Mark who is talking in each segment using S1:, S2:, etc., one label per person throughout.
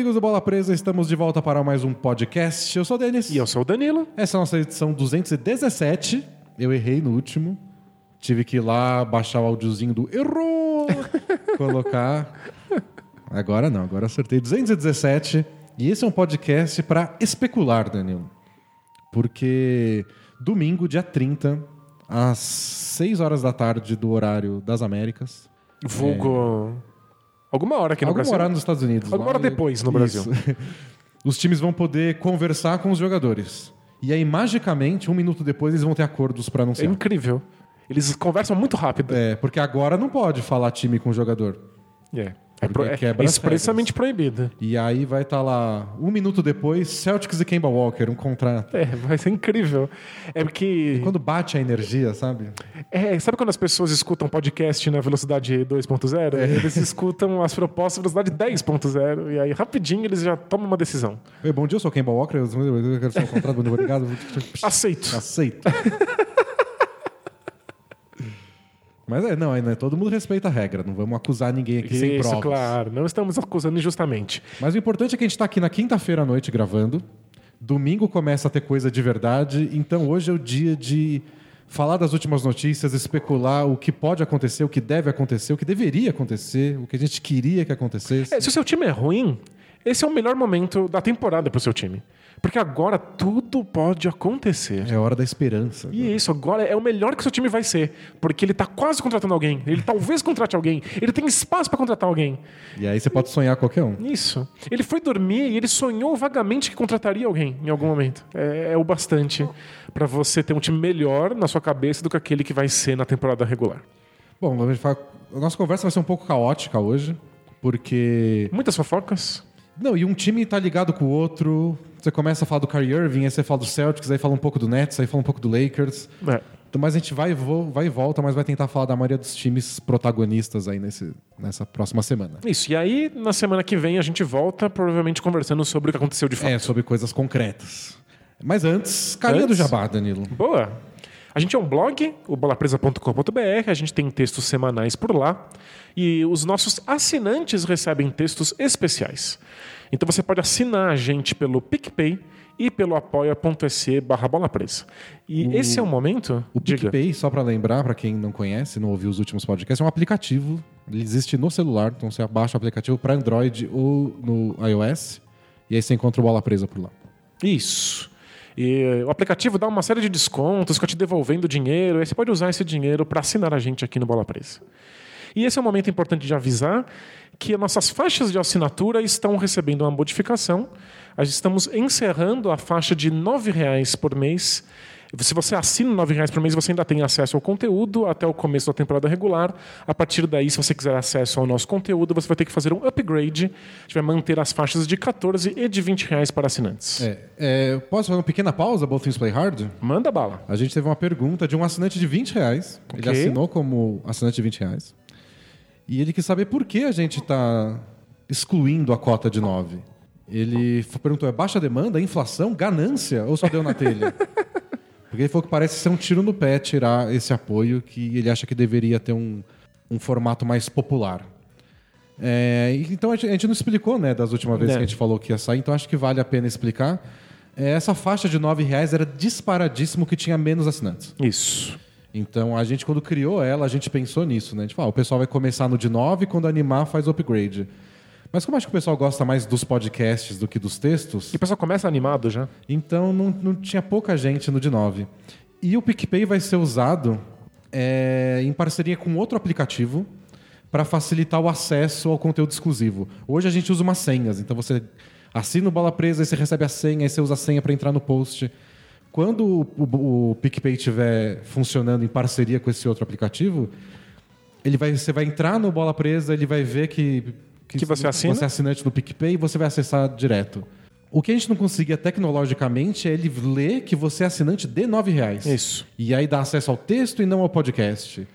S1: Amigos do Bola Presa, estamos de volta para mais um podcast. Eu sou o Denis.
S2: E eu sou o Danilo.
S1: Essa é a nossa edição 217. Eu errei no último. Tive que ir lá baixar o áudiozinho do errou, colocar. Agora não, agora acertei 217. E esse é um podcast para especular, Danilo. Porque domingo, dia 30, às 6 horas da tarde do horário das Américas.
S2: Vulgo. Alguma hora aqui no
S1: Alguma
S2: Brasil.
S1: hora nos Estados Unidos.
S2: Alguma hora depois no Brasil.
S1: Isso. Os times vão poder conversar com os jogadores. E aí, magicamente, um minuto depois, eles vão ter acordos para
S2: É
S1: anunciar.
S2: incrível. Eles conversam muito rápido.
S1: É, porque agora não pode falar time com jogador.
S2: É. É, pro- é expressamente proibido.
S1: E aí vai estar lá, um minuto depois, Celtics e Kemba Walker, um contrato.
S2: É, vai ser incrível. É porque.
S1: Quando bate a energia, sabe?
S2: É, sabe quando as pessoas escutam podcast na velocidade 2.0?
S1: É.
S2: Eles escutam as propostas na velocidade 10.0 e aí rapidinho eles já tomam uma decisão.
S1: Bom dia, eu sou o Kemba Walker, eu quero ser um contrato, muito obrigado.
S2: Aceito.
S1: Aceito. Mas é, não, é, né, todo mundo respeita a regra, não vamos acusar ninguém aqui sem
S2: Isso,
S1: provas.
S2: claro. Não estamos acusando injustamente.
S1: Mas o importante é que a gente está aqui na quinta-feira à noite gravando. Domingo começa a ter coisa de verdade. Então hoje é o dia de falar das últimas notícias, especular o que pode acontecer, o que deve acontecer, o que deveria acontecer, o que a gente queria que acontecesse.
S2: É, se o seu time é ruim, esse é o melhor momento da temporada para o seu time. Porque agora tudo pode acontecer.
S1: É hora da esperança.
S2: E isso, agora é o melhor que o seu time vai ser. Porque ele tá quase contratando alguém. Ele talvez contrate alguém. Ele tem espaço para contratar alguém.
S1: E aí você pode sonhar qualquer um.
S2: Isso. Ele foi dormir e ele sonhou vagamente que contrataria alguém em algum momento. É, é o bastante para você ter um time melhor na sua cabeça do que aquele que vai ser na temporada regular.
S1: Bom, a, nossa conversa vai ser um pouco caótica hoje, porque.
S2: Muitas fofocas.
S1: Não, e um time tá ligado com o outro. Você começa a falar do Kyrie Irving, aí você fala do Celtics, aí fala um pouco do Nets, aí fala um pouco do Lakers.
S2: É.
S1: Então, Mas a gente vai, vai e volta, mas vai tentar falar da maioria dos times protagonistas aí nesse, nessa próxima semana.
S2: Isso. E aí, na semana que vem, a gente volta, provavelmente conversando sobre o que aconteceu de fato.
S1: É, sobre coisas concretas. Mas antes, carinha do
S2: Antes?
S1: Jabá, Danilo.
S2: Boa! A gente é um blog, o bolapresa.com.br, a gente tem textos semanais por lá e os nossos assinantes recebem textos especiais. Então você pode assinar a gente pelo PicPay e pelo apoia.se barra bolapresa. E esse é o momento...
S1: O
S2: diga.
S1: PicPay, só pra lembrar, pra quem não conhece, não ouviu os últimos podcasts, é um aplicativo. Ele existe no celular, então você baixa o aplicativo para Android ou no iOS. E aí você encontra o Bola Presa por lá.
S2: Isso. E o aplicativo dá uma série de descontos, fica te devolvendo dinheiro, e aí você pode usar esse dinheiro para assinar a gente aqui no Bola Presa. E esse é um momento importante de avisar que as nossas faixas de assinatura estão recebendo uma modificação. Nós estamos encerrando a faixa de R$ 9,00 por mês. Se você assina R$ 9,00 por mês, você ainda tem acesso ao conteúdo até o começo da temporada regular. A partir daí, se você quiser acesso ao nosso conteúdo, você vai ter que fazer um upgrade. A gente vai manter as faixas de 14 e de 20 reais para assinantes.
S1: É, é, posso fazer uma pequena pausa, Both Things Play Hard?
S2: Manda bala.
S1: A gente teve uma pergunta de um assinante de 20 reais. Ele
S2: Ok.
S1: assinou como assinante de 20 reais. E ele quis saber por que a gente está excluindo a cota de 9. Ele perguntou: é baixa demanda, inflação, ganância ou só deu na telha? Porque ele falou que parece ser um tiro no pé tirar esse apoio que ele acha que deveria ter um, um formato mais popular. É, então a gente, não explicou, né, das últimas vezes
S2: É.
S1: que a gente falou que ia sair, então acho que vale a pena explicar. É, essa faixa de 9 reais era disparadíssimo que tinha menos assinantes.
S2: Isso.
S1: Então a gente, quando criou ela, a gente pensou nisso, né? A gente falou, ah, o pessoal vai começar no de 9 quando animar faz o upgrade. Mas como acho que o pessoal gosta mais dos podcasts do que dos textos,
S2: E o pessoal começa animado já.
S1: então não, não tinha pouca gente no de 9. E o PicPay vai ser usado é, em parceria com outro aplicativo para facilitar o acesso ao conteúdo exclusivo. Hoje a gente usa umas senhas, então você assina o Bola Presa, aí você recebe a senha, aí você usa a senha para entrar no post. Quando o, o, o PicPay estiver funcionando em parceria com esse outro aplicativo, ele vai, você vai entrar no Bola Presa, ele vai ver que,
S2: Que você assina?
S1: você é assinante do PicPay e você vai acessar direto. O que a gente não conseguia tecnologicamente é ele ler que você é assinante de 9 reais.
S2: Isso.
S1: E aí dá acesso ao texto e não ao podcast.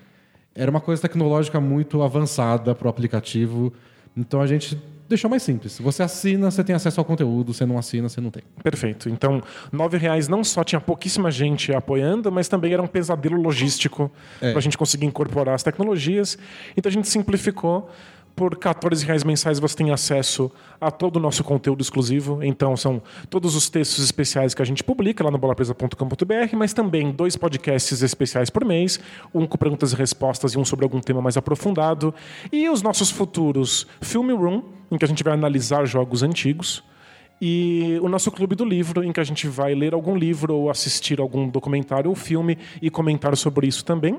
S1: Era uma coisa tecnológica muito avançada para o aplicativo. Então a gente deixou mais simples. Você assina, você tem acesso ao conteúdo. Se não assina, você não tem.
S2: Perfeito. Então, R$ reais não só tinha pouquíssima gente apoiando, mas também era um pesadelo logístico
S1: É.
S2: para a gente conseguir incorporar as tecnologias. Então a gente simplificou Por 14 reais mensais você tem acesso a todo o nosso conteúdo exclusivo. Então são todos os textos especiais que a gente publica lá no bolapresa.com.br, mas também dois podcasts especiais por mês, um com perguntas e respostas e um sobre algum tema mais aprofundado. E os nossos futuros Film Room, em que a gente vai analisar jogos antigos. E o nosso clube do livro, em que a gente vai ler algum livro ou assistir algum documentário ou filme e comentar sobre isso também.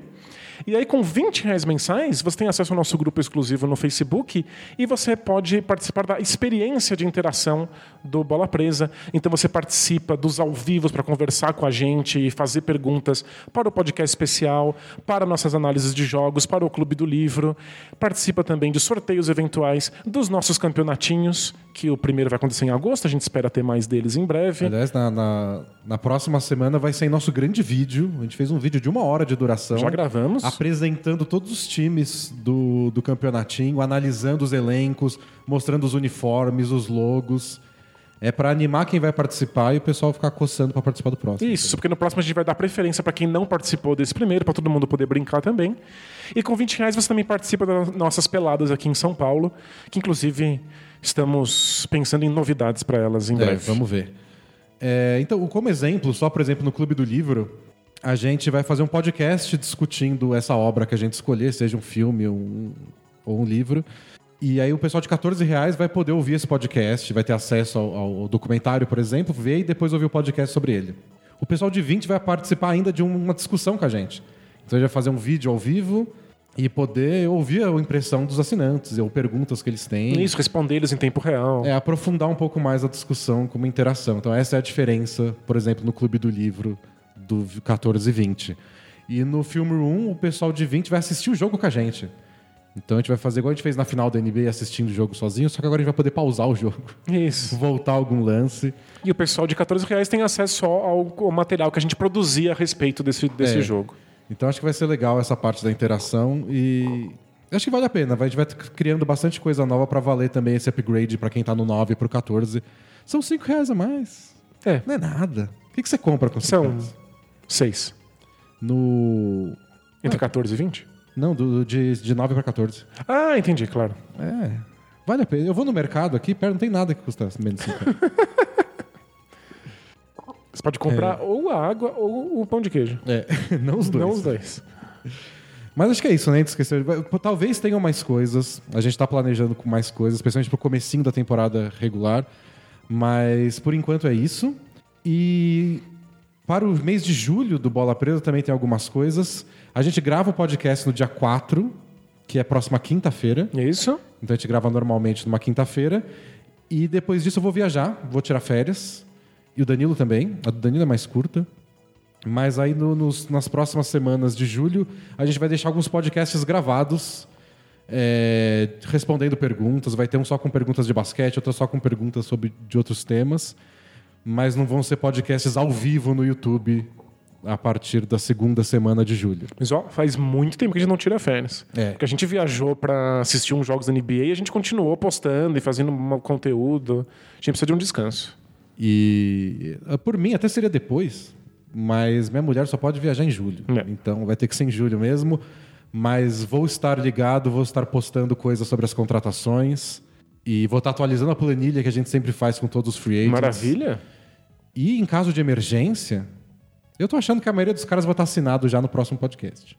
S2: E aí, com 20 reais mensais, você tem acesso ao nosso grupo exclusivo no Facebook e você pode participar da experiência de interação do Bola Presa. Então, você participa dos ao vivos para conversar com a gente e fazer perguntas para o podcast especial, para nossas análises de jogos, para o Clube do Livro. Participa também de sorteios eventuais dos nossos campeonatinhos, que o primeiro vai acontecer em agosto, a gente espera ter mais deles em breve.
S1: Aliás, na, na, na próxima semana vai sair nosso grande vídeo. A gente fez um vídeo de uma hora de duração.
S2: Já gravamos.
S1: Apresentando todos os times do, do campeonatinho, analisando os elencos, mostrando os uniformes, os logos. É para animar quem vai participar e o pessoal ficar coçando para participar do próximo.
S2: Isso, porque no próximo a gente vai dar preferência para quem não participou desse primeiro, para todo mundo poder brincar também. E com 20 reais você também participa das nossas peladas aqui em São Paulo, que inclusive estamos pensando em novidades para elas em
S1: É,
S2: breve.
S1: vamos ver. É, então, como exemplo, só por exemplo no Clube do Livro, a gente vai fazer um podcast discutindo essa obra que a gente escolher, seja um filme ou um, ou um livro. E aí o pessoal de 14 reais vai poder ouvir esse podcast, vai ter acesso ao, ao documentário, por exemplo, ver e depois ouvir o podcast sobre ele. O pessoal de 20 vai participar ainda de uma discussão com a gente. Então a gente vai fazer um vídeo ao vivo e poder ouvir a impressão dos assinantes, ou perguntas que eles têm.
S2: Isso, responder eles em tempo real.
S1: É, aprofundar um pouco mais a discussão como interação. Então, essa é a diferença, por exemplo, no Clube do Livro do 14 e 20. E no Film Room, o pessoal de 20 vai assistir o jogo com a gente. Então, a gente vai fazer igual a gente fez na final da NBA, assistindo o jogo sozinho, só que agora a gente vai poder pausar o jogo,
S2: Isso.
S1: voltar algum lance.
S2: E o pessoal de 14 reais tem acesso ao, ao material que a gente produzia a respeito desse, desse
S1: É.
S2: jogo.
S1: Então, acho que vai ser legal essa parte da interação e. Acho que vale a pena. A gente vai criando bastante coisa nova para valer também esse upgrade para quem tá no 9 pro 14. São 5 reais a mais.
S2: É,
S1: Não é nada. O que, que você compra com 5
S2: são
S1: reais?
S2: seis.
S1: No.
S2: Entre 14 e 20?
S1: Não, do, de, de 9 para 14.
S2: Ah, entendi, claro.
S1: É. Vale a pena. Eu vou no mercado aqui, perto não tem nada que custa menos de 5 reais.
S2: Você pode comprar ou a água ou o pão de queijo.
S1: É, não os dois.
S2: Não os dois.
S1: Mas acho que é isso, né? Vai- Talvez tenham mais coisas. A gente tá planejando com mais coisas, especialmente pro comecinho da temporada regular. Mas por enquanto é isso. E para o mês de julho do Bola Presa também tem algumas coisas. A gente grava o podcast no dia 4, que é próxima quinta-feira.
S2: Isso.
S1: Então a gente grava normalmente numa quinta-feira. E depois disso eu vou viajar, vou tirar férias. E o Danilo também. A do Danilo é mais curta. Mas aí no- nos- nas próximas semanas de julho, a gente vai deixar alguns podcasts gravados, é, respondendo perguntas. Vai ter um só com perguntas de basquete, outro só com perguntas sobre, de outros temas. Mas não vão ser podcasts ao vivo no YouTube a partir da segunda semana de julho.
S2: Mas ó, faz muito tempo que a gente não tira férias.
S1: É.
S2: Porque a gente viajou pra assistir uns jogos da NBA e a gente continuou postando e fazendo um conteúdo. A gente precisa de um descanso.
S1: E eh, por mim até seria depois, mas minha mulher só pode viajar em julho.
S2: É.
S1: Então vai ter que ser em julho mesmo. Mas vou estar ligado, vou estar postando coisas sobre as contratações e vou estar atualizando a planilha que a gente sempre faz com todos os free agents.
S2: Maravilha.
S1: E em caso de emergência, eu tô achando que a maioria dos caras vai estar assinado já no próximo podcast.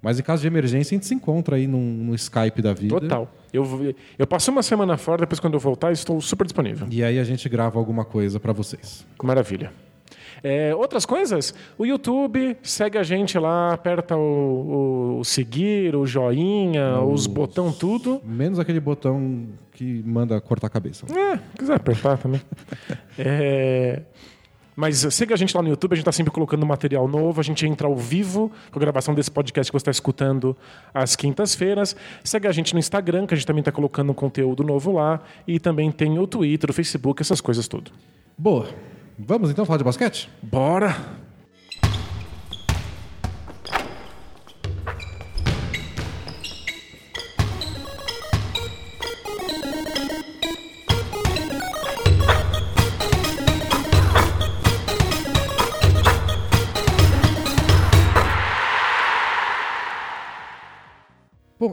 S1: Mas em caso de emergência, a gente se encontra aí no, Skype da vida.
S2: Total. Eu, eu passei uma semana fora, depois quando eu voltar, estou super disponível.
S1: E aí a gente grava alguma coisa para vocês.
S2: Maravilha. É, outras coisas? O YouTube, segue a gente lá, aperta o, o- o seguir, o joinha, os botão tudo.
S1: Menos aquele botão que manda cortar a cabeça.
S2: É, quiser apertar também. É, mas siga a gente lá no YouTube, a gente está sempre colocando material novo, a gente entra ao vivo com a gravação desse podcast que você está escutando às quintas-feiras. Segue a gente no Instagram, que a gente também está colocando conteúdo novo lá. E também tem o Twitter, o Facebook, essas coisas tudo.
S1: Boa. Vamos então falar de basquete?
S2: Bora!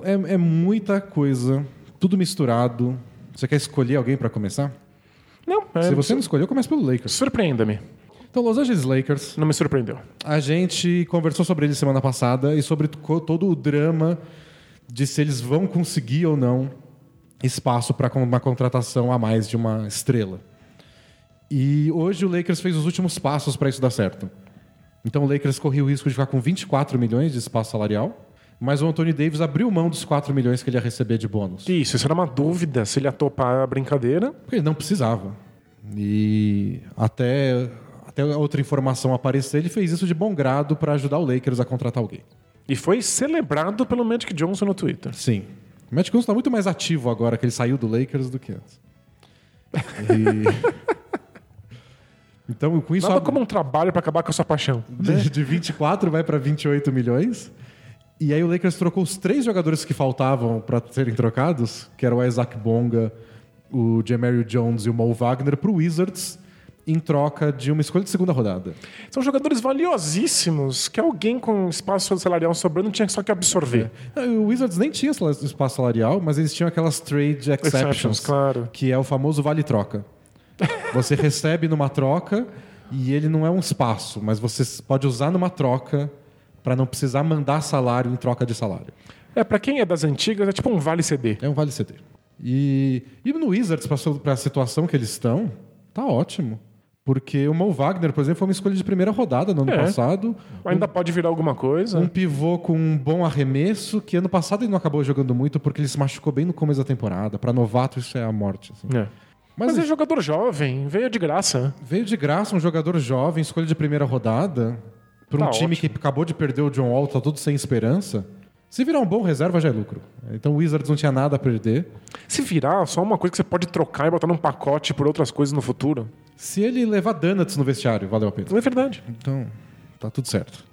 S1: É, é muita coisa tudo misturado. Você quer escolher alguém para começar?
S2: Não, é,
S1: Se você não escolheu, começa pelo Lakers.
S2: surpreenda-me.
S1: Então, Los Angeles Lakers,
S2: Não me surpreendeu.
S1: a gente conversou sobre ele semana passada e sobre todo o drama de se eles vão conseguir ou não espaço para uma contratação a mais de uma estrela. E hoje o Lakers fez os últimos passos para isso dar certo. Então o Lakers corria o risco de ficar com 24 milhões de espaço salarial, mas o Anthony Davis abriu mão dos 4 milhões que ele ia receber de bônus.
S2: Isso, isso era uma dúvida se ele ia topar a brincadeira.
S1: Porque ele não precisava. E até, até outra informação aparecer, ele fez isso de bom grado para ajudar o Lakers a contratar alguém.
S2: E foi celebrado pelo Magic Johnson no Twitter.
S1: Sim. O Matt Johnson está muito mais ativo agora que ele saiu do Lakers do que antes. E- Então, com isso,
S2: Nada como um trabalho para acabar com a sua paixão.
S1: de, de 24 vai para 28 milhões. E aí o Lakers trocou os três jogadores que faltavam para serem trocados, que eram o Isaac Bonga, o Jamario Jones e o Mo Wagner, para o Wizards, em troca de uma escolha de segunda rodada.
S2: São jogadores valiosíssimos que alguém com espaço salarial sobrando tinha só que absorver.
S1: O Wizards nem tinha espaço salarial, mas eles tinham aquelas trade exceptions,
S2: Exceptions, claro.
S1: que é o famoso vale-troca. Você recebe numa troca e ele não é um espaço, mas você pode usar numa troca para não precisar mandar salário em troca de salário.
S2: É, para quem é das antigas, é tipo um vale CD.
S1: É um vale CD. E, e no Wizards, para a situação que eles estão, tá ótimo. Porque o Mo Wagner, por exemplo, foi uma escolha de primeira rodada no ano
S2: É.
S1: passado.
S2: Ainda pode virar alguma coisa.
S1: Um pivô com um bom arremesso, que ano passado ele não acabou jogando muito porque ele se machucou bem no começo da temporada. Para novato, isso é a morte. assim.
S2: É.
S1: Mas,
S2: Mas é jogador jovem, veio de graça.
S1: veio de graça um jogador jovem, escolha de primeira rodada, para um
S2: Tá
S1: time
S2: ótimo.
S1: que acabou de perder o John Wall, tá tudo sem esperança. Se virar um bom reserva, já é lucro. Então o Wizards não tinha nada a perder.
S2: Se virar só uma coisa que você pode trocar e botar num pacote por outras coisas no futuro.
S1: Se ele levar donuts no vestiário, valeu a pena.
S2: Não é verdade.
S1: Então, tá tudo certo.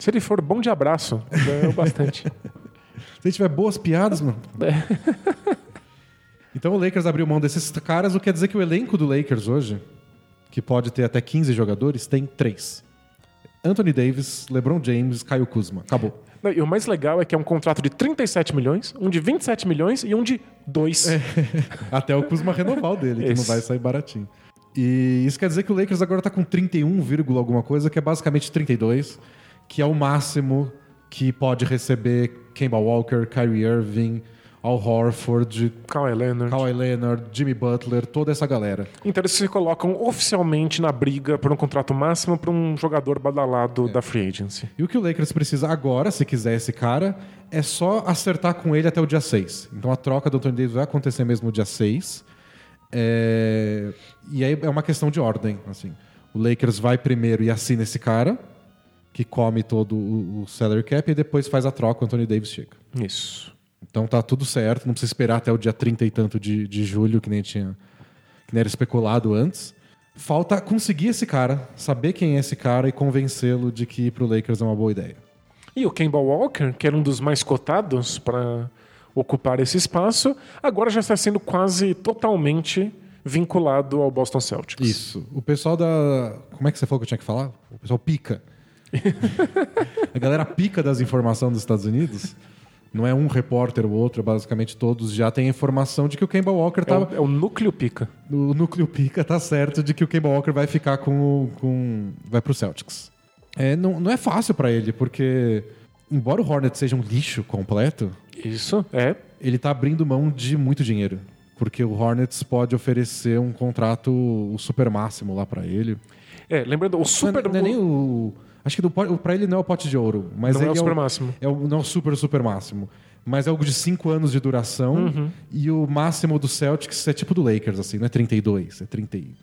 S2: Se ele for bom de abraço, ganhou bastante.
S1: Se ele tiver boas piadas, mano. Então o Lakers abriu mão desses caras, o que quer dizer que o elenco do Lakers hoje, que pode ter até 15 jogadores, tem três. Anthony Davis, LeBron James, Caio Kuzma. Acabou.
S2: Não, E o mais legal é que é um contrato de 37 milhões, um de 27 milhões e um de 2.
S1: Até o Kuzma renovar o dele, que não
S2: Esse.
S1: vai sair baratinho. E isso quer dizer que o Lakers agora tá com 31, vírgula alguma coisa, que é basicamente 32, que é o máximo que pode receber Kemba Walker, Kyrie Irving, Al Horford,
S2: Kawhi Leonard.
S1: Kawhi Leonard, Jimmy Butler, toda essa galera.
S2: Então eles se colocam oficialmente na briga por um contrato máximo para um jogador badalado da free agency.
S1: E o que o Lakers precisa agora, se quiser esse cara, é só acertar com ele até o dia 6. Então a troca do Anthony Davis vai acontecer mesmo no dia 6. É... E aí é uma questão de ordem. Assim. O Lakers vai primeiro e assina esse cara, que come todo o, o salary cap, e depois faz a troca, o Anthony Davis chega.
S2: Isso.
S1: Então tá tudo certo, não precisa esperar até o dia 30 e tanto de, de julho, que nem tinha. que nem era especulado antes. Falta conseguir esse cara, saber quem é esse cara e convencê-lo de que ir pro Lakers é uma boa ideia.
S2: E o Kemba Walker, que era um dos mais cotados para ocupar esse espaço, agora já está sendo quase totalmente vinculado ao Boston Celtics.
S1: Isso. O pessoal da. Como é que você falou que eu tinha que falar? O pessoal pica. a galera pica das informações dos Estados Unidos. Não é um repórter ou outro, basicamente todos já têm a informação de que o Kemba Walker
S2: É
S1: tá.
S2: o, é o núcleo pica.
S1: O núcleo pica tá certo de que o Kemba Walker vai ficar com. o- com vai pro Celtics. É, não, não é fácil pra ele, porque. Embora o Hornet seja um lixo completo,
S2: Isso, é.
S1: ele tá abrindo mão de muito dinheiro. Porque o Hornets pode oferecer um contrato o super máximo lá pra ele.
S2: É, lembrando, o super...
S1: Não, é- não é nem o. Acho que do, pra ele não é o pote de ouro. Mas
S2: Não é o super máximo.
S1: É o, não é o super, super máximo. Mas é algo de 5 anos de duração.
S2: Uhum.
S1: E o máximo do Celtics é tipo do Lakers, assim. Não é 32, é 30. e-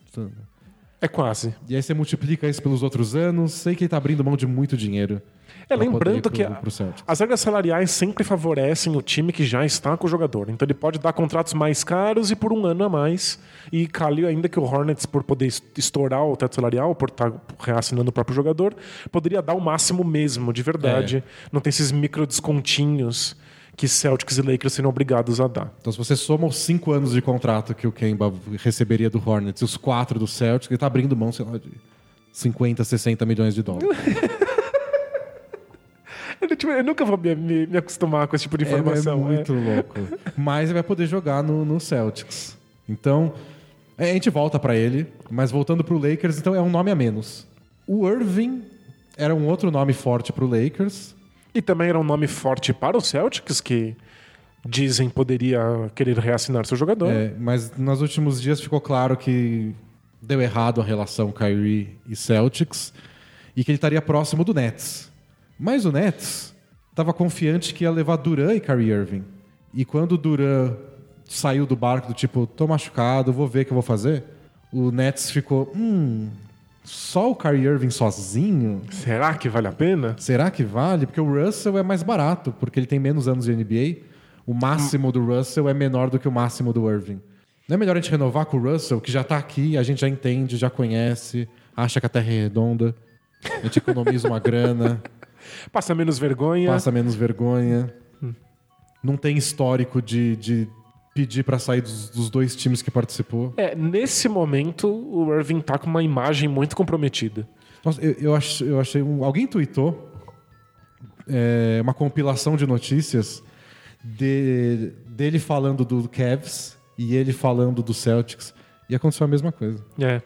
S2: É quase.
S1: E aí você multiplica isso pelos outros anos. Sei que ele tá abrindo mão de muito dinheiro.
S2: É, lembrando que a- as regras salariais sempre favorecem o time que já está com o jogador. Então ele pode dar contratos mais caros e por um ano a mais. E calhou ainda que o Hornets, por poder es- estourar o teto salarial, por estar reassinando o próprio jogador, poderia dar o máximo mesmo, de verdade. Não tem esses micro descontinhos que Celtics e Lakers seriam obrigados a dar.
S1: Então, se você soma os 5 anos de contrato que o Kemba receberia do Hornets e os 4 do Celtics, ele tá abrindo mão, sei lá, de 50, 60 milhões de dólares.
S2: Eu, tipo, eu nunca vou me, me- me acostumar com esse tipo de
S1: É,
S2: informação.
S1: é muito louco. Mas ele vai poder jogar no, no Celtics. Então, é, a gente volta pra ele, mas voltando pro Lakers, então é um nome a menos. O Irving era um outro nome forte pro Lakers.
S2: E também era um nome forte para o Celtics, que dizem poderia querer reassinar seu jogador.
S1: É, mas nos últimos dias ficou claro que deu errado a relação Kyrie e Celtics e que ele estaria próximo do Nets. Mas o Nets estava confiante que ia levar Duran e Kyrie Irving. E quando o Duran saiu do barco do tipo, tô machucado, vou ver o que eu vou fazer, o Nets ficou, hum, só o Kyrie Irving sozinho?
S2: Será que vale a pena?
S1: Será que vale? Porque o Russell é mais barato, porque ele tem menos anos de NBA. O máximo do Russell é menor do que o máximo do Irving. Não é melhor a gente renovar com o Russell, que já tá aqui, a gente já entende, já conhece, acha que a Terra é redonda, a gente economiza uma grana,
S2: Passa menos vergonha.
S1: passa menos vergonha. Não tem histórico de, de pedir pra sair dos, dos dois times que participou.
S2: É, nesse momento, o Irving tá com uma imagem muito comprometida.
S1: Nossa, eu, eu, ach- eu achei. Um, alguém tweetou é, uma compilação de notícias de- dele falando do Cavs e ele falando do Celtics. E aconteceu a mesma coisa.
S2: É.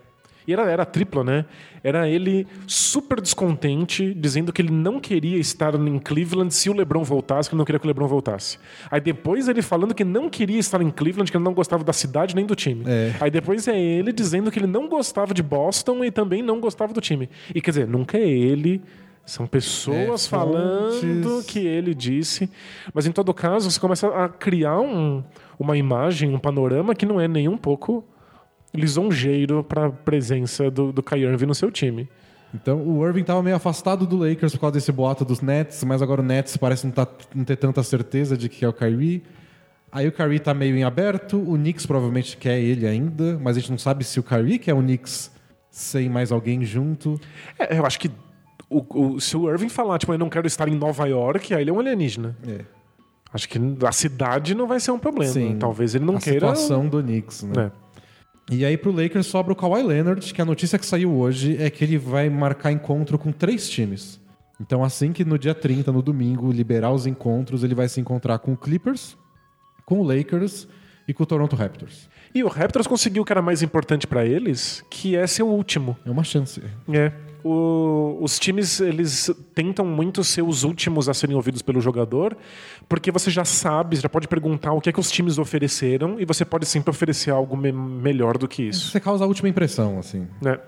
S2: E era, era tripla, né? Era ele super descontente, dizendo que ele não queria estar em Cleveland se o LeBron voltasse, que ele não queria que o LeBron voltasse. Aí depois ele falando que não queria estar em Cleveland, que ele não gostava da cidade nem do time.
S1: É.
S2: Aí depois é ele dizendo que ele não gostava de Boston e também não gostava do time. E quer dizer, nunca é ele. São pessoas
S1: É,
S2: falando que ele disse. Mas em todo caso, você começa a criar um- uma imagem, um panorama que não é nem um pouco lisonjeiro para a presença do, do Kyrie Irving no seu time.
S1: Então o Irving tava meio afastado do Lakers por causa desse boato dos Nets, mas agora o Nets parece não, tá- não ter tanta certeza de que é o Kyrie. Aí o Kyrie tá meio em aberto, o Knicks provavelmente quer ele ainda, mas a gente não sabe se o Kyrie quer o Knicks sem mais alguém junto.
S2: É, eu acho que o, o- se o Irving falar, tipo, eu não quero estar em Nova York, aí ele é um alienígena.
S1: É.
S2: Acho que a cidade não vai ser um problema.
S1: Sim.
S2: Talvez ele não
S1: a
S2: queira.
S1: situação do Knicks, né?
S2: É.
S1: E aí pro Lakers sobra o Kawhi Leonard, que a notícia que saiu hoje é que ele vai marcar encontro com três times. Então assim que no dia 30, no domingo, liberar os encontros, ele vai se encontrar com o Clippers, com o Lakers e com o Toronto Raptors.
S2: E o Raptors conseguiu o que era mais importante para eles, que é ser o último.
S1: É uma chance.
S2: É. O- os times, eles tentam muito ser os últimos a serem ouvidos pelo jogador, porque você já sabe, já pode perguntar o que é que os times ofereceram e você pode sempre oferecer algo me- melhor do que isso.
S1: Você causa a última impressão, assim.
S2: né?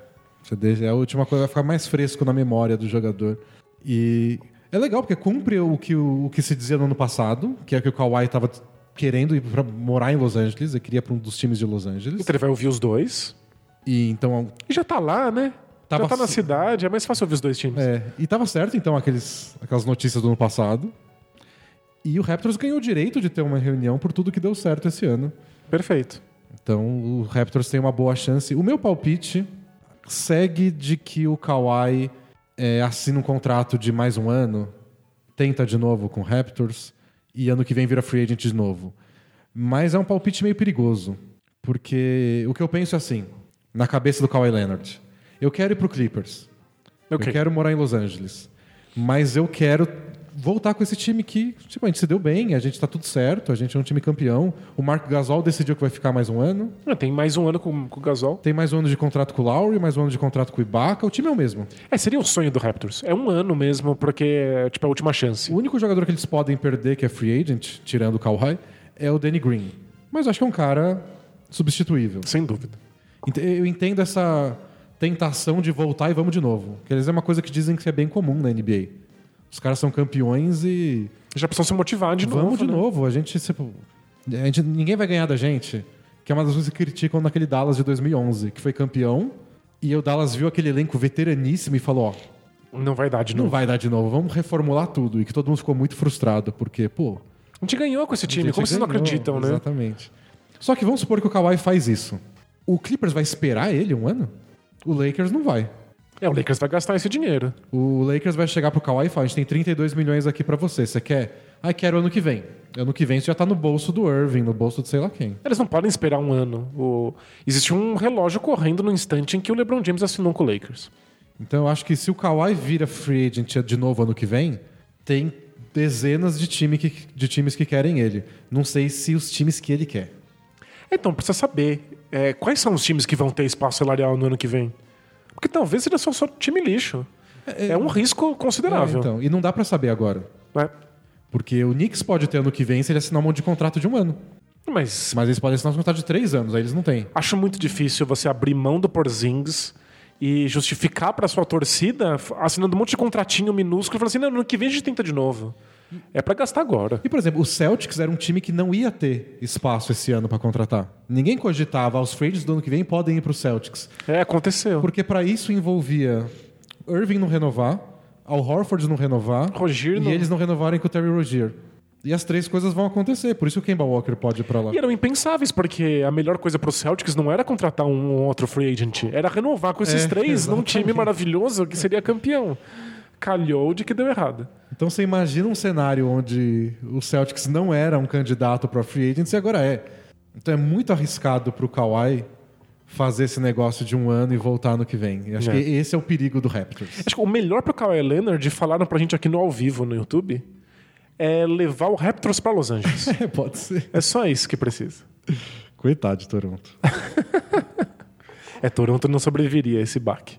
S1: Você deixa, é a última coisa, vai ficar mais fresco na memória do jogador. E é legal, porque cumpre o que, o, o que se dizia no ano passado, que é que o Kawhi estava querendo ir para morar em Los Angeles, ele queria para um dos times de Los Angeles.
S2: Então ele vai ouvir os dois.
S1: E então
S2: E já tá lá, né?
S1: Tava
S2: já tá na cidade, é mais fácil ouvir os dois times.
S1: É, e tava certo, então, aqueles, aquelas notícias do ano passado. E o Raptors ganhou o direito de ter uma reunião por tudo que deu certo esse ano.
S2: Perfeito.
S1: Então, o Raptors tem uma boa chance. O meu palpite segue de que o Kawhi é, assina um contrato de mais um ano, tenta de novo com o Raptors, e ano que vem vira free agent de novo. Mas é um palpite meio perigoso, porque o que eu penso é assim, na cabeça do Kawhi Leonard. Eu quero ir pro Clippers.
S2: Ok.
S1: Eu quero morar em Los Angeles. Mas eu quero voltar com esse time que, tipo, a gente se deu bem, a gente tá tudo certo, a gente é um time campeão. O Marco Gasol decidiu que vai ficar mais um ano.
S2: Ah, Tem mais um ano com, com o Gasol.
S1: Tem mais um ano de contrato com o Lowry, mais um ano de contrato com o Ibaka. O time é o mesmo.
S2: É, seria o sonho do Raptors. É um ano mesmo, porque é tipo a última chance.
S1: O único jogador que eles podem perder, que é free agent, tirando o Kawhi, é o Danny Green. Mas eu acho que é um cara substituível.
S2: Sem dúvida.
S1: Eu entendo essa tentação de voltar e vamos de novo. Quer dizer, é uma coisa que dizem que é bem comum na NBA. Os caras são campeões e
S2: Já precisam se motivar de novo.
S1: vamos de
S2: né?
S1: novo. A gente, tipo, a gente- ninguém vai ganhar da gente. Que é uma das coisas que criticam naquele Dallas de 2011, que foi campeão e o Dallas viu aquele elenco veteraníssimo e falou, ó,
S2: Não vai dar de
S1: não
S2: novo.
S1: vai dar de novo, vamos reformular tudo. E que todo mundo ficou muito frustrado, porque, pô,
S2: A gente ganhou com esse time. Como vocês não acreditam, né?
S1: Exatamente. Só que vamos supor que o Kawhi faz isso. O Clippers vai esperar ele um ano? O Lakers não vai.
S2: É, o Lakers vai gastar esse dinheiro.
S1: O Lakers vai chegar pro Kawhi e falar: a gente tem 32 milhões aqui pra você. Você quer? Ah, quero ano que vem. Ano que vem isso já tá no bolso do Irving, no bolso de sei lá quem.
S2: Eles não podem esperar um ano. O... Existe um relógio correndo no instante em que o LeBron James assinou com o Lakers.
S1: Então eu acho que se o Kawhi vira free agent de novo ano que vem, tem dezenas de, time que, de times que querem ele. Não sei se os times que ele quer.
S2: Então, precisa saber é, quais são os times que vão ter espaço salarial no ano que vem. Porque talvez seja só, só time lixo. É, um risco considerável.
S1: É, então, e não dá pra saber agora.
S2: né?
S1: Porque o Knicks pode ter ano que vem se ele assinar um monte de contrato de um ano.
S2: Mas
S1: Mas eles podem assinar um contrato de três anos, aí eles não têm.
S2: acho muito difícil você abrir mão do Porzingis e justificar para sua torcida assinando um monte de contratinho minúsculo e falar assim: não, no ano que vem a gente tenta de novo. É para gastar agora.
S1: E, por exemplo, o Celtics era um time que não ia ter espaço esse ano pra contratar. Ninguém cogitava, "Ah, os trades do ano que vem podem ir pro Celtics.
S2: É, aconteceu.
S1: Porque pra isso envolvia Irving não renovar, Al Horford não renovar,
S2: Rozier
S1: e
S2: não-
S1: eles não renovarem com o Terry Rozier. E as três coisas vão acontecer, por isso o Kemba Walker pode ir pra lá.
S2: E eram impensáveis, porque a melhor coisa pro Celtics não era contratar um outro free agent, era renovar com esses
S1: É,
S2: três num time
S1: exatamente.
S2: maravilhoso que seria campeão. Calhou de que deu errado.
S1: Então você imagina um cenário onde o Celtics não era um candidato para free agents e agora é. Então é muito arriscado pro Kawhi fazer esse negócio de um ano e voltar no que vem. Eu acho
S2: É.
S1: que esse é o perigo do Raptors.
S2: Acho que o melhor pro Kawhi Leonard, falaram pra gente aqui no ao vivo no YouTube, é levar o Raptors pra Los Angeles.
S1: É, pode ser.
S2: é só isso que precisa.
S1: Coitado de Toronto.
S2: É, Toronto não sobreviveria a esse baque.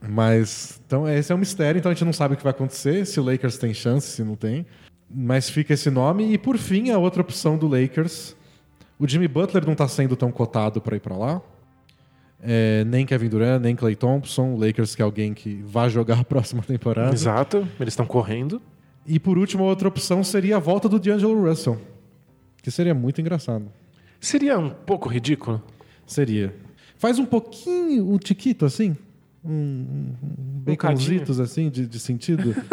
S1: Mas, então, esse é um mistério, então a gente não sabe o que vai acontecer, se o Lakers tem chance, se não tem. Mas fica esse nome. E por fim, a outra opção do Lakers. O Jimmy Butler não tá sendo tão cotado para ir para lá. É, nem Kevin Durant, nem Clay Thompson. O Lakers que é alguém que vai jogar a próxima temporada.
S2: Exato, eles estão correndo.
S1: E por último, a outra opção seria a volta do D'Angelo Russell. Que seria muito engraçado.
S2: Seria um pouco ridículo.
S1: Seria. Faz um pouquinho, um tiquito assim. Um, um, baconzitos assim, de, de sentido.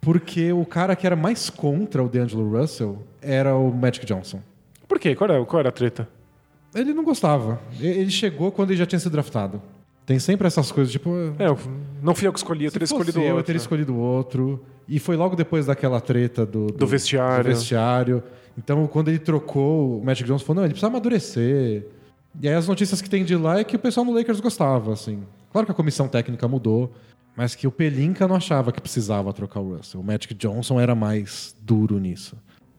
S1: Porque o cara que era mais contra o D'Angelo Russell era o Magic Johnson.
S2: Por quê? Qual era, qual era a treta?
S1: Ele não gostava. Ele chegou quando ele já tinha sido draftado. Tem sempre essas coisas, tipo.
S2: É, eu- não fui eu que escolhi, eu teria escolhido
S1: eu, eu
S2: outro.
S1: teria escolhido outro. E foi logo depois daquela treta do,
S2: Do vestiário.
S1: do vestiário. Então, quando ele trocou, o Magic Johnson falou: não, ele precisa amadurecer. E aí as notícias que tem de lá é que o pessoal no Lakers gostava, assim. Claro que a comissão técnica mudou, mas que o Pelinka não achava que precisava trocar o Russell. O Magic Johnson era mais duro nisso.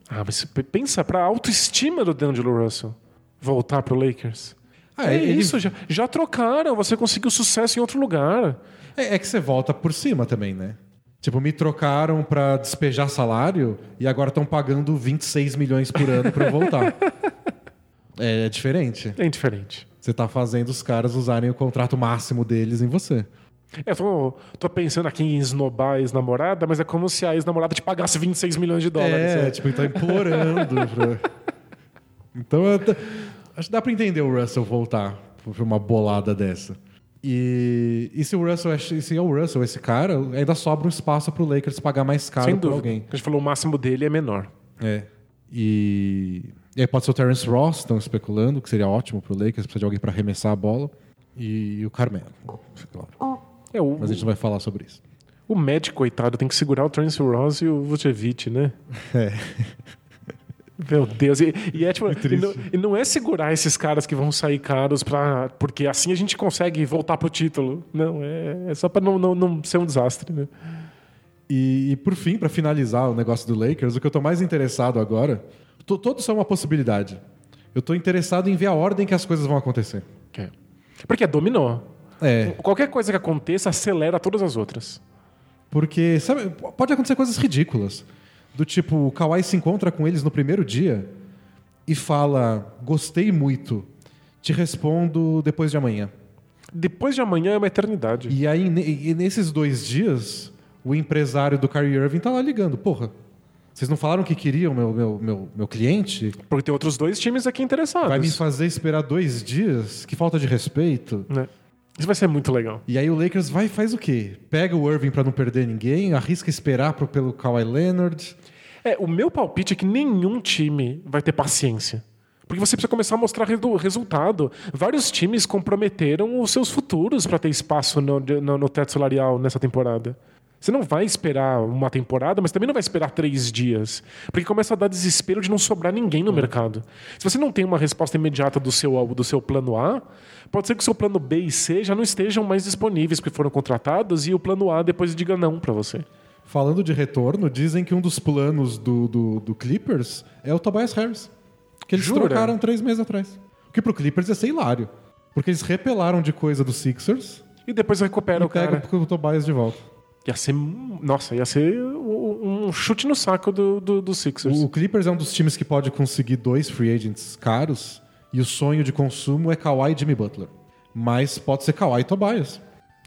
S2: Ah, mas pensa pra autoestima do D'Angelo Russell voltar pro Lakers.
S1: Ah,
S2: é
S1: ele-
S2: isso, já, já trocaram, você conseguiu sucesso em outro lugar.
S1: É, é que você volta por cima também, né? Tipo, me trocaram pra despejar salário e agora estão pagando 26 milhões por ano pra eu voltar. é, é diferente.
S2: É indiferente.
S1: Você tá fazendo os caras usarem o contrato máximo deles em você.
S2: Eu tô, tô pensando aqui em esnobar a ex-namorada, mas é como se a ex-namorada te pagasse 26 milhões de dólares.
S1: É,
S2: né?
S1: tipo, ele tá implorando. pra- Então, eu acho que dá pra entender o Russell voltar pra uma bolada dessa. E, e se o Russell é, se é o Russell esse cara, ainda sobra um espaço pro Lakers pagar mais caro
S2: dúvida.
S1: alguém.
S2: A gente falou o máximo dele é menor.
S1: É. E, e aí pode ser o Terence Ross, estão especulando, que seria ótimo pro Lakers, precisa de alguém pra arremessar a bola. E, o Carmelo, claro.
S2: É, o,
S1: Mas a gente não vai falar sobre isso.
S2: o médico, coitado, tem que segurar o Trance Ross e o Vucevic, né?
S1: É.
S2: Meu Deus. E, e é tipo, e
S1: triste.
S2: não, e não é segurar esses caras que vão sair caros pra. Porque assim a gente consegue voltar pro título. Não, é, é só pra não, não, não ser um desastre, né?
S1: E, e por fim, pra finalizar o negócio do Lakers, o que eu tô mais interessado agora, todos são uma possibilidade. Eu tô interessado em ver a ordem que as coisas vão acontecer.
S2: É. Porque é dominó.
S1: É,
S2: Qualquer coisa que aconteça acelera todas as outras.
S1: porque sabe, pode acontecer coisas ridículas. Do tipo, o Kawhi se encontra com eles no primeiro dia e fala: Gostei muito, te respondo depois de amanhã.
S2: Depois de amanhã é uma eternidade.
S1: E aí, ne- e nesses dois dias, o empresário do Kyrie Irving tá lá ligando: Porra, vocês não falaram que queriam meu, meu, meu, meu cliente?
S2: Porque tem outros dois times aqui interessados.
S1: Vai me fazer esperar dois dias? Que falta de respeito.
S2: né? Isso vai ser muito legal.
S1: E aí o Lakers vai e faz o quê? Pega o Irving pra não perder ninguém, arrisca esperar pro, pelo Kawhi Leonard.
S2: É, o meu palpite é que nenhum time vai ter paciência. Porque você precisa começar a mostrar resultado. Vários times comprometeram os seus futuros para ter espaço no, no, no teto salarial nessa temporada. Você não vai esperar uma temporada, mas também não vai esperar três dias. Porque começa a dar desespero de não sobrar ninguém no mercado. Se você não tem uma resposta imediata do seu, do seu plano A, pode ser que o seu plano B e C já não estejam mais disponíveis porque foram contratados e o plano A depois diga não para você.
S1: Falando de retorno, dizem que um dos planos do, do, do Clippers é o Tobias Harris. Que eles
S2: Jura?
S1: trocaram três meses atrás. O que pro Clippers ia ser hilário. Porque eles repelaram de coisa do Sixers
S2: E depois recupera
S1: e
S2: o cara.
S1: pegam o Tobias de volta.
S2: Ia ser. Nossa, ia ser um chute no saco do, do, do Sixers.
S1: O Clippers é um dos times que pode conseguir dois free agents caros e o sonho de consumo é Kawhi e Jimmy Butler. Mas pode ser Kawhi e Tobias.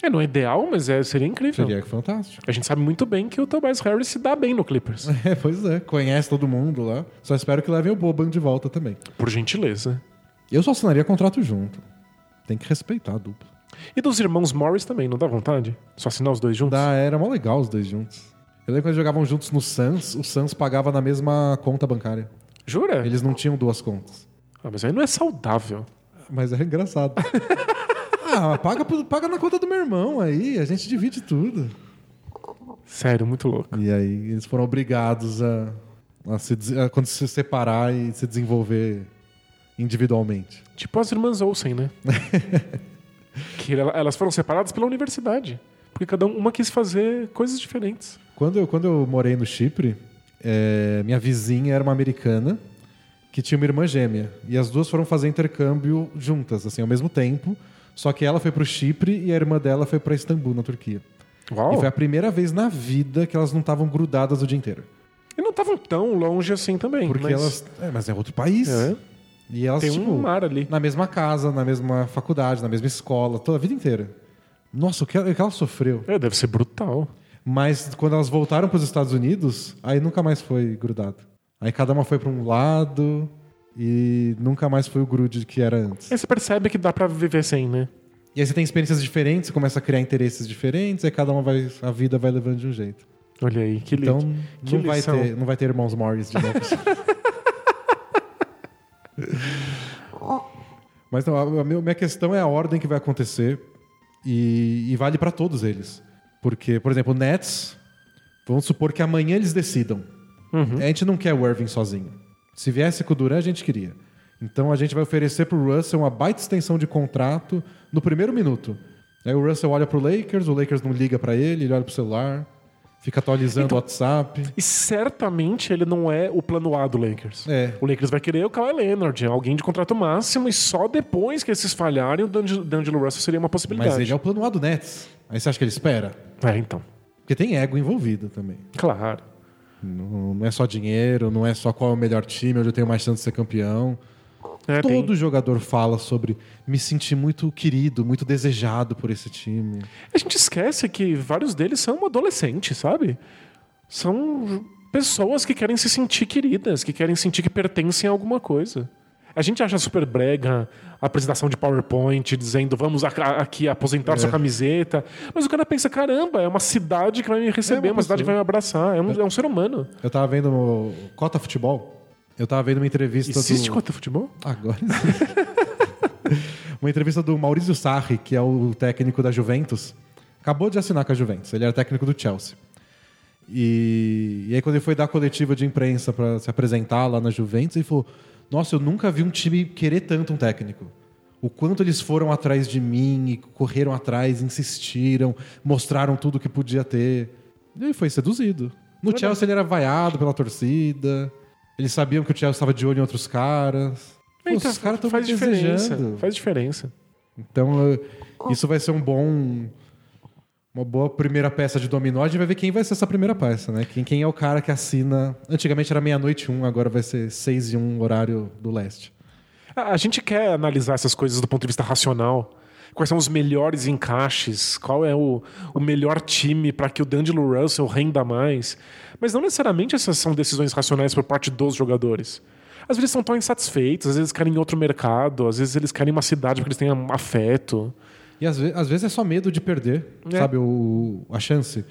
S2: É, não é ideal, mas é, seria incrível.
S1: Seria fantástico.
S2: A gente sabe muito bem que o Tobias Harris se dá bem no Clippers.
S1: É, pois é. Conhece todo mundo lá. Só espero que levem o Boban de volta também.
S2: Por gentileza.
S1: Eu só assinaria contrato junto. Tem que respeitar a dupla.
S2: E dos irmãos Morris também, não dá vontade? Só assinar os dois juntos?
S1: Da era mó legal os dois juntos. Eu lembro quando eles jogavam juntos no Suns, o Suns pagava na mesma conta bancária.
S2: Jura?
S1: Eles não tinham duas contas.
S2: Ah, mas aí não é saudável.
S1: Mas era engraçado. ah, paga, paga na conta do meu irmão aí, a gente divide tudo.
S2: Sério, muito louco.
S1: E aí eles foram obrigados a, a se, a quando se separar e se desenvolver individualmente.
S2: Tipo as irmãs Olsen, né? que ela- elas foram separadas pela universidade. Porque cada um- uma quis fazer coisas diferentes.
S1: Quando eu, quando eu morei no Chipre, é, minha vizinha era uma americana que tinha uma irmã gêmea. E as duas foram fazer intercâmbio juntas, assim, ao mesmo tempo. Só que ela foi pro Chipre e a irmã dela foi para Istambul, na Turquia.
S2: Uau!
S1: E foi a primeira vez na vida que elas não estavam grudadas o dia inteiro.
S2: E não estavam tão longe assim também.
S1: Porque
S2: mas
S1: elas. É, mas é outro país.
S2: É.
S1: E elas,
S2: Tem
S1: tipo,
S2: um mar ali.
S1: na mesma casa, na mesma faculdade, na mesma escola, toda a vida inteira. Nossa, o que ela, o que ela sofreu.
S2: É, deve ser brutal.
S1: Mas quando elas voltaram para os Estados Unidos, aí nunca mais foi grudado. Aí cada uma foi para um lado e nunca mais foi o grude que era antes.
S2: Aí você percebe que dá pra viver sem, né?
S1: E aí você tem experiências diferentes, você começa a criar interesses diferentes, aí cada uma vai, a vida vai levando de um jeito.
S2: Olha aí, que
S1: Então
S2: lindo. que
S1: não vai,
S2: lição.
S1: ter, não vai ter irmãos Morris de novo. Mas não, a, a minha questão é a ordem que vai acontecer e, e vale para todos eles. Porque, por exemplo, o Nets, vamos supor que amanhã eles decidam.
S2: Uhum.
S1: A gente não quer o Irving sozinho. Se viesse com o Durant, a gente queria. Então a gente vai oferecer pro Russell uma baita extensão de contrato no primeiro minuto. Aí o Russell olha pro Lakers, o Lakers não liga para ele, ele olha pro celular, fica atualizando
S2: Então-
S1: o WhatsApp.
S2: E certamente ele não é o plano A do Lakers.
S1: É.
S2: O Lakers vai querer o Kawhi Leonard, alguém de contrato máximo, e só depois que esses falharem, o D'Angelo D'Angelo Russell seria uma possibilidade.
S1: Mas ele é o plano A do Nets. Aí você acha que ele espera?
S2: É, então.
S1: Porque tem ego envolvido também.
S2: Claro.
S1: Não, não é só dinheiro, não é só qual é o melhor time, onde eu tenho mais chance de ser campeão.
S2: É, tem-
S1: Todo jogador fala sobre me sentir muito querido, muito desejado por esse time.
S2: A gente esquece que vários deles são adolescentes, sabe? São pessoas que querem se sentir queridas, que querem sentir que pertencem a alguma coisa. A gente acha super brega a apresentação de PowerPoint dizendo vamos aqui aposentar sua camiseta. Mas o cara pensa, caramba, é uma cidade que vai me receber,
S1: É
S2: uma,
S1: uma
S2: cidade que vai me abraçar. É um, é um ser humano.
S1: Eu tava vendo Cota Futebol. Eu tava vendo uma entrevista
S2: Existe
S1: do...
S2: contra futebol?
S1: Agora sim. uma entrevista do Maurício Sarri, que é o técnico da Juventus. Acabou de assinar com a Juventus. Ele era técnico do Chelsea. E, e aí, quando ele foi dar a coletiva de imprensa para se apresentar lá na Juventus, ele falou: Nossa, eu nunca vi um time querer tanto um técnico. O quanto eles foram atrás de mim e correram atrás, insistiram, mostraram tudo que podia ter. E ele foi seduzido. No Chelsea ele era vaiado pela torcida. Eles sabiam que o Chelsea estava de olho em outros caras. Pô,
S2: Então,
S1: os caras estão
S2: faz diferença. Faz diferença.
S1: Então, isso vai ser um bom. Uma boa primeira peça de dominó. A gente vai ver quem vai ser essa primeira peça, né? Quem, quem é o cara que assina. Antigamente era meia-noite um, agora vai ser seis e um, horário do leste.
S2: A gente quer analisar essas coisas do ponto de vista racional. Quais são os melhores encaixes? Qual é o, o melhor time para que o D'Angelo Russell renda mais? Mas não necessariamente essas são decisões racionais por parte dos jogadores. Às vezes eles estão tão insatisfeitos, às vezes querem outro mercado, às vezes eles querem uma cidade porque eles têm afeto.
S1: E às, ve- às vezes é só medo de perder,
S2: É.
S1: sabe? O, a chance.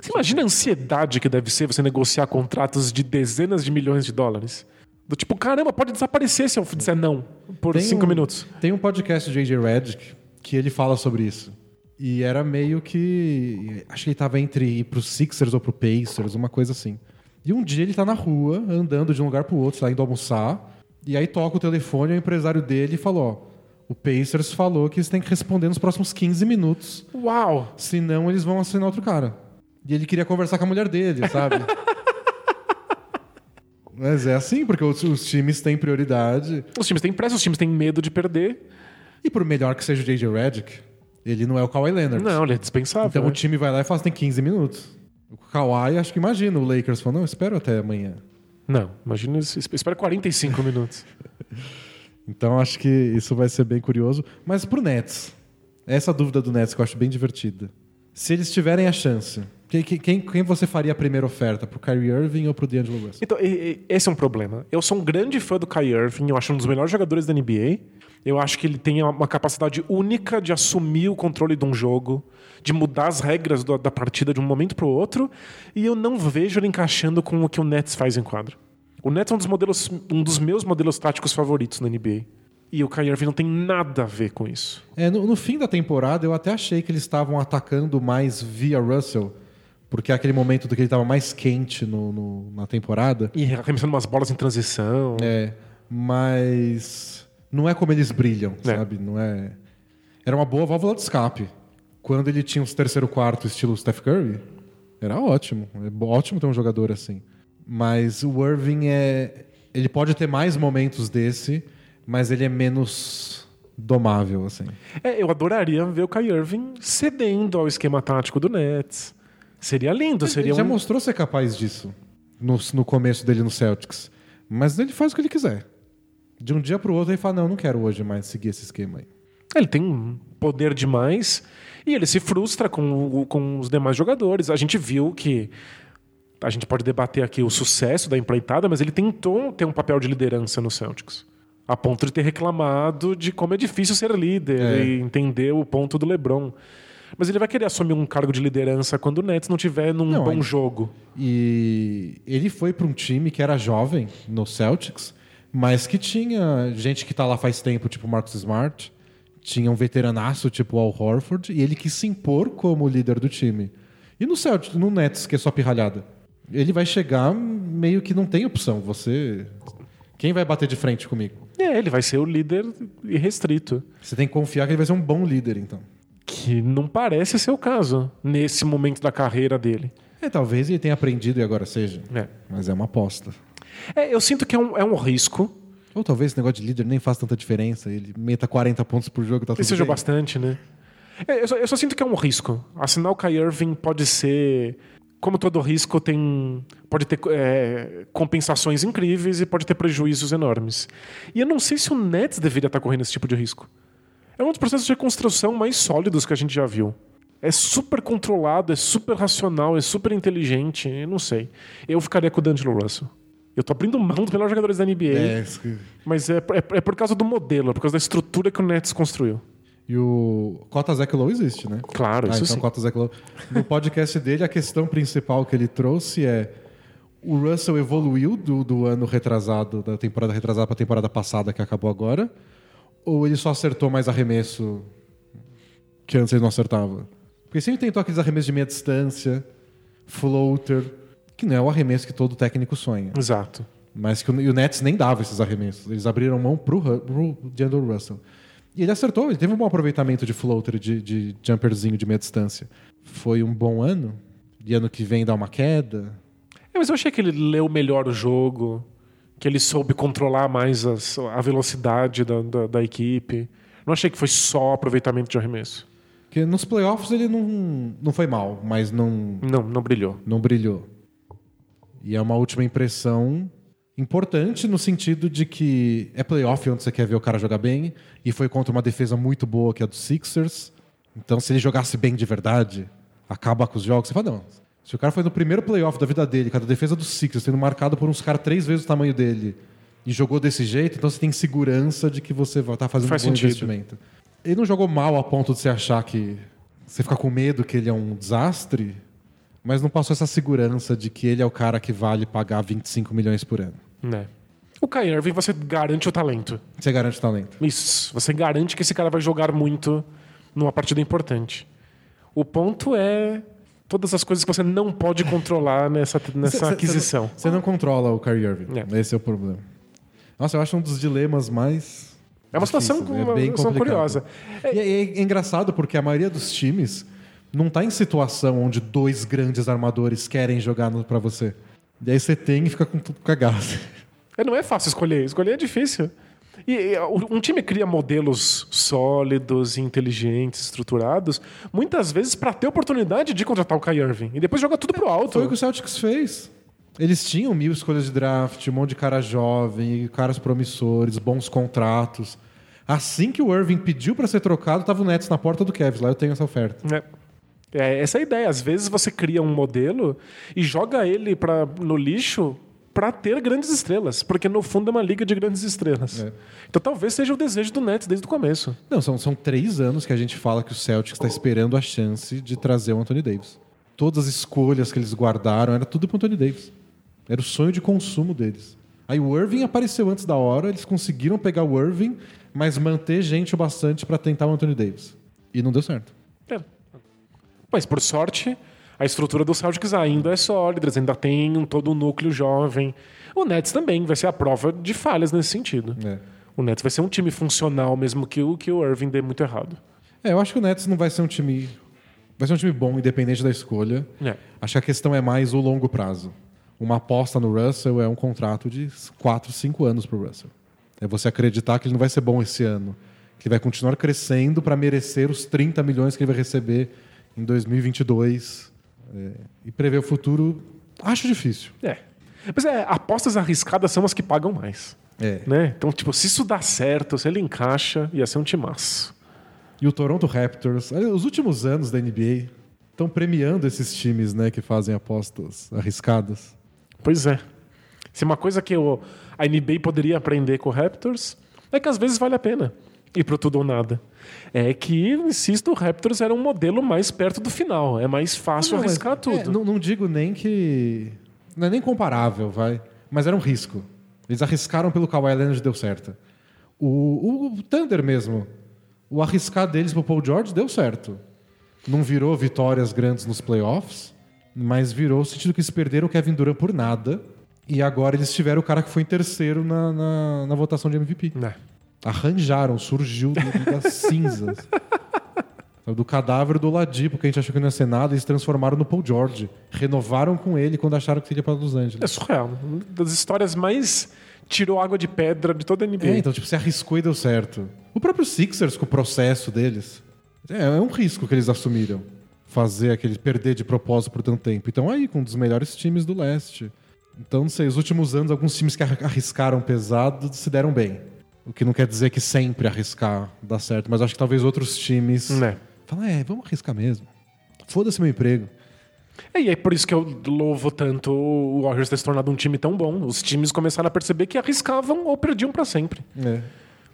S2: Você imagina a ansiedade que deve ser você negociar contratos de dezenas de milhões de dólares? Do tipo, caramba, pode desaparecer se eu disser não por
S1: Tem
S2: cinco
S1: um-
S2: minutos.
S1: Tem um podcast de AJ Redick que ele fala sobre isso. E era meio que. Acho que ele tava entre ir pro Sixers ou pro Pacers, uma coisa assim. E um dia ele tá na rua, andando de um lugar pro outro, tá indo almoçar. E aí toca o telefone, o empresário dele falou: Ó, o Pacers falou que eles têm que responder nos próximos 15 minutos,
S2: Uau!
S1: senão eles vão assinar outro cara. E ele queria conversar com a mulher dele, sabe? Mas é assim, porque os, os times têm prioridade.
S2: Os times têm pressa, os times têm medo de perder.
S1: E por melhor que seja o J.J. Redick, ele não é o Kawhi Leonard.
S2: Não, ele é dispensável.
S1: Então
S2: né?
S1: o time vai lá e fala, tem 15 minutos. O Kawhi, acho que imagina o Lakers falando, não, espero até amanhã.
S2: Não, imagina, es- espera 45 minutos.
S1: Então acho que isso vai ser bem curioso. Mas pro Nets, essa dúvida do Nets que eu acho bem divertida. Se eles tiverem a chance, quem, quem, quem você faria a primeira oferta? Pro Kyrie Irving ou pro D'Angelo Russell?
S2: Então, esse é um problema. Eu sou um grande fã do Kyrie Irving, eu acho um dos melhores jogadores da NBA. Eu acho que ele tem uma capacidade única de assumir o controle de um jogo, de mudar as regras do- da partida de um momento para o outro, e eu não vejo ele encaixando com o que o Nets faz em quadro. O Nets é um dos, modelos, um dos meus modelos táticos favoritos na NBA. E o Kyrie Irving não tem nada a ver com isso.
S1: É, no, no fim da temporada, eu até achei que eles estavam atacando mais via Russell, porque é aquele momento do que ele estava mais quente no- no- na temporada.
S2: E arremessando umas bolas em transição.
S1: É, mas não é como eles brilham,
S2: É.
S1: sabe? Não é. Era uma boa válvula de escape. Quando ele tinha os terceiro quarto estilo Steph Curry, era ótimo. É ótimo ter um jogador assim. Mas o Irving é, ele pode ter mais momentos desse, mas ele é menos domável assim.
S2: É, eu adoraria ver o Kyrie Irving cedendo ao esquema tático do Nets. Seria lindo, seria
S1: ele já
S2: um...
S1: mostrou ser capaz disso no, no começo dele no Celtics. Mas ele faz o que ele quiser. De um dia pro outro ele fala: Não, não quero hoje mais seguir esse esquema aí.
S2: Ele tem poder demais e ele se frustra com, o- com os demais jogadores. A gente viu que. A gente pode debater aqui o sucesso da empreitada, mas ele tentou ter um papel de liderança no Celtics. A ponto de ter reclamado de como é difícil ser líder
S1: É.
S2: e entender o ponto do LeBron. Mas ele vai querer assumir um cargo de liderança quando o Nets não tiver num
S1: Não,
S2: bom
S1: ele-
S2: jogo.
S1: E ele foi para um time que era jovem no Celtics, mas que tinha gente que tá lá faz tempo, tipo Marcus Smart, tinha um veteranaço tipo Al Horford, e ele quis se impor como líder do time. E no Celtics, no Nets, que é só pirralhada, ele vai chegar meio que não tem opção. Você. Quem vai bater de frente comigo?
S2: É, ele vai ser o líder irrestrito.
S1: Você tem que confiar que ele vai ser um bom líder, então.
S2: Que não parece ser o caso nesse momento da carreira dele.
S1: É, talvez ele tenha aprendido e agora seja.
S2: É.
S1: Mas é uma aposta.
S2: É, eu sinto que é um, é um risco.
S1: Ou talvez esse negócio de líder nem faça tanta diferença. Ele meta 40 pontos por jogo, tá tudo
S2: seja
S1: bem.
S2: bastante, né? É, eu, só, eu só sinto que é um risco. Assinar o Kyrie Irving pode ser. Como todo risco, tem pode ter é, compensações incríveis e pode ter prejuízos enormes. E eu não sei se o Nets deveria estar correndo esse tipo de risco. É um dos processos de reconstrução mais sólidos que a gente já viu. É super controlado, é super racional, é super inteligente. Eu não sei. Eu ficaria com o D'Angelo Russell. Eu tô abrindo mão dos melhores jogadores da NBA,
S1: É,
S2: mas é, é, é por causa do modelo, é por causa da estrutura que o Nets construiu.
S1: E o Cota Zach Lowe existe, né?
S2: Claro,
S1: Ah,
S2: isso
S1: então
S2: sim.
S1: Cota Zach Lowe. No podcast dele, a questão principal que ele trouxe é o Russell evoluiu do, do ano retrasado, da temporada retrasada para a temporada passada que acabou agora, ou ele só acertou mais arremesso que antes ele não acertava? Porque sempre tentou aqueles arremessos de meia distância, floater, que não é o arremesso que todo técnico sonha.
S2: Exato.
S1: Mas que o, e o Nets nem dava esses arremessos. Eles abriram mão pro, pro D'Angelo Russell. E ele acertou, ele teve um bom aproveitamento de floater, de, de jumperzinho de meia distância. Foi um bom ano. E ano que vem dá uma queda.
S2: É, mas eu achei que ele leu melhor o jogo, que ele soube controlar mais as- a velocidade da, da, da equipe. Não achei que foi só aproveitamento de arremesso.
S1: Porque nos playoffs ele não, não foi mal, mas não,
S2: Não, não brilhou.
S1: não brilhou. E é uma última impressão importante no sentido de que é playoff onde você quer ver o cara jogar bem e foi contra uma defesa muito boa que é a dos Sixers. Então, se ele jogasse bem de verdade, acaba com os jogos. Você fala, não. Se o cara foi no primeiro playoff da vida dele, com a defesa dos Sixers, sendo marcado por uns caras três vezes o tamanho dele, e jogou desse jeito, então você tem segurança de que você vai estar fazendo
S2: Faz
S1: um bom
S2: sentido.
S1: investimento. Ele não jogou mal a ponto de você achar que. Você ficar com medo que ele é um desastre, mas não passou essa segurança de que ele é o cara que vale pagar 25 milhões por ano.
S2: Né? O Kyrie Irving, você garante o talento.
S1: Você garante talento.
S2: Isso. Você garante que esse cara vai jogar muito numa partida importante. O ponto é todas as coisas que você não pode controlar nessa, nessa
S1: Cê- cê-
S2: aquisição.
S1: Você não controla o Kyrie Irving.
S2: É.
S1: Esse é o problema. Nossa, eu acho um dos dilemas mais.
S2: É uma situação, uma
S1: bem
S2: situação curiosa.
S1: E é, é engraçado porque a maioria dos times não tá em situação onde dois grandes armadores querem jogar pra você. E aí você tem e fica com tudo cagado.
S2: É, não é fácil escolher. Escolher é difícil. E, e, um time cria modelos sólidos, inteligentes, estruturados, muitas vezes para ter oportunidade de contratar o Kai Irving. E depois joga tudo pro alto.
S1: Foi o que o Celtics fez. Eles tinham mil escolhas de draft, um monte de cara jovem, caras promissores, bons contratos. Assim que o Irving pediu pra ser trocado, tava o Nets na porta do Cavs. Lá eu tenho essa oferta.
S2: É. É essa a ideia. Às vezes você cria um modelo e joga ele pra, no lixo para ter grandes estrelas, porque no fundo é uma liga de grandes estrelas.
S1: É.
S2: Então talvez seja o desejo do Nets desde o começo.
S1: Não, são, são três anos que a gente fala que o Celtics está esperando a chance de trazer o Anthony Davis. Todas as escolhas que eles guardaram era tudo pro Anthony Davis. Era o sonho de consumo deles. Aí o Irving apareceu antes da hora, eles conseguiram pegar o Irving, mas manter gente o bastante para tentar o Anthony Davis. E não deu certo.
S2: É. Mas por sorte, a estrutura do Celtics ainda é sólida, eles ainda tem um, todo um núcleo jovem. O Nets também vai ser a prova de falhas nesse sentido.
S1: É.
S2: O Nets vai ser um time funcional, mesmo que o, que o Irving dê muito errado.
S1: É, eu acho que o Nets não vai ser um time. Vai ser um time bom, independente da escolha.
S2: É.
S1: Acho que a questão é mais o longo prazo. Uma aposta no Russell é um contrato de 4, 5 anos pro Russell. É você acreditar que ele não vai ser bom esse ano. Que ele vai continuar crescendo para merecer os 30 milhões que ele vai receber em 2022. É, e prever o futuro, acho difícil.
S2: É. Mas é, apostas arriscadas são as que pagam mais.
S1: É.
S2: Né? Então, tipo, se isso dá certo, se ele encaixa, ia ser um timaço.
S1: E o Toronto Raptors, os últimos anos da NBA estão premiando esses times né, que fazem apostas arriscadas.
S2: Pois é. Se uma coisa que o, a NBA poderia aprender com o Raptors é que às vezes vale a pena ir pro tudo ou nada. É que, insisto, o Raptors era um modelo mais perto do final. É mais fácil
S1: Não, mas-
S2: arriscar tudo.
S1: é, não, não digo nem que. Não é nem comparável, vai. Mas era um risco. Eles arriscaram pelo Kawhi Leonard e deu certo. O, o, Thunder mesmo. O arriscar deles pro Paul George deu certo. Não virou vitórias grandes nos playoffs, mas virou o sentido que eles perderam o Kevin Durant por nada. E agora eles tiveram o cara que foi em terceiro na, na, na votação de MVP.
S2: Né?
S1: Arranjaram, surgiu do- das cinzas. Do cadáver do Oladipo, que a gente achou que não ia ser nada, eles transformaram no Paul George. Renovaram com ele quando acharam que ele ia para Los
S2: É
S1: Angeles.
S2: surreal. Uma das histórias mais tirou água de pedra de toda a NBA.
S1: É, então, tipo, você arriscou e deu certo. O próprio Sixers, com o processo deles, é, é um risco que eles assumiram. Fazer aquele perder de propósito por tanto tempo. Então, aí, com um dos melhores times do leste. Então, não sei, os últimos anos, alguns times que arri- arriscaram pesado se deram bem. O que não quer dizer que sempre arriscar dá certo, mas acho que talvez outros times.
S2: Né?
S1: Falam, é, vamos arriscar mesmo. Foda-se meu emprego.
S2: É, e é por isso que eu louvo tanto o Warriors ter se tornado um time tão bom. Os times começaram a perceber que arriscavam ou perdiam pra sempre.
S1: É.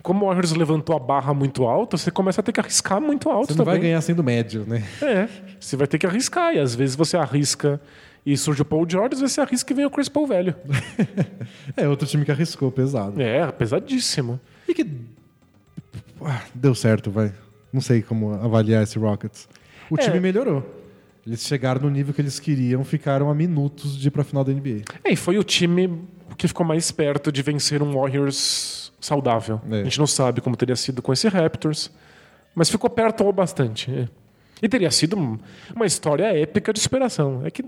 S2: Como o Warriors levantou a barra muito alta, você começa a ter que arriscar muito alto
S1: Você não vai
S2: também.
S1: ganhar sendo médio, né?
S2: É, você vai ter que arriscar. E às vezes você arrisca e surge o Paul George, você arrisca e vem o Chris Paul velho.
S1: É outro time que arriscou pesado.
S2: É, pesadíssimo.
S1: E que. Ah, deu certo, vai. Não sei como avaliar esse Rockets. O
S2: É.
S1: time melhorou. Eles chegaram no nível que eles queriam, ficaram a minutos de ir pra final da NBA.
S2: É, e foi o time que ficou mais perto de vencer um Warriors saudável.
S1: É.
S2: A gente não sabe como teria sido com esse Raptors, mas ficou perto o bastante. é. E teria sido um- uma história épica de superação. É que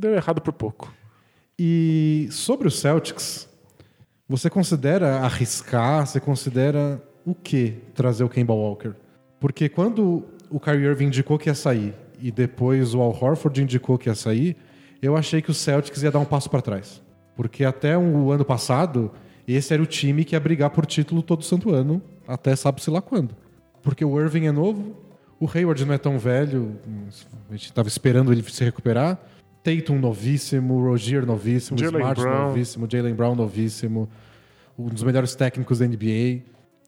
S2: deu errado por pouco.
S1: E sobre o Celtics, você considera arriscar? Você considera o que trazer o Kemba Walker? Porque quando o Kyrie Irving indicou que ia sair e depois o Al Horford indicou que ia sair, eu achei que o Celtics ia dar um passo para trás. Porque até o ano passado, esse era o time que ia brigar por título todo santo ano, até sabe-se lá quando. Porque o Irving é novo, o Hayward não é tão velho, a gente estava esperando ele se recuperar. Tatum novíssimo, Rogier novíssimo,
S2: Jaylen
S1: Smart
S2: Brown.
S1: novíssimo, Jalen Brown novíssimo, um dos melhores técnicos da NBA.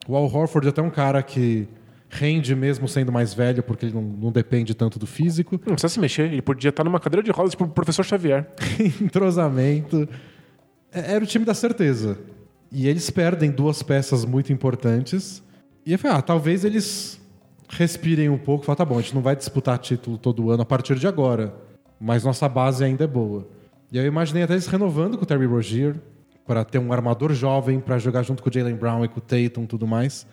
S1: O Al Horford é até um cara que rende mesmo sendo mais velho, porque ele não, não depende tanto do físico.
S2: Não precisa se mexer, ele podia estar numa cadeira de rodas tipo o professor Xavier.
S1: entrosamento. É- Era o time da certeza. E eles perdem duas peças muito importantes. E eu falei, ah, talvez eles respirem um pouco e falem, tá bom, a gente não vai disputar título todo ano a partir de agora. Mas nossa base ainda é boa. E eu imaginei até eles renovando com o Terry Rozier para ter um armador jovem para jogar junto com o Jalen Brown e com o Tatum e tudo mais.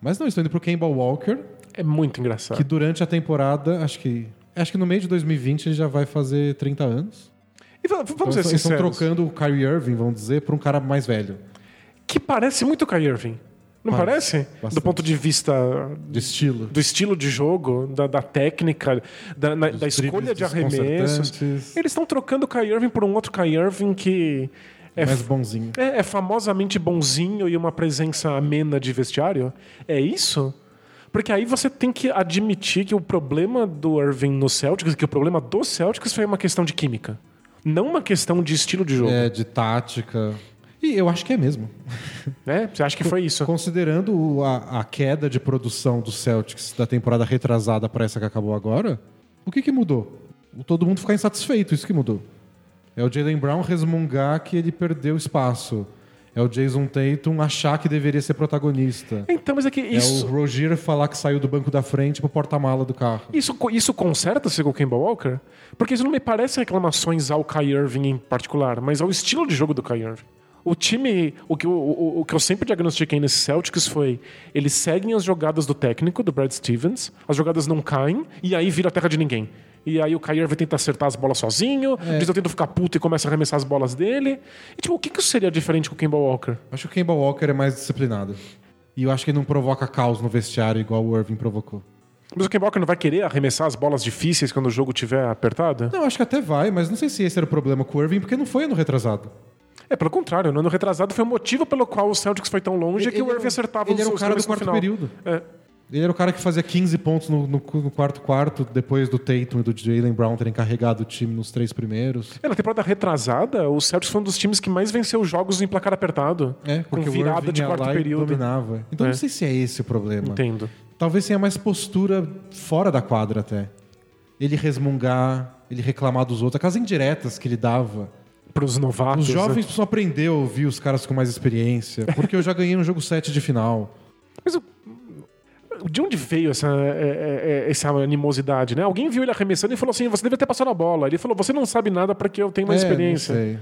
S1: Mas não, estou indo pro Kemba Walker,
S2: É muito engraçado.
S1: que durante a temporada, acho que Acho que no meio de 2020 ele já vai fazer 30 anos.
S2: E va- vamos
S1: Então,
S2: ser
S1: eles estão
S2: sinceros.
S1: trocando o Kyrie Irving, vamos dizer, por um cara mais velho.
S2: Que parece muito Kyrie Irving. Não
S1: Parece.
S2: parece? Do ponto de vista
S1: De estilo.
S2: do estilo de jogo, da, da técnica, da, na- da escolha de arremessos. Eles estão trocando o Kyrie Irving por um outro Kyrie Irving que é,
S1: mais bonzinho.
S2: é, é famosamente bonzinho e uma presença amena de vestiário. É isso? Porque aí você tem que admitir que o problema do Irving no Celtics, que o problema do Celtics foi uma questão de química. Não uma questão de estilo de jogo.
S1: É, de tática. E eu acho que é mesmo.
S2: Né? Você acha que foi isso?
S1: Considerando a, a queda de produção do Celtics da temporada retrasada para essa que acabou agora, o que, que mudou? O Todo mundo ficar insatisfeito, isso que mudou. É o Jalen Brown resmungar que ele perdeu espaço. É o Jason Tatum achar que deveria ser protagonista.
S2: Então, mas é que isso.
S1: É o Rogier falar que saiu do banco da frente pro porta-mala do carro.
S2: Isso, isso conserta-se com o Kemba Walker? Porque isso não me parece reclamações ao Kai Irving em particular, mas ao estilo de jogo do Kai Irving. O time, o que, eu- o, o que eu sempre diagnostiquei nesse Celtics foi: eles seguem as jogadas do técnico, do Brad Stevens, as jogadas não caem, e aí vira a terra de ninguém. E aí o Kai Irving tenta acertar as bolas sozinho, diz eu tento ficar puto e começa a arremessar as bolas dele. E tipo, o que, que seria diferente com o Kemba Walker?
S1: Acho que o Kemba Walker é mais disciplinado. E eu acho que ele não provoca caos no vestiário igual o Irving provocou.
S2: Mas o Kemba Walker não vai querer arremessar as bolas difíceis quando o jogo estiver apertado?
S1: Não, acho que até vai, mas não sei se esse era o problema com o Irving, porque não foi ano retrasado.
S2: É, pelo contrário, no ano retrasado foi o motivo pelo qual o Celtics foi tão longe é que o Irving acertava
S1: Ele
S2: os
S1: era o cara do quarto
S2: final.
S1: período.
S2: É.
S1: Ele era o cara que fazia 15 pontos no, no- no quarto quarto, depois do Tatum e do Jalen Brown terem carregado o time nos três primeiros.
S2: É, na temporada retrasada, o Celtics foi um dos times que mais venceu jogos em placar apertado.
S1: É,
S2: com
S1: o
S2: virada
S1: Irving
S2: de quarto período.
S1: dominava. Então
S2: É.
S1: não sei se é esse o problema.
S2: Entendo.
S1: Talvez tenha mais postura fora da quadra até. Ele resmungar, ele reclamar dos outros, aquelas indiretas que ele dava.
S2: Para os novatos.
S1: Os jovens
S2: né?
S1: precisam aprender a ouvir os caras com mais experiência, porque eu já ganhei um jogo 7 de final.
S2: Mas o- de onde veio essa, é, é, é, essa animosidade, né? Alguém viu ele arremessando e falou assim: você deve ter passado a bola. Ele falou: você não sabe nada porque eu tenho mais
S1: É, não
S2: experiência.
S1: sei.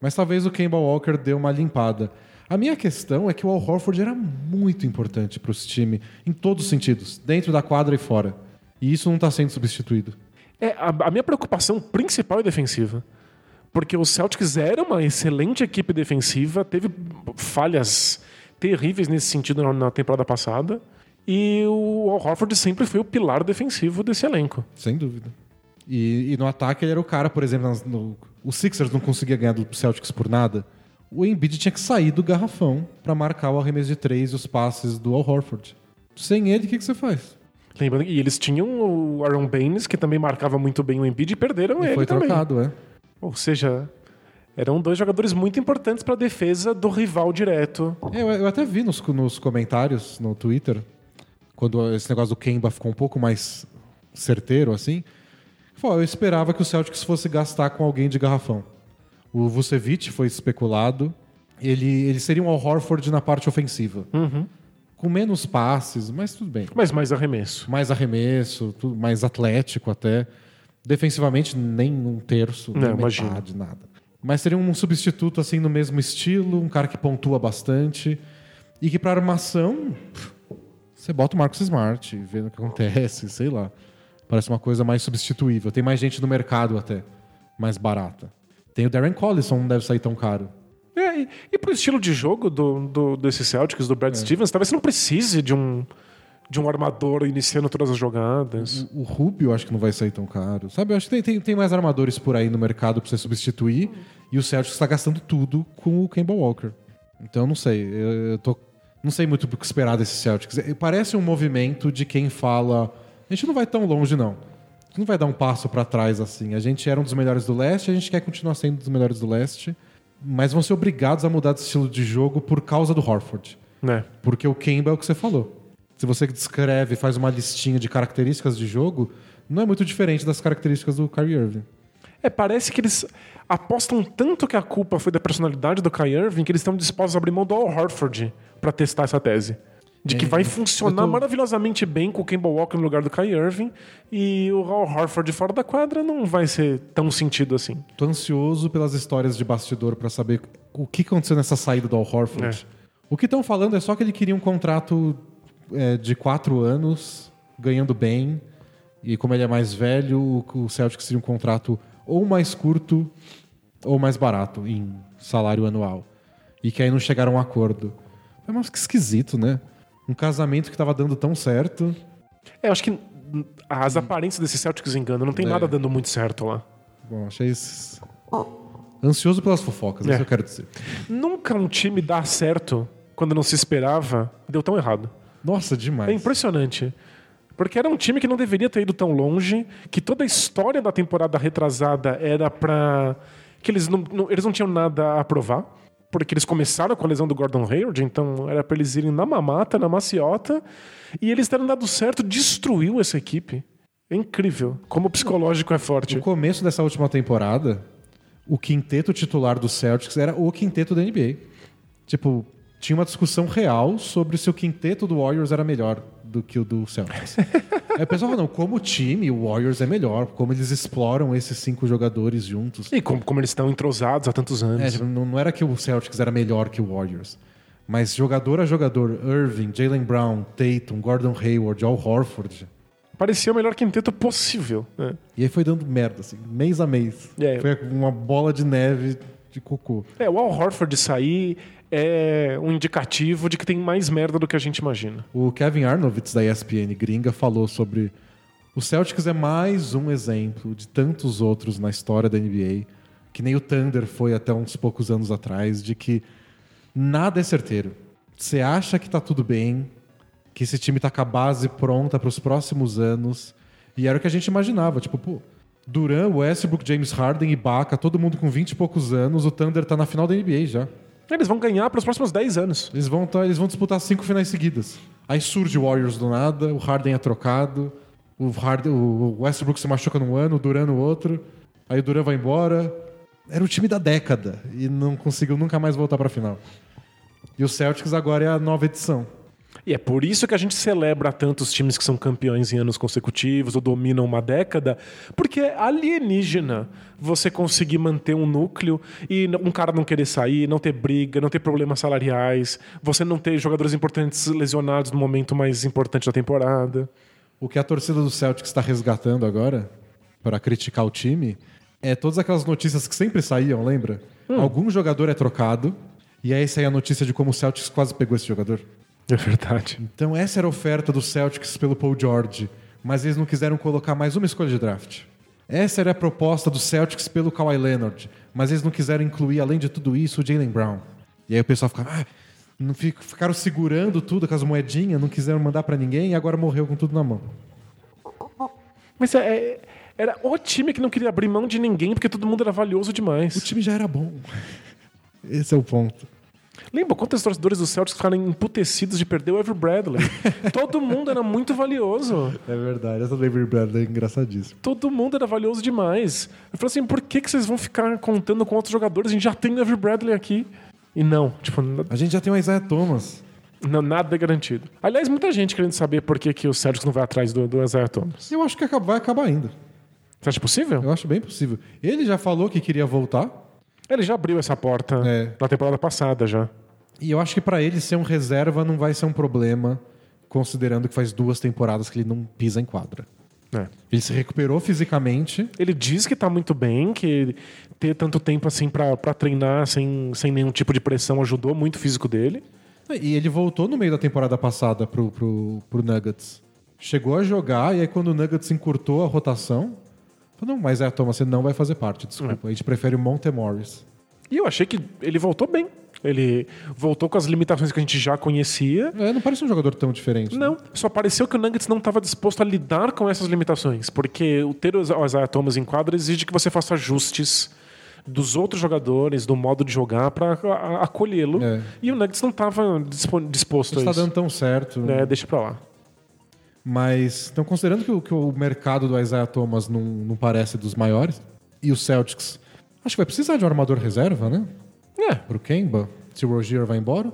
S1: Mas talvez o Kemba Walker deu uma limpada. A minha questão é que o Al Horford era muito importante para esse time, em todos os sentidos, dentro da quadra e fora. E isso não está sendo substituído.
S2: É, a, a minha preocupação principal é defensiva. Porque o Celtics era uma excelente equipe defensiva, teve falhas terríveis nesse sentido na, na temporada passada. E o Al Horford sempre foi o pilar defensivo desse elenco.
S1: Sem dúvida. E, e no ataque ele era o cara, por exemplo, nas- no, o Sixers não conseguia ganhar do Celtics por nada. O Embiid tinha que sair do garrafão para marcar o arremesso de três e os passes do Al Horford. Sem ele, o que, que você faz?
S2: Lembrando, e eles tinham o Aaron Baines, que também marcava muito bem o Embiid, e perderam
S1: E
S2: ele
S1: foi
S2: também.
S1: trocado, é.
S2: Ou seja, eram dois jogadores muito importantes para a defesa do rival direto.
S1: É, Eu, eu até vi nos, nos comentários no Twitter, quando esse negócio do Kemba ficou um pouco mais certeiro, assim. Eu esperava que o Celtics fosse gastar com alguém de garrafão. O Vucevic foi especulado. Ele, ele seria um Al Horford na parte ofensiva. Com menos passes, mas tudo bem.
S2: Mas mais arremesso.
S1: Mais arremesso, tudo mais atlético até. Defensivamente, nem um terço, nem
S2: Não,
S1: metade, nada. Mas seria um substituto assim no mesmo estilo, um cara que pontua bastante. E que para armação, pff, você bota o Marcos Smart, vê o que acontece, sei lá. Parece uma coisa mais substituível. Tem mais gente no mercado até, mais barata. Tem o Darren Collison, não deve sair tão caro.
S2: É, e, e pro estilo de jogo do, do, desse Celtics, do
S1: É.
S2: Brad Stevens, talvez você não precise de um, de um armador iniciando todas as jogadas.
S1: O, o Rubio acho que não vai sair tão caro. Sabe, eu acho que tem, tem, tem mais armadores por aí no mercado pra você substituir. E o Celtics está gastando tudo com o Kemba Walker. Então, não sei. Eu, eu tô, não sei muito o que esperar desse Celtics. É, Parece um movimento de quem fala... A gente não vai tão longe, não. A gente não vai dar um passo pra trás assim. A gente era um dos melhores do leste, a gente quer continuar sendo um dos melhores do leste. Mas vão ser obrigados a mudar de estilo de jogo por causa do Horford.
S2: Né?
S1: Porque o Kemba é o que você falou. Se você descreve, faz uma listinha de características de jogo, não é muito diferente das características do Kyrie Irving.
S2: É, parece que eles apostam tanto que a culpa foi da personalidade do Kai Irving que eles estão dispostos a abrir mão do Al Horford pra testar essa tese. De que
S1: É,
S2: vai funcionar
S1: tô-
S2: maravilhosamente bem com o Kemba Walker no lugar do Kai Irving e o Al Horford fora da quadra não vai ser tão sentido assim.
S1: Tô ansioso pelas histórias de bastidor pra saber o que aconteceu nessa saída do Al Horford. O que estão falando é só que ele queria um contrato é, de quatro anos, ganhando bem, E como ele é mais velho, o- Celtics teria um contrato ou mais curto ou mais barato em salário anual. E que aí não chegaram a um acordo. Mas que esquisito, né? Um casamento que tava dando tão certo.
S2: É, eu acho que as aparências desse Celtics enganam. Não tem
S1: É.
S2: nada dando muito certo lá.
S1: Bom, achei isso... Ansioso pelas fofocas, é
S2: É.
S1: isso que eu quero dizer.
S2: Nunca um time dá certo quando não se esperava, deu tão errado.
S1: Nossa, demais.
S2: É impressionante. Porque era um time que não deveria ter ido tão longe, que toda a história da temporada retrasada era pra. que eles não, não- eles não tinham nada a provar. Porque eles começaram com a lesão do Gordon Hayward, então era pra eles irem na mamata, na maciota. E eles deram dado certo, destruiu essa equipe. É incrível. Como o psicológico é forte.
S1: No começo dessa última temporada, o quinteto titular do Celtics era o quinteto da NBA. Tipo, tinha uma discussão real sobre se o quinteto do Warriors era melhor do que o do Celtics. Aí o pessoal falou, não, como time, o Warriors é melhor, como eles exploram esses cinco jogadores juntos.
S2: E como, como eles estão entrosados há tantos anos.
S1: É, tipo, não, não era que o Celtics era melhor que o Warriors. Mas jogador a jogador, Irving, Jalen Brown, Tatum, Gordon Hayward, Al Horford.
S2: Parecia o melhor quinteto possível. né?
S1: E aí foi dando merda, assim, mês a mês.
S2: É.
S1: Foi uma bola de neve de cocô.
S2: É, o Al Horford sair é um indicativo de que tem mais merda do que a gente imagina.
S1: O Kevin Arnovitz da ESPN gringa falou sobre o Celtics é mais um exemplo de tantos outros na história da NBA, que nem o Thunder foi até uns poucos anos atrás, de que nada é certeiro. Você acha que tá tudo bem, que esse time tá com a base pronta para os próximos anos, e era o que a gente imaginava, tipo, pô, Duran, Westbrook, James Harden, Ibaka, todo mundo com 20 e poucos anos, o Thunder tá na final da NBA já.
S2: Eles vão ganhar para os próximos 10 anos.
S1: Eles vão, tá- eles vão disputar cinco finais seguidas. Aí surge o Warriors do nada, o Harden é trocado, o, Harden, o Westbrook se machuca num ano, o Duran no outro, aí o Duran vai embora. Era o time da década e não conseguiu nunca mais voltar pra final. E o Celtics agora é a nova edição.
S2: E é por isso que a gente celebra tantos times que são campeões em anos consecutivos ou dominam uma década, porque é alienígena você conseguir manter um núcleo e um cara não querer sair, não ter briga, não ter problemas salariais, você não ter jogadores importantes lesionados no momento mais importante da temporada.
S1: O que a torcida do Celtics está resgatando agora, para criticar o time, é todas aquelas notícias que sempre saíam, lembra? Algum jogador é trocado, e aí sai a notícia de como o Celtics quase pegou esse jogador.
S2: É verdade.
S1: Então essa era a oferta do Celtics pelo Paul George, mas eles não quiseram colocar mais uma escolha de draft. Essa era a proposta do Celtics pelo Kawhi Leonard, mas eles não quiseram incluir, além de tudo isso, o Jalen Brown. E aí o pessoal ficava, ah, não fic- ficaram segurando tudo com as moedinhas, não quiseram mandar pra ninguém e agora morreu com tudo na mão.
S2: Mas é- era o time que não queria abrir mão de ninguém porque todo mundo era valioso demais.
S1: O time já era bom. Esse é o ponto.
S2: Lembra quantos torcedores do Celtics ficaram emputecidos de perder o Ever Bradley? Todo mundo era muito valioso.
S1: É verdade, essa do Avery Bradley é engraçadíssima.
S2: Todo mundo era valioso demais. Eu falei assim, por que, que vocês vão ficar contando com outros jogadores? A gente já tem o Ever Bradley aqui. E não, tipo,
S1: A gente já tem o Isaiah Thomas.
S2: não, nada é garantido. Aliás, muita gente querendo saber por que, que o Celtics não vai atrás do, do Isaiah Thomas.
S1: Eu acho que vai acabar ainda.
S2: Você acha possível?
S1: Eu acho bem possível. Ele já falou que queria voltar.
S2: Ele já abriu essa porta
S1: É.
S2: na temporada passada já.
S1: E eu acho que pra ele ser um reserva não vai ser um problema, considerando que faz duas temporadas que ele não pisa em quadra.
S2: É.
S1: Ele se recuperou fisicamente.
S2: Ele diz que tá muito bem, que ter tanto tempo assim pra treinar sem, sem nenhum tipo de pressão ajudou muito o físico dele.
S1: E ele voltou no meio da temporada passada pro, pro, pro Nuggets. Chegou a jogar, e aí quando o Nuggets encurtou a rotação, falou, não, mas é, Thomas, você não vai fazer parte, desculpa. A gente prefere o Monte Morris.
S2: E eu achei que ele voltou bem. Ele voltou com as limitações que a gente já conhecia.
S1: É, não parece um jogador tão diferente. né?
S2: Não, só pareceu que o Nuggets não estava disposto a lidar com essas limitações, porque o ter os o Isaiah Thomas em quadra exige que você faça ajustes dos outros jogadores, do modo de jogar para acolhê-lo.
S1: É.
S2: E o Nuggets não estava disposto
S1: Não
S2: a
S1: está
S2: isso.
S1: dando tão certo.
S2: É, deixa pra lá.
S1: Mas, então, considerando que o, que o mercado do Isaiah Thomas não, não parece dos maiores, e o Celtics, acho que vai precisar de um armador reserva, né?
S2: É,
S1: Pro Kemba, se o Rogier vai embora.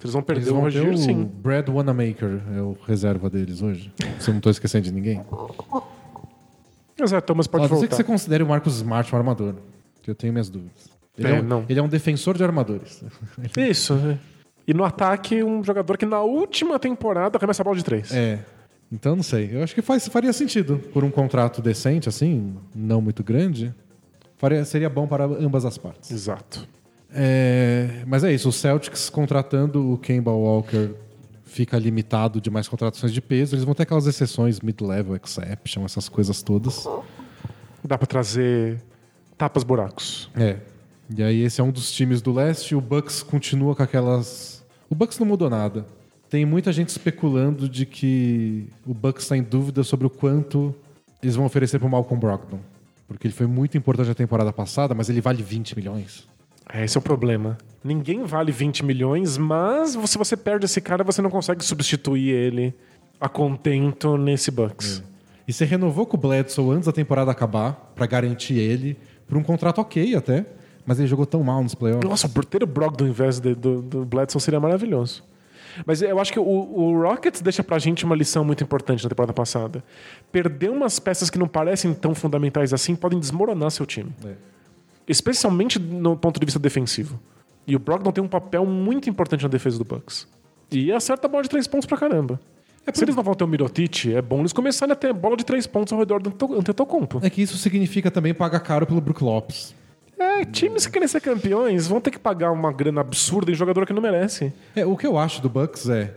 S2: eles vão perder
S1: Eles
S2: o
S1: vão ter
S2: Rogier,
S1: o
S2: sim.
S1: Brad Wanamaker, é o reserva deles hoje. Se eu não tô esquecendo de ninguém.
S2: O Isaiah Thomas pode
S1: A ser
S2: voltar.
S1: que você considere o Marcos Smart um armador. Que eu tenho minhas dúvidas. Ele
S2: É,
S1: é, um,
S2: não.
S1: ele é um defensor de armadores.
S2: Isso. é. E no ataque, um jogador que na última temporada arremessa a bola de três.
S1: É. Então não sei. Eu acho que faz, faria sentido por um contrato decente, assim, não muito grande. Faria, seria bom para ambas as partes.
S2: Exato.
S1: É, mas é isso, o Celtics contratando o Kemba Walker fica limitado de mais contratações de peso. Eles vão ter aquelas exceções, mid-level exception, essas coisas todas.
S2: Dá pra trazer tapas buracos.
S1: É. E aí esse é um dos times do leste. O Bucks continua com aquelas. O Bucks não mudou nada. Tem muita gente especulando de que o Bucks está em dúvida sobre o quanto eles vão oferecer pro Malcolm Brogdon. Porque ele foi muito importante na temporada passada, mas ele vale 20 milhões.
S2: É, esse é o problema. Ninguém vale 20 milhões, mas se você perde esse cara, você não consegue substituir ele a contento nesse Bucks.
S1: E você renovou com o Bledsoe antes da temporada acabar, pra garantir ele, por um contrato ok até, mas ele jogou tão mal nos playoffs.
S2: Nossa, por ter o Brogdon invés de- do, do Bledsoe seria maravilhoso. Mas eu acho que o, o Rockets deixa pra gente uma lição muito importante na temporada passada. Perder umas peças que não parecem tão fundamentais assim podem desmoronar seu time.
S1: É.
S2: Especialmente no ponto de vista defensivo. E o Brogdon tem um papel muito importante na defesa do Bucks. E acerta a bola de três pontos pra caramba. Se eles não vão ter o Mirotic, é bom eles começarem a ter bola de três pontos ao redor do. Antetokounmpo.
S1: É que isso significa também pagar caro pelo Brook Lopes.
S2: É, times que querem ser campeões vão ter que pagar uma grana absurda em jogador que não merece.
S1: É, o que eu acho do Bucks é.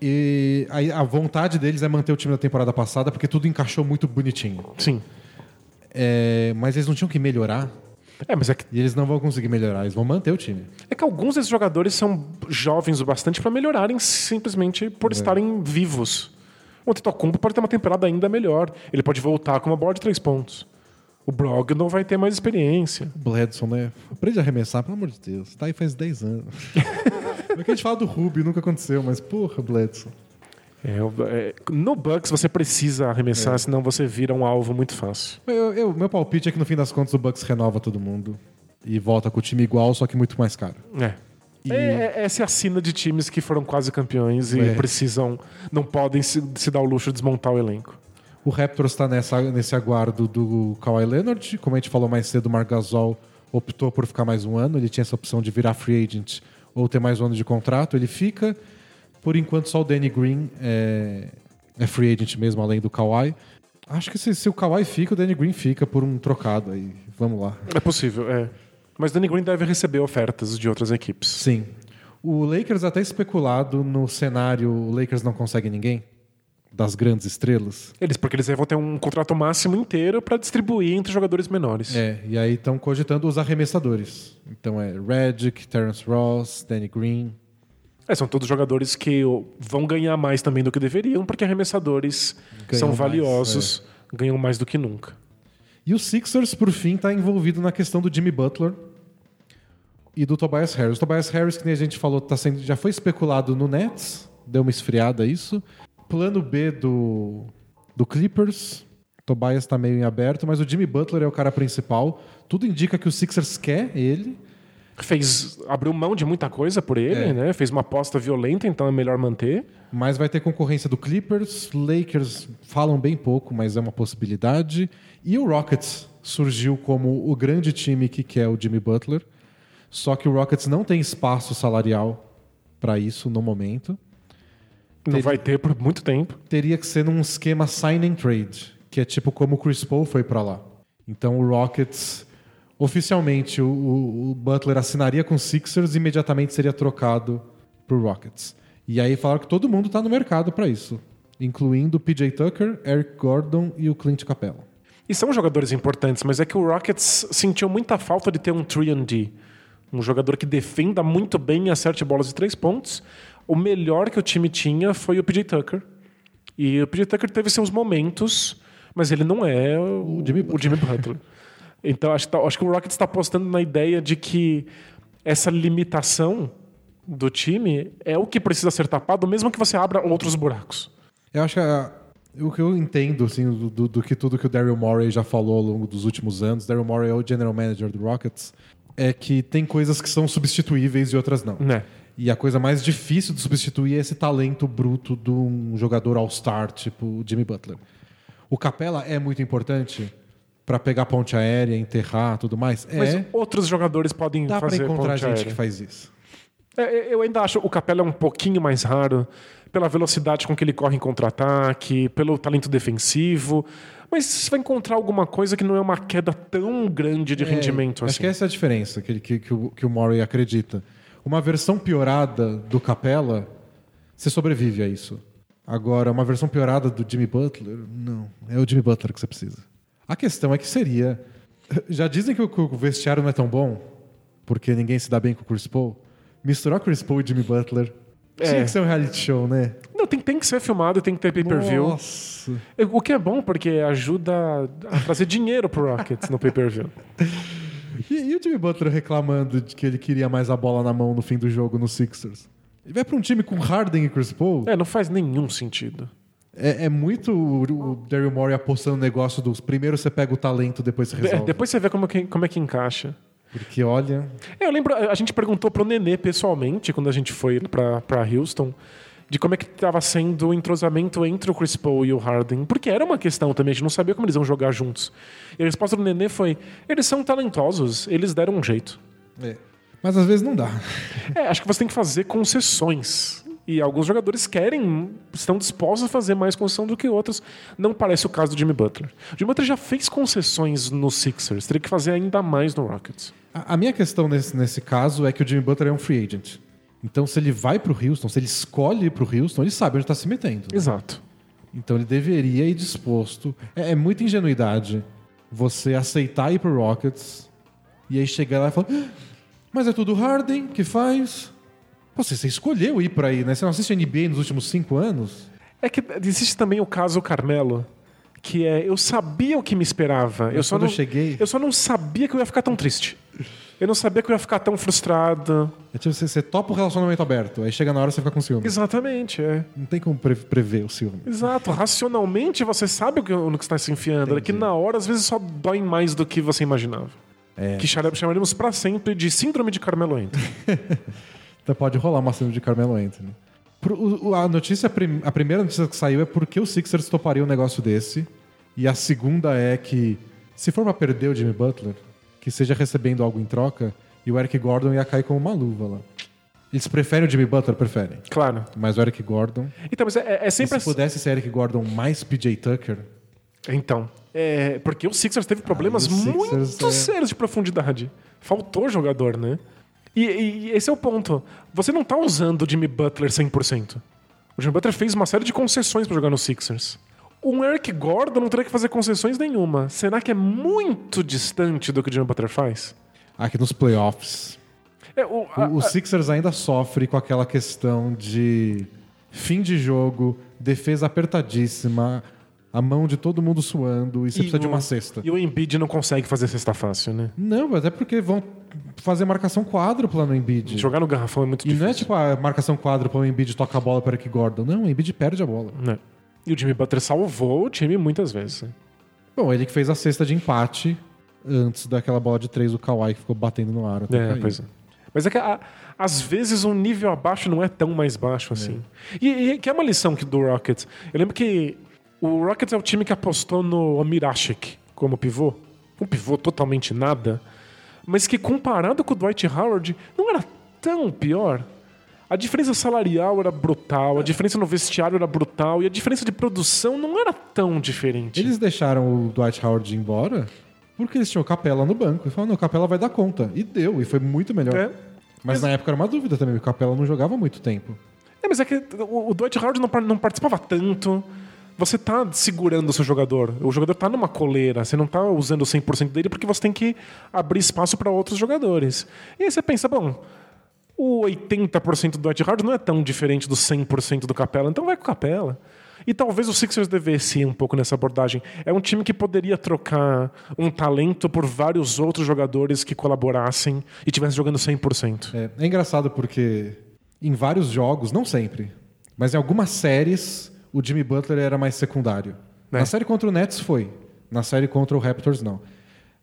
S1: E a, a vontade deles é manter o time da temporada passada, porque tudo encaixou muito bonitinho.
S2: Sim.
S1: É, mas eles não tinham que melhorar.
S2: É, mas é que,
S1: E eles não vão conseguir melhorar, eles vão manter o time.
S2: é que alguns desses jogadores são jovens o bastante pra melhorarem simplesmente por estarem vivos. O Antetokounmpo pode ter uma temporada ainda melhor. Ele pode voltar com uma bola de três pontos. O Brogdon vai ter mais experiência.
S1: O Bledson, né? Aprende a arremessar, pelo amor de Deus. Tá aí faz 10 anos. é que a gente fala do Ruby, nunca aconteceu, mas porra, Bledson.
S2: É, é, no Bucks você precisa arremessar, senão você vira um alvo muito fácil.
S1: Eu, eu- meu palpite é que no fim das contas o Bucks renova todo mundo e volta com o time igual, só que muito mais caro.
S2: É.
S1: E-
S2: É, é- essa é a sina de times que foram quase campeões e
S1: É.
S2: precisam, não podem se, se dar o luxo de desmontar o elenco.
S1: O Raptors está nesse aguardo do Kawhi Leonard. Como a gente falou mais cedo, o Marc Gasol optou por ficar mais um ano. Ele tinha essa opção de virar free agent ou ter mais um ano de contrato. Ele fica. Por enquanto, só o Danny Green é, é free agent mesmo, além do Kawhi. Acho que se, se o Kawhi fica, o Danny Green fica por um trocado aí. Vamos lá.
S2: É possível, é. Mas Danny Green deve receber ofertas de outras equipes.
S1: Sim. O Lakers até especulado no cenário o Lakers não consegue ninguém das grandes estrelas.
S2: Eles, porque eles vão ter um contrato máximo inteiro para distribuir entre jogadores menores.
S1: É, e aí estão cogitando os arremessadores. Então é Redick, Terrence Ross, Danny Green.
S2: É, são todos jogadores que vão ganhar mais também do que deveriam, porque arremessadores
S1: Ganham
S2: são
S1: mais,
S2: valiosos, ganham mais do que nunca.
S1: E o Sixers, por fim, está envolvido na questão do Jimmy Butler e do Tobias Harris. O Tobias Harris, que nem a gente falou, tá sendo, já foi especulado no Nets, deu uma esfriada isso. Plano B do, do Clippers, Tobias está meio em aberto, mas o Jimmy Butler é o cara principal. Tudo indica que o Sixers quer ele.
S2: Fez, abriu mão de muita coisa por ele,
S1: É.
S2: né? Fez uma aposta violenta, então é melhor manter.
S1: Mas vai ter concorrência do Clippers, Lakers falam bem pouco, mas é uma possibilidade. E o Rockets surgiu como o grande time que quer o Jimmy Butler. Só que o Rockets não tem espaço salarial para isso no momento.
S2: Não
S1: Teria-
S2: vai ter por muito tempo.
S1: Teria que ser num esquema sign and trade, que é tipo como o Chris Paul foi para lá. Então o Rockets oficialmente o, o- o Butler assinaria com o Sixers e imediatamente seria trocado pro Rockets. E aí falaram que todo mundo tá no mercado para isso, incluindo o PJ Tucker, Eric Gordon e o Clint Capella.
S2: E são jogadores importantes, mas é que o Rockets sentiu muita falta de ter um 3D. Um jogador que defenda muito bem e acerte bolas de três pontos. O melhor que o time tinha foi o PJ Tucker. E o PJ Tucker teve seus momentos, mas ele não é o,
S1: Jimmy
S2: o Jimmy Butler. então acho que, tá- acho que o Rockets está apostando na ideia de que essa limitação do time é o que precisa ser tapado, mesmo que você abra outros buracos.
S1: Eu acho que a- o que eu entendo assim, do, do- do que tudo que o Daryl Morey já falou ao longo dos últimos anos, Daryl Morey é o general manager do Rockets, é que tem coisas que são substituíveis e outras não.
S2: Né?
S1: E a coisa mais difícil de substituir é esse talento bruto de um jogador all-star, tipo Jimmy Butler. O Capela é muito importante para pegar ponte aérea, enterrar, tudo mais.
S2: Mas
S1: é,
S2: outros jogadores podem
S1: dá para
S2: fazer
S1: encontrar
S2: ponte
S1: gente
S2: aérea.
S1: que faz isso.
S2: É, eu ainda acho o Capela é um pouquinho mais raro pela velocidade com que ele corre em contra-ataque, pelo talento defensivo. Mas você vai encontrar alguma coisa que não é uma queda tão grande de rendimento
S1: Acho
S2: assim.
S1: que essa é a diferença que, que, que, o, que o Murray acredita. Uma versão piorada do Capela, você sobrevive a isso. Agora, uma versão piorada do Jimmy Butler, não. É o Jimmy Butler que você precisa. A questão é que seria. Já dizem que o, que o vestiário não é tão bom, porque ninguém se dá bem com o Chris Paul. Misturar Chris Paul e Jimmy Butler.
S2: É.
S1: Tinha que ser um reality show, né?
S2: Não, tem, tem que ser filmado, tem que ter pay-per-view.
S1: Nossa.
S2: O que é bom, porque ajuda a trazer dinheiro pro Rockets no pay-per-view.
S1: E, e o Jimmy Butler reclamando de que ele queria mais a bola na mão no fim do jogo no Sixers? Ele vai pra um time com Harden e Chris Paul?
S2: É, não faz nenhum sentido.
S1: É, é muito o, Daryl Morey apostando no negócio dos primeiro você pega o talento, depois você
S2: É,
S1: resolve.
S2: depois você vê como, que, como é que encaixa.
S1: Porque olha.
S2: É, eu lembro, a gente perguntou pro Nenê pessoalmente, quando a gente foi pra Houston, de como é que estava sendo o entrosamento entre o Chris Paul e o Harden. Porque era uma questão também, a gente não sabia como eles iam jogar juntos. E a resposta do Nenê foi: eles são talentosos, eles deram um jeito.
S1: é. Mas às vezes não dá.
S2: É, acho que você tem que fazer concessões. E alguns jogadores querem, estão dispostos a fazer mais concessão do que outros. Não parece o caso do Jimmy Butler. O Jimmy Butler já fez concessões no Sixers, teria que fazer ainda mais no Rockets.
S1: A, a minha questão nesse, nesse caso é que o Jimmy Butler é um free agent. Então, se ele vai pro Houston, se ele escolhe ir pro Houston, ele sabe onde tá se metendo.
S2: Exato.
S1: Então ele deveria ir disposto. É, é muita ingenuidade você aceitar ir pro Rockets e aí chegar lá e falar: "Ah, Mas é tudo Harden que faz. Pô, você, você escolheu ir pra aí, né? Você não assiste NBA nos últimos cinco anos?
S2: É que existe também o caso Carmelo, que é eu sabia o que me esperava. eu só
S1: quando
S2: não
S1: eu cheguei-
S2: eu só não sabia que eu ia ficar tão triste. Eu não sabia que eu ia ficar tão frustrado.
S1: É tipo, você, você topa o relacionamento aberto, aí chega na hora você fica com ciúme.
S2: Exatamente, é.
S1: Não tem como pre- prever o ciúme.
S2: Exato. Racionalmente você sabe o que, no que está se enfiando. É que na hora, às vezes, só dói mais do que você imaginava.
S1: É.
S2: Que chama- chamaríamos pra sempre de síndrome de Carmelo Anthony.
S1: Então pode rolar uma cena de Carmelo Anthony. Pro- o- o- a notícia, prim- a primeira notícia que saiu é porque o Sixers toparia um negócio desse. E a segunda é que, se for pra perder o Jimmy Butler, que seja recebendo algo em troca, e o Eric Gordon ia cair como uma luva lá. Eles preferem o Jimmy Butler? Preferem.
S2: Claro.
S1: Mas o Eric Gordon.
S2: Então, mas é, é
S1: E
S2: sempre
S1: se
S2: assim.
S1: pudesse ser Eric Gordon mais PJ Tucker,
S2: Então. É, porque o Sixers teve problemas
S1: Ah, Sixers
S2: muito
S1: é-
S2: sérios de profundidade. Faltou jogador, né? E, e esse é o ponto. Você não tá usando o Jimmy Butler 100%. O Jimmy Butler fez uma série de concessões para jogar no Sixers. Um Eric Gordon não teria que fazer concessões nenhuma. Será que é muito distante do que o Jimmy Butler faz?
S1: aqui nos playoffs,
S2: É, o, a-
S1: o, o Sixers ainda sofre com aquela questão de fim de jogo, defesa apertadíssima, a mão de todo mundo suando e você
S2: e
S1: precisa de
S2: o-
S1: uma cesta.
S2: E o Embiid não consegue fazer cesta fácil, né?
S1: Não, mas é porque vão fazer marcação quádrupla no Embiid.
S2: Jogar no garrafão é muito
S1: E
S2: difícil.
S1: não é tipo a marcação quádrupla, o Embiid toca a bola para Eric Gordon. Não, o Embiid perde a bola.
S2: né? E o Jimmy Butler salvou o time muitas vezes. né?
S1: Bom, ele que fez a cesta de empate antes daquela bola de três do Kawhi que ficou batendo no ar. até
S2: É,
S1: cair.
S2: pois é. Mas é que a- às vezes um nível abaixo não é tão mais baixo assim. E, e que é uma lição que do Rockets. Eu lembro que o Rockets é o time que apostou no Mirashik como pivô. Um pivô totalmente nada. Mas que comparado com o Dwight Howard, não era tão pior. A diferença salarial era brutal, a diferença no vestiário era brutal e a diferença de produção não era tão diferente.
S1: Eles deixaram o Dwight Howard ir embora porque eles tinham Capela no banco. Eles falaram, não, o Capela vai dar conta. E deu, e foi muito melhor.
S2: É.
S1: Mas,
S2: Mas-
S1: na época era uma dúvida também, o Capela não jogava muito tempo.
S2: É, mas é que o Dwight Howard não, não participava tanto. Você tá segurando o seu jogador. O jogador tá numa coleira. Você não tá usando o 100% dele porque você tem que abrir espaço para outros jogadores. E aí você pensa, bom, o 80% do Dwight Howard não é tão diferente do 100% do Capela, então vai com o Capela. E talvez o Sixers devesse ir um pouco nessa abordagem. É um time que poderia trocar um talento por vários outros jogadores que colaborassem e estivessem jogando 100%.
S1: É, é engraçado porque em vários jogos, não sempre, mas em algumas séries, o Jimmy Butler era mais secundário.
S2: É.
S1: Na série contra o Nets foi. Na série contra o Raptors, não.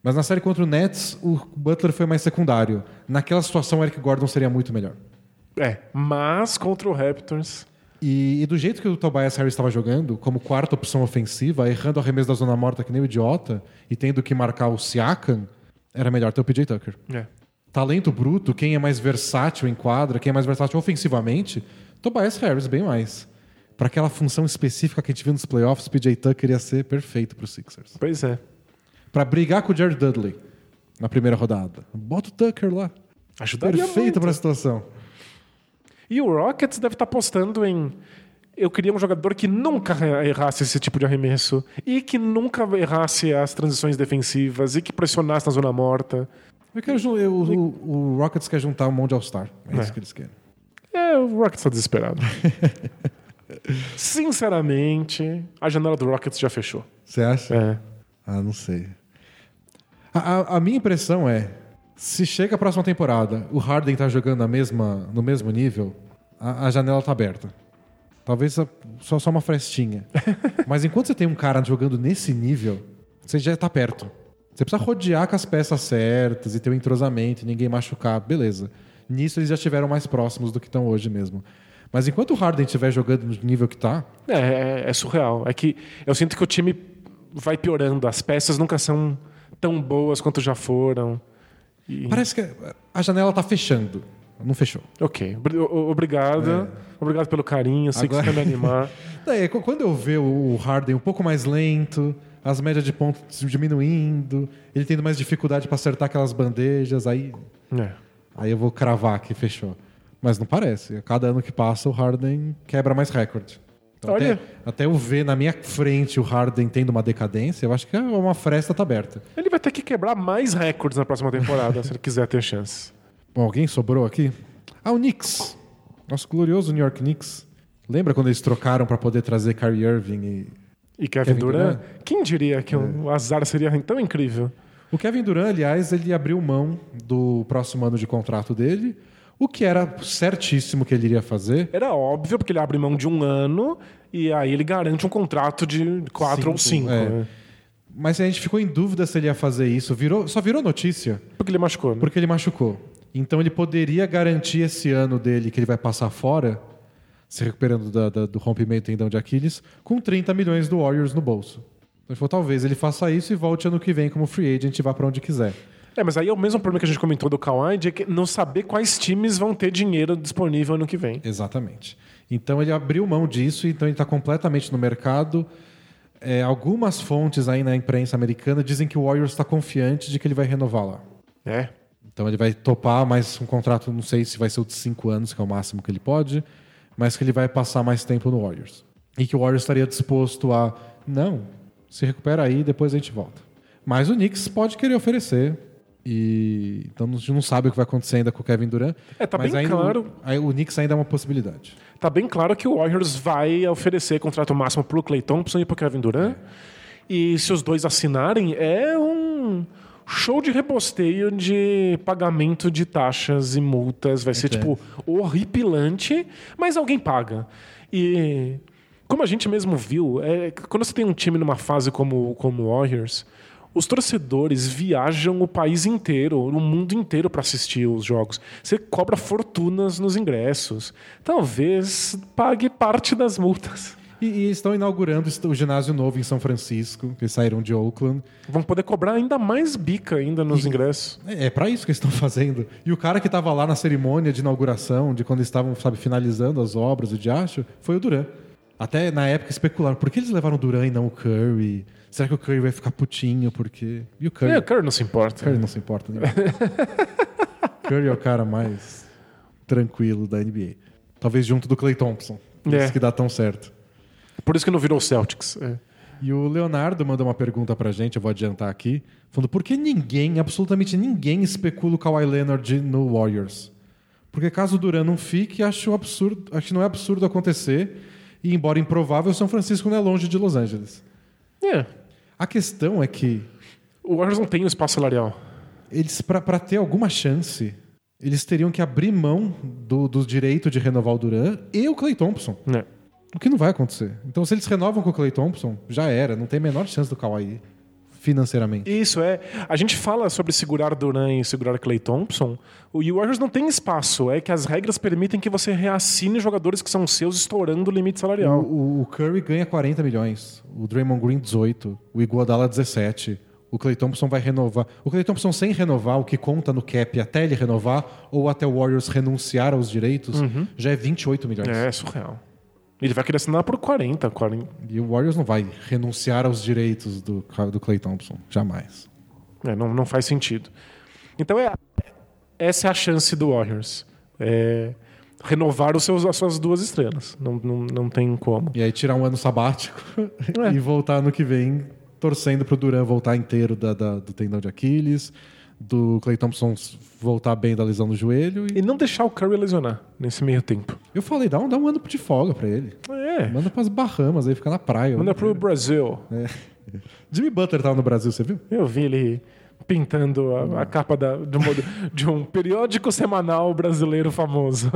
S1: Mas na série contra o Nets, o Butler foi mais secundário. Naquela situação, o Eric Gordon seria muito melhor.
S2: É, mas contra o Raptors.
S1: E, e do jeito que o Tobias Harris estava jogando, como quarta opção ofensiva, errando o arremesso da zona morta que nem o idiota, e tendo que marcar o Siakam, era melhor ter o PJ Tucker.
S2: É.
S1: Talento bruto, quem é mais versátil em quadra, quem é mais versátil ofensivamente, Tobias Harris, bem mais. Para aquela função específica que a gente viu nos playoffs, PJ Tucker ia ser perfeito para os Sixers.
S2: Pois é.
S1: Para brigar com o Jared Dudley na primeira rodada. Bota o Tucker lá.
S2: Ajudaria
S1: Perfeito para a situação.
S2: E o Rockets deve estar apostando em. Eu queria um jogador que nunca errasse esse tipo de arremesso e que nunca errasse as transições defensivas e que pressionasse na zona morta.
S1: Eu quero, eu- o, o Rockets quer juntar um monte de All-Star. É,
S2: É.
S1: isso que eles querem.
S2: É, o Rockets está desesperado. Sinceramente, a janela do Rockets já fechou.
S1: Você acha?
S2: É.
S1: Ah, não sei. A, a- minha impressão é, se chega a próxima temporada, o Harden tá jogando na mesma, no mesmo nível, a, a janela tá aberta. Talvez a- só, só uma frestinha. Mas enquanto você tem um cara jogando nesse nível, você já tá perto. Você precisa rodear com as peças certas e ter um entrosamento e ninguém machucar. Beleza. Nisso eles já estiveram mais próximos do que estão hoje mesmo. Mas enquanto o Harden estiver jogando no nível que tá,
S2: É, é, é surreal. É que eu sinto que o time vai piorando. As peças nunca são tão boas quanto já foram. E-
S1: parece que a janela tá fechando. Não fechou.
S2: Ok. Obri- o- Obrigado. Obrigado pelo carinho. Sei
S1: Agora-
S2: que você quer me animar.
S1: Daí, qu- quando eu ver o Harden um pouco mais lento, as médias de pontos diminuindo, ele tendo mais dificuldade para acertar aquelas bandejas, aí,
S2: É.
S1: aí eu vou cravar que fechou. Mas não parece. A cada ano que passa, o Harden quebra mais recorde. Então,
S2: Olha.
S1: Até, até eu ver na minha frente o Harden tendo uma decadência, eu acho que é uma fresta tá aberta.
S2: Ele vai ter que quebrar mais recordes na próxima temporada, se ele quiser ter chance.
S1: Bom, alguém sobrou aqui? Ah, o Knicks. Nosso glorioso New York Knicks. Lembra quando eles trocaram para poder trazer Kyrie Irving e
S2: E Kevin,
S1: Kevin
S2: Durant,
S1: Durant?
S2: quem diria que o azar seria tão incrível?
S1: O Kevin Durant, aliás, ele abriu mão do próximo ano de contrato dele, o que era certíssimo que ele iria fazer.
S2: Era óbvio, porque ele abre mão de um ano e aí ele garante um contrato de quatro ou cinco.
S1: é.
S2: né?
S1: Mas a gente ficou em dúvida se ele ia fazer isso. Virou, só virou notícia
S2: Porque ele machucou. Né?
S1: porque ele machucou. Então ele poderia garantir esse ano dele que ele vai passar fora, se recuperando da- da- do rompimento do tendão de Aquiles, com 30 milhões do Warriors no bolso. Então ele falou, talvez ele faça isso e volte ano que vem como free agent e vá para onde quiser.
S2: É, mas aí é o mesmo problema que a gente comentou do Kawhi, de que não saber quais times vão ter dinheiro disponível ano que vem.
S1: Exatamente. Então ele abriu mão disso, então ele está completamente no mercado. É, algumas fontes aí na imprensa americana dizem que o Warriors está confiante de que ele vai renovar lá.
S2: É.
S1: Então ele vai topar mais um contrato, não sei se vai ser o de cinco anos, que é o máximo que ele pode, mas que ele vai passar mais tempo no Warriors. E que o Warriors estaria disposto a, não, se recupera aí, depois a gente volta. Mas o Knicks pode querer oferecer. E então a gente não sabe o que vai acontecer ainda com o Kevin Durant.
S2: É, tá bem
S1: ainda,
S2: claro.
S1: aí o Knicks ainda é uma possibilidade.
S2: Tá bem claro que o Warriors vai oferecer contrato máximo pro Clay Thompson e pro Kevin Durant. E se os dois assinarem, é um show de reposteio de pagamento de taxas e multas. Vai ser,
S1: Entendo.
S2: tipo, horripilante, mas alguém paga. E como a gente mesmo viu, é, quando você tem um time numa fase como, como o Warriors, os torcedores viajam o país inteiro, o mundo inteiro para assistir os jogos. Você cobra fortunas nos ingressos. Talvez pague parte das multas.
S1: E, e estão inaugurando o ginásio novo em São Francisco, que saíram de Oakland.
S2: Vão poder cobrar ainda mais bica ainda nos ingressos.
S1: É, é para isso que eles estão fazendo. E o cara que estava lá na cerimônia de inauguração, de quando estavam, sabe, finalizando as obras, o diacho, foi o Duran. Até na época especularam, por que eles levaram o Duran e não o Curry? Será que o Curry vai ficar putinho? Porque... E o Curry?
S2: É, o cara não se importa.
S1: Curry não se importa. Né? Curry é o cara mais tranquilo da NBA. Talvez junto do Clay Thompson. Por
S2: É.
S1: isso que dá tão certo.
S2: Por isso que não virou Celtics. É.
S1: E o Leonardo mandou uma pergunta pra gente, eu vou adiantar aqui, falando por que ninguém, absolutamente ninguém, especula o Kawhi Leonard no Warriors? Porque caso o Duran não fique, acho absurdo, acho que não é absurdo acontecer, e embora improvável, São Francisco não é longe de Los Angeles.
S2: É.
S1: A questão é que
S2: O Warriors não tem um espaço salarial.
S1: eles, para ter alguma chance, eles teriam que abrir mão do, do direito de renovar o Duran e o Clay Thompson.
S2: É.
S1: O que não vai acontecer. Então, se eles renovam com o Clay Thompson, já era. Não tem a menor chance do Kawhi financeiramente.
S2: Isso, é. A gente fala sobre segurar Duran e segurar Clay Thompson. O e o Warriors não tem espaço. É que as regras permitem que você reassine jogadores que são seus estourando o limite salarial.
S1: o- o Curry ganha 40 milhões. O Draymond Green, 18. O Iguodala, 17. O Clay Thompson vai renovar. O Clay Thompson sem renovar, o que conta no cap até ele renovar, ou até o Warriors renunciar aos direitos, já é 28 milhões.
S2: É, surreal. Ele vai querer assinar por 40, 40.
S1: E o Warriors não vai renunciar aos direitos do, do Clay Thompson. Jamais.
S2: É, não, não faz sentido. Então é, essa é a chance do Warriors. É renovar os seus, as suas duas estrelas. Não, não, não tem como.
S1: E aí tirar um ano sabático
S2: É.
S1: e voltar ano que vem torcendo pro Duran voltar inteiro da, da- do tendão de Aquiles, do Clay Thompson voltar bem da lesão no joelho. E
S2: E não deixar o Curry lesionar nesse meio tempo.
S1: eu falei, dá um, dá um ano de folga pra ele.
S2: É.
S1: Manda pras Bahamas aí, ficar na praia.
S2: Manda pro Brasil.
S1: Jimmy Butler tava no Brasil, você viu?
S2: Eu vi ele pintando a, a capa da- de, um, de um periódico semanal brasileiro famoso.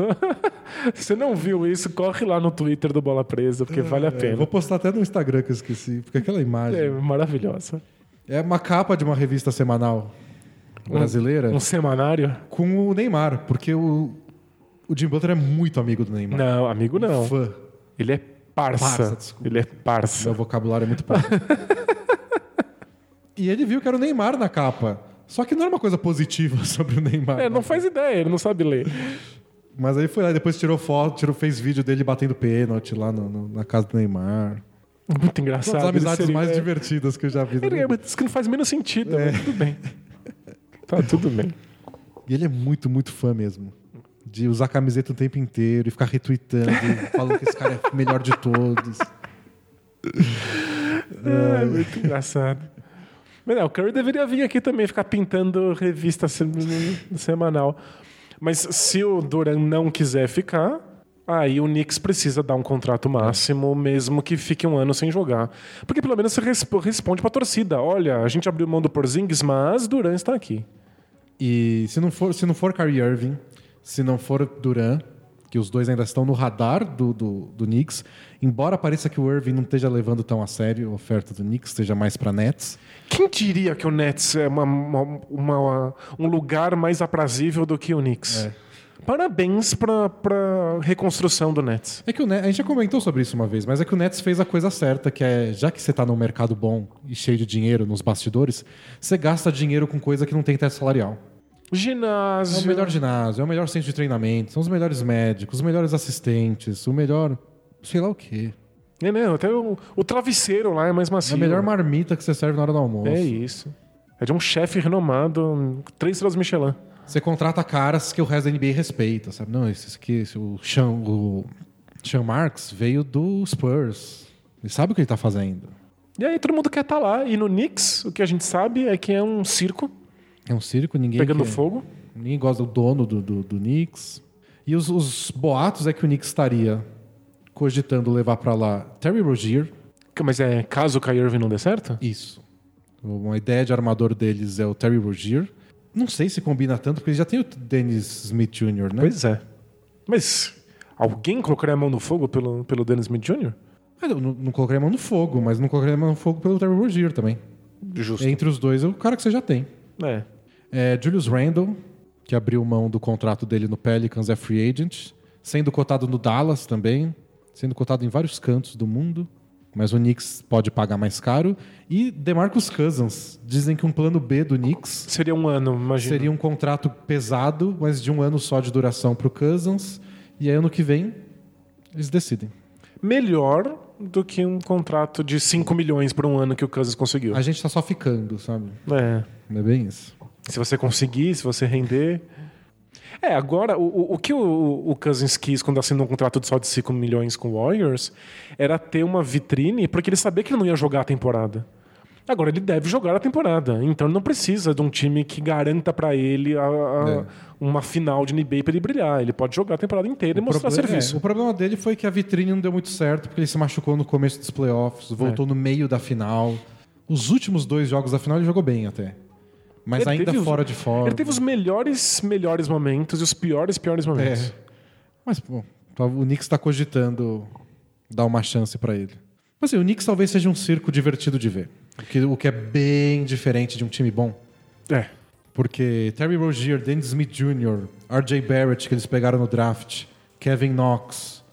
S2: Você não viu isso? Corre lá no Twitter do Bola Presa, porque vale a
S1: É,
S2: pena.
S1: vou postar até no Instagram que eu esqueci, porque aquela imagem.
S2: É maravilhosa.
S1: É uma capa de uma revista semanal brasileira
S2: Um semanário?
S1: com o Neymar, porque o, o Jim Butler é muito amigo do Neymar.
S2: Não, amigo não.
S1: Fã.
S2: Ele é parça.
S1: Parça, desculpa.
S2: ele é parça.
S1: Meu vocabulário é muito pouco. e ele viu que era o Neymar na capa. Só que não era uma coisa positiva sobre o Neymar.
S2: É, não faz ideia, ele não sabe ler.
S1: Mas aí foi lá e depois tirou foto, tirou, fez vídeo dele batendo pênalti lá no- no- na casa do Neymar.
S2: Muito
S1: Uma
S2: engraçado.
S1: das amizades
S2: Ele
S1: mais
S2: seria-
S1: divertidas que eu já vi.
S2: Ele é, mas isso que não faz menos sentido, mas tudo bem. Tá tudo bem.
S1: E ele é muito, muito fã mesmo. De usar camiseta o tempo inteiro e ficar retweetando, falando que esse cara é o melhor de todos.
S2: É, muito engraçado. Mas não, o Curry deveria vir aqui também ficar pintando revista se- semanal. Mas se o Duran não quiser ficar, aí o Knicks precisa dar um contrato máximo, mesmo que fique um ano sem jogar. Porque pelo menos você resp- responde pra torcida: olha, a gente abriu mão do Porzingis, mas Duran está aqui.
S1: E se não for, se não for Kyrie Irving, se não for Duran, que os dois ainda estão no radar do, do, do Knicks, embora pareça que o Irving não esteja levando tão a sério a oferta do Knicks, esteja mais para Nets.
S2: Quem diria que o Nets é uma- uma- uma- um lugar mais aprazível do que o Knicks?
S1: É.
S2: Parabéns pra, pra reconstrução do Nets.
S1: É que o Nets, a gente já comentou sobre isso uma vez, mas é que o Nets fez a coisa certa, que é, já que você está num mercado bom e cheio de dinheiro nos bastidores, você gasta dinheiro com coisa que não tem teto salarial. É
S2: Ginásio.
S1: o melhor ginásio, é o melhor centro de treinamento, são os melhores médicos, os melhores assistentes, o melhor. sei lá o quê.
S2: É, não, até o, o travesseiro lá é mais
S1: É
S2: macio.
S1: a melhor marmita que você serve na hora do almoço.
S2: É isso. É de um chefe renomado, três estrelas Michelin.
S1: Você contrata caras que o resto da NBA respeita, sabe? Não, esse aqui, esse, o Sean, o Sean Marks veio do Spurs. Ele sabe o que ele tá fazendo.
S2: E aí todo mundo quer estar lá. E no Knicks, o que a gente sabe é que é um circo
S1: É um circo, ninguém
S2: pegando
S1: quer-
S2: fogo.
S1: Ninguém gosta do dono do, do, do Knicks. E os, os boatos é que o Knicks estaria cogitando levar pra lá Terry Rozier.
S2: Mas é caso o Kyrie Irving não dê certo?
S1: Isso. Uma ideia de armador deles é o Terry Rozier. Não sei se combina tanto, porque já tem o Dennis Smith Jr., né?
S2: Pois é. Mas alguém colocaria a mão no fogo pelo, pelo Dennis Smith Jr.?
S1: Ah, eu não, não colocaria a mão no fogo, mas não colocaria a mão no fogo pelo Terry Rozier também.
S2: Justo.
S1: Entre os dois, é o cara que você já tem.
S2: É.
S1: É Julius Randle, que abriu mão do contrato dele no Pelicans, é free agent. Sendo cotado no Dallas também. Sendo cotado em vários cantos do mundo. Mas o Knicks pode pagar mais caro. E DeMarcus Cousins. Dizem que um plano B do Knicks
S2: Seria um ano, imagina.
S1: seria um contrato pesado, mas de um ano só de duração pro Cousins. E aí ano que vem, eles decidem.
S2: Melhor do que um contrato de 5 milhões por um ano que o Cousins conseguiu.
S1: A gente tá só ficando, sabe?
S2: É.
S1: Não é bem isso.
S2: Se você conseguir, se você render. É, agora, o, o, o que o, o Cousins quis quando assinou um contrato de só de 5 milhões com o Warriors era ter uma vitrine, porque ele sabia que ele não ia jogar a temporada. Agora, ele deve jogar a temporada. Então, ele não precisa de um time que garanta pra ele a- a-
S1: É.
S2: uma final de NBA pra ele brilhar. Ele pode jogar a temporada inteira e mostrar serviço.
S1: é, o problema dele foi que a vitrine não deu muito certo, porque ele se machucou no começo dos playoffs, voltou
S2: É.
S1: no meio da final. Os últimos dois jogos da final ele jogou bem até. Mas
S2: Ele
S1: ainda
S2: teve os-
S1: fora de forma.
S2: Ele teve os melhores, melhores momentos e os piores, piores momentos.
S1: É. Mas, pô, tá- o Knicks está cogitando dar uma chance pra ele. Mas assim, o Knicks talvez seja um circo divertido de ver. O que, o que é bem diferente de um time bom.
S2: É.
S1: Porque Terry Rozier, Dennis Smith Jr., RJ Barrett, que eles pegaram no draft, Kevin Knox,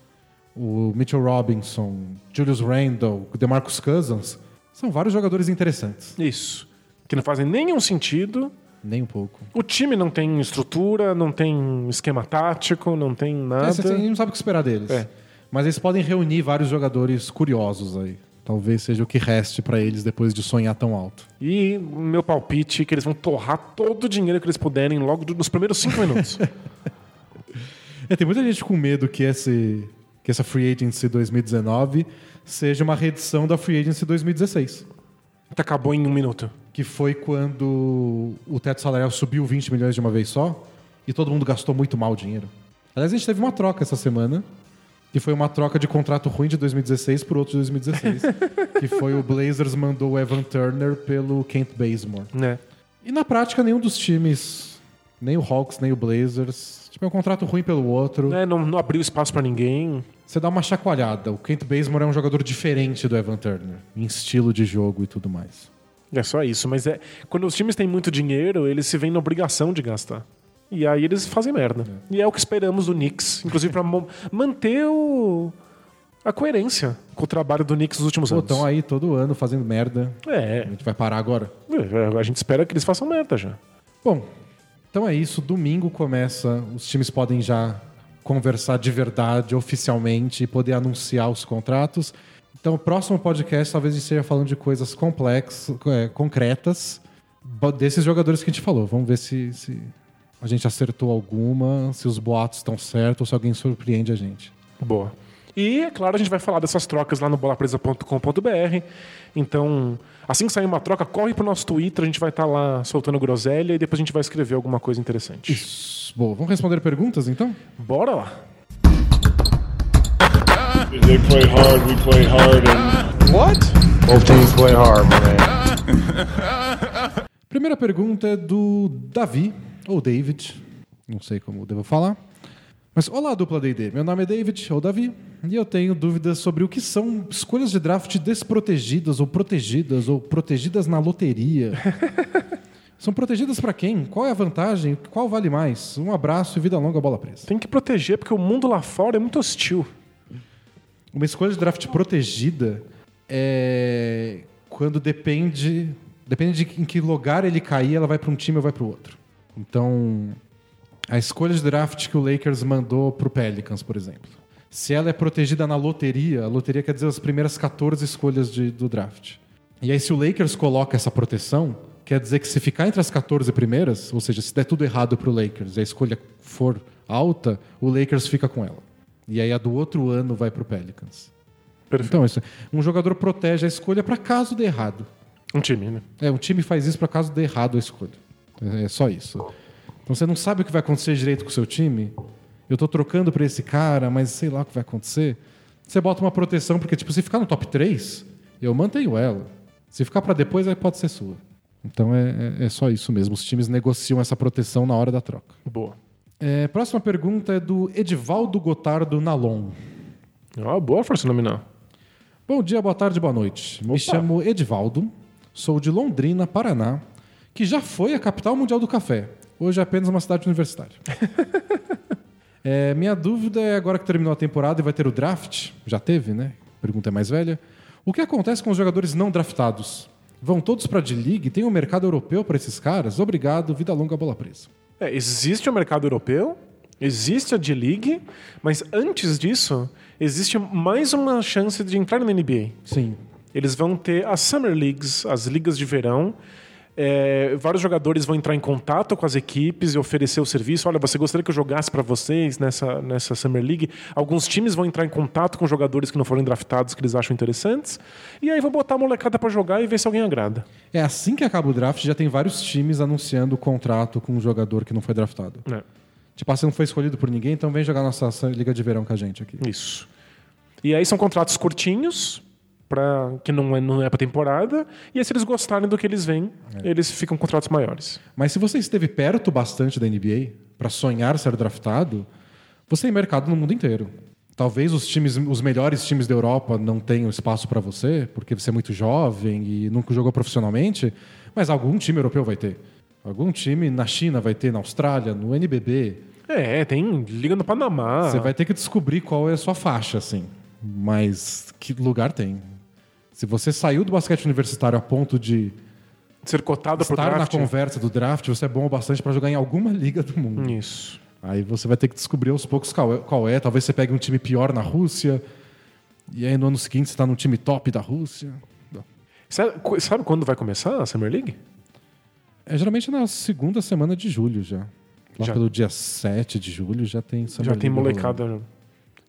S1: o Mitchell Robinson, Julius Randle, DeMarcus Cousins, são vários jogadores interessantes.
S2: Isso. Que não fazem nenhum sentido.
S1: Nem um pouco.
S2: O time não tem estrutura, não tem esquema tático, não tem
S1: É,
S2: nada.
S1: você- você não sabe o que esperar deles.
S2: É.
S1: Mas eles podem reunir vários jogadores curiosos aí. Talvez seja o que reste pra eles depois de sonhar tão alto.
S2: E meu palpite é que eles vão torrar todo o dinheiro que eles puderem logo nos primeiros cinco minutos.
S1: É, tem muita gente com medo que, esse, que essa Free Agency 2019 seja uma reedição da Free Agency 2016.
S2: que acabou em um minuto.
S1: Que foi quando o teto salarial subiu 20 milhões de uma vez só e todo mundo gastou muito mal o dinheiro. Aliás, a gente teve uma troca essa semana, que foi uma troca de contrato ruim de 2016 por outro de 2016. que foi o Blazers mandou o Evan Turner pelo Kent Bazemore.
S2: Né?
S1: E na prática, nenhum dos times, nem o Hawks, nem o Blazers, tipo, é um contrato ruim pelo outro.
S2: Né, Não, não abriu espaço pra ninguém.
S1: Você dá uma chacoalhada. O Kent Bazemore é um jogador diferente do Evan Turner, em estilo de jogo e tudo mais.
S2: É só isso. Mas é quando os times têm muito dinheiro, eles se veem na obrigação de gastar. E aí eles fazem merda. E é o que esperamos do Knicks, inclusive mo- manter o a coerência com o trabalho do Knicks nos últimos
S1: Pô,
S2: anos.
S1: estão aí todo ano fazendo merda. A
S2: É,
S1: gente vai parar agora.
S2: a gente espera que eles façam merda já.
S1: Bom, então é isso. Domingo começa. Os times podem já conversar de verdade, oficialmente, e poder anunciar os contratos. Então, o próximo podcast talvez esteja falando de coisas complexas, é, concretas, desses jogadores que a gente falou. Vamos ver se, se a gente acertou alguma, se os boatos estão certos ou se alguém surpreende a gente.
S2: Boa. E, é claro, a gente vai falar dessas trocas lá no bolapresa.com.br. Então, assim que sair uma troca, corre pro nosso Twitter, a gente vai estar lá soltando groselha e depois a gente vai escrever alguma coisa interessante.
S1: Isso. Bom, vamos responder perguntas então?
S2: Bora lá.
S3: They play hard, we play hard, and
S4: What? Both teams play hard, man.
S1: Primeira pergunta é do Davi, ou David, não sei como devo falar. Mas olá, dupla D&D. Meu nome é David, ou Davi, e eu tenho dúvidas sobre o que são escolhas de draft desprotegidas, ou protegidas, ou protegidas na loteria. são protegidas para quem? Qual é a vantagem? Qual vale mais? Um abraço e vida longa, bola presa.
S2: Tem que proteger, porque o mundo lá fora é muito hostil.
S1: Uma escolha de draft protegida é quando depende depende de em que lugar ele cair, ela vai para um time ou vai para o outro. Então, a escolha de draft que o Lakers mandou para o Pelicans, por exemplo, se ela é protegida na loteria, a loteria quer dizer as primeiras 14 escolhas de- do draft. E aí, se o Lakers coloca essa proteção, quer dizer que se ficar entre as 14 primeiras, ou seja, se der tudo errado para o Lakers e a escolha for alta, o Lakers fica com ela. E aí a do outro ano vai para o Pelicans.
S2: Perfeito.
S1: Então, isso, um jogador protege a escolha para caso dê errado.
S2: Um time, né?
S1: É, um time faz isso para caso dê errado a escolha. É, é só isso. Então você não sabe o que vai acontecer direito com o seu time. Eu tô trocando para esse cara, mas sei lá o que vai acontecer. Você bota uma proteção, porque tipo, se ficar no top 3, eu mantenho ela. Se ficar para depois, aí pode ser sua. Então é, é- é só isso mesmo. Os times negociam essa proteção na hora da troca.
S2: Boa.
S1: É, próxima pergunta é do Edivaldo Gotardo Nalon.
S2: Ó, boa força nominal.
S1: Bom dia, boa tarde, boa noite. Me chamo Edivaldo, sou de Londrina, Paraná, que já foi a capital mundial do café. Hoje é apenas uma cidade universitária. É, minha dúvida é, agora que terminou a temporada e vai ter o draft, já teve, né? Pergunta é mais velha. O que acontece com os jogadores não draftados? Vão todos para a D-League? Tem um mercado europeu para esses caras? Obrigado, vida longa, bola presa.
S2: É, existe o mercado europeu, existe a D-League, mas antes disso, existe mais uma chance de entrar na NBA.
S1: Sim.
S2: Eles vão ter as Summer Leagues, as ligas de verão. É, vários jogadores vão entrar em contato com as equipes e oferecer o serviço. Olha, você gostaria que eu jogasse para vocês nessa, nessa Summer League? Alguns times vão entrar em contato com jogadores que não foram draftados, que eles acham interessantes. E aí vão botar a molecada para jogar e ver se alguém agrada.
S1: É assim que acaba o draft, já tem vários times anunciando o contrato com um jogador que não foi draftado.
S2: É,
S1: Tipo, ah, você não foi escolhido por ninguém, então vem jogar nossa liga de verão com a gente aqui.
S2: isso. E aí são contratos curtinhos, pra, que não é, não é para temporada. E aí, se eles gostarem do que eles veem, eles ficam com contratos maiores.
S1: Mas se você esteve perto bastante da NBA para sonhar ser draftado, você tem mercado no mundo inteiro. Talvez os times, os melhores times da Europa não tenham espaço para você, porque você é muito jovem e nunca jogou profissionalmente, mas algum time europeu vai ter. Algum time na China vai ter, na Austrália, no NBB.
S2: É, tem liga no Panamá.
S1: Você vai ter que descobrir qual é a sua faixa, assim. Mas que lugar tem? Se você saiu do basquete universitário a ponto de
S2: ser cotado pro
S1: estar na
S2: draft.
S1: conversa do draft, você é bom o bastante para jogar em alguma liga do mundo.
S2: Isso.
S1: Aí você vai ter que descobrir aos poucos qual é, qual é. Talvez você pegue um time pior na Rússia. E aí no ano seguinte você tá no time top da Rússia.
S2: Sabe, sabe quando vai começar a Summer League?
S1: É geralmente na segunda semana de julho já. Lá
S2: Já.
S1: pelo dia 7 de julho já tem Summer
S2: Já tem
S1: League rolando.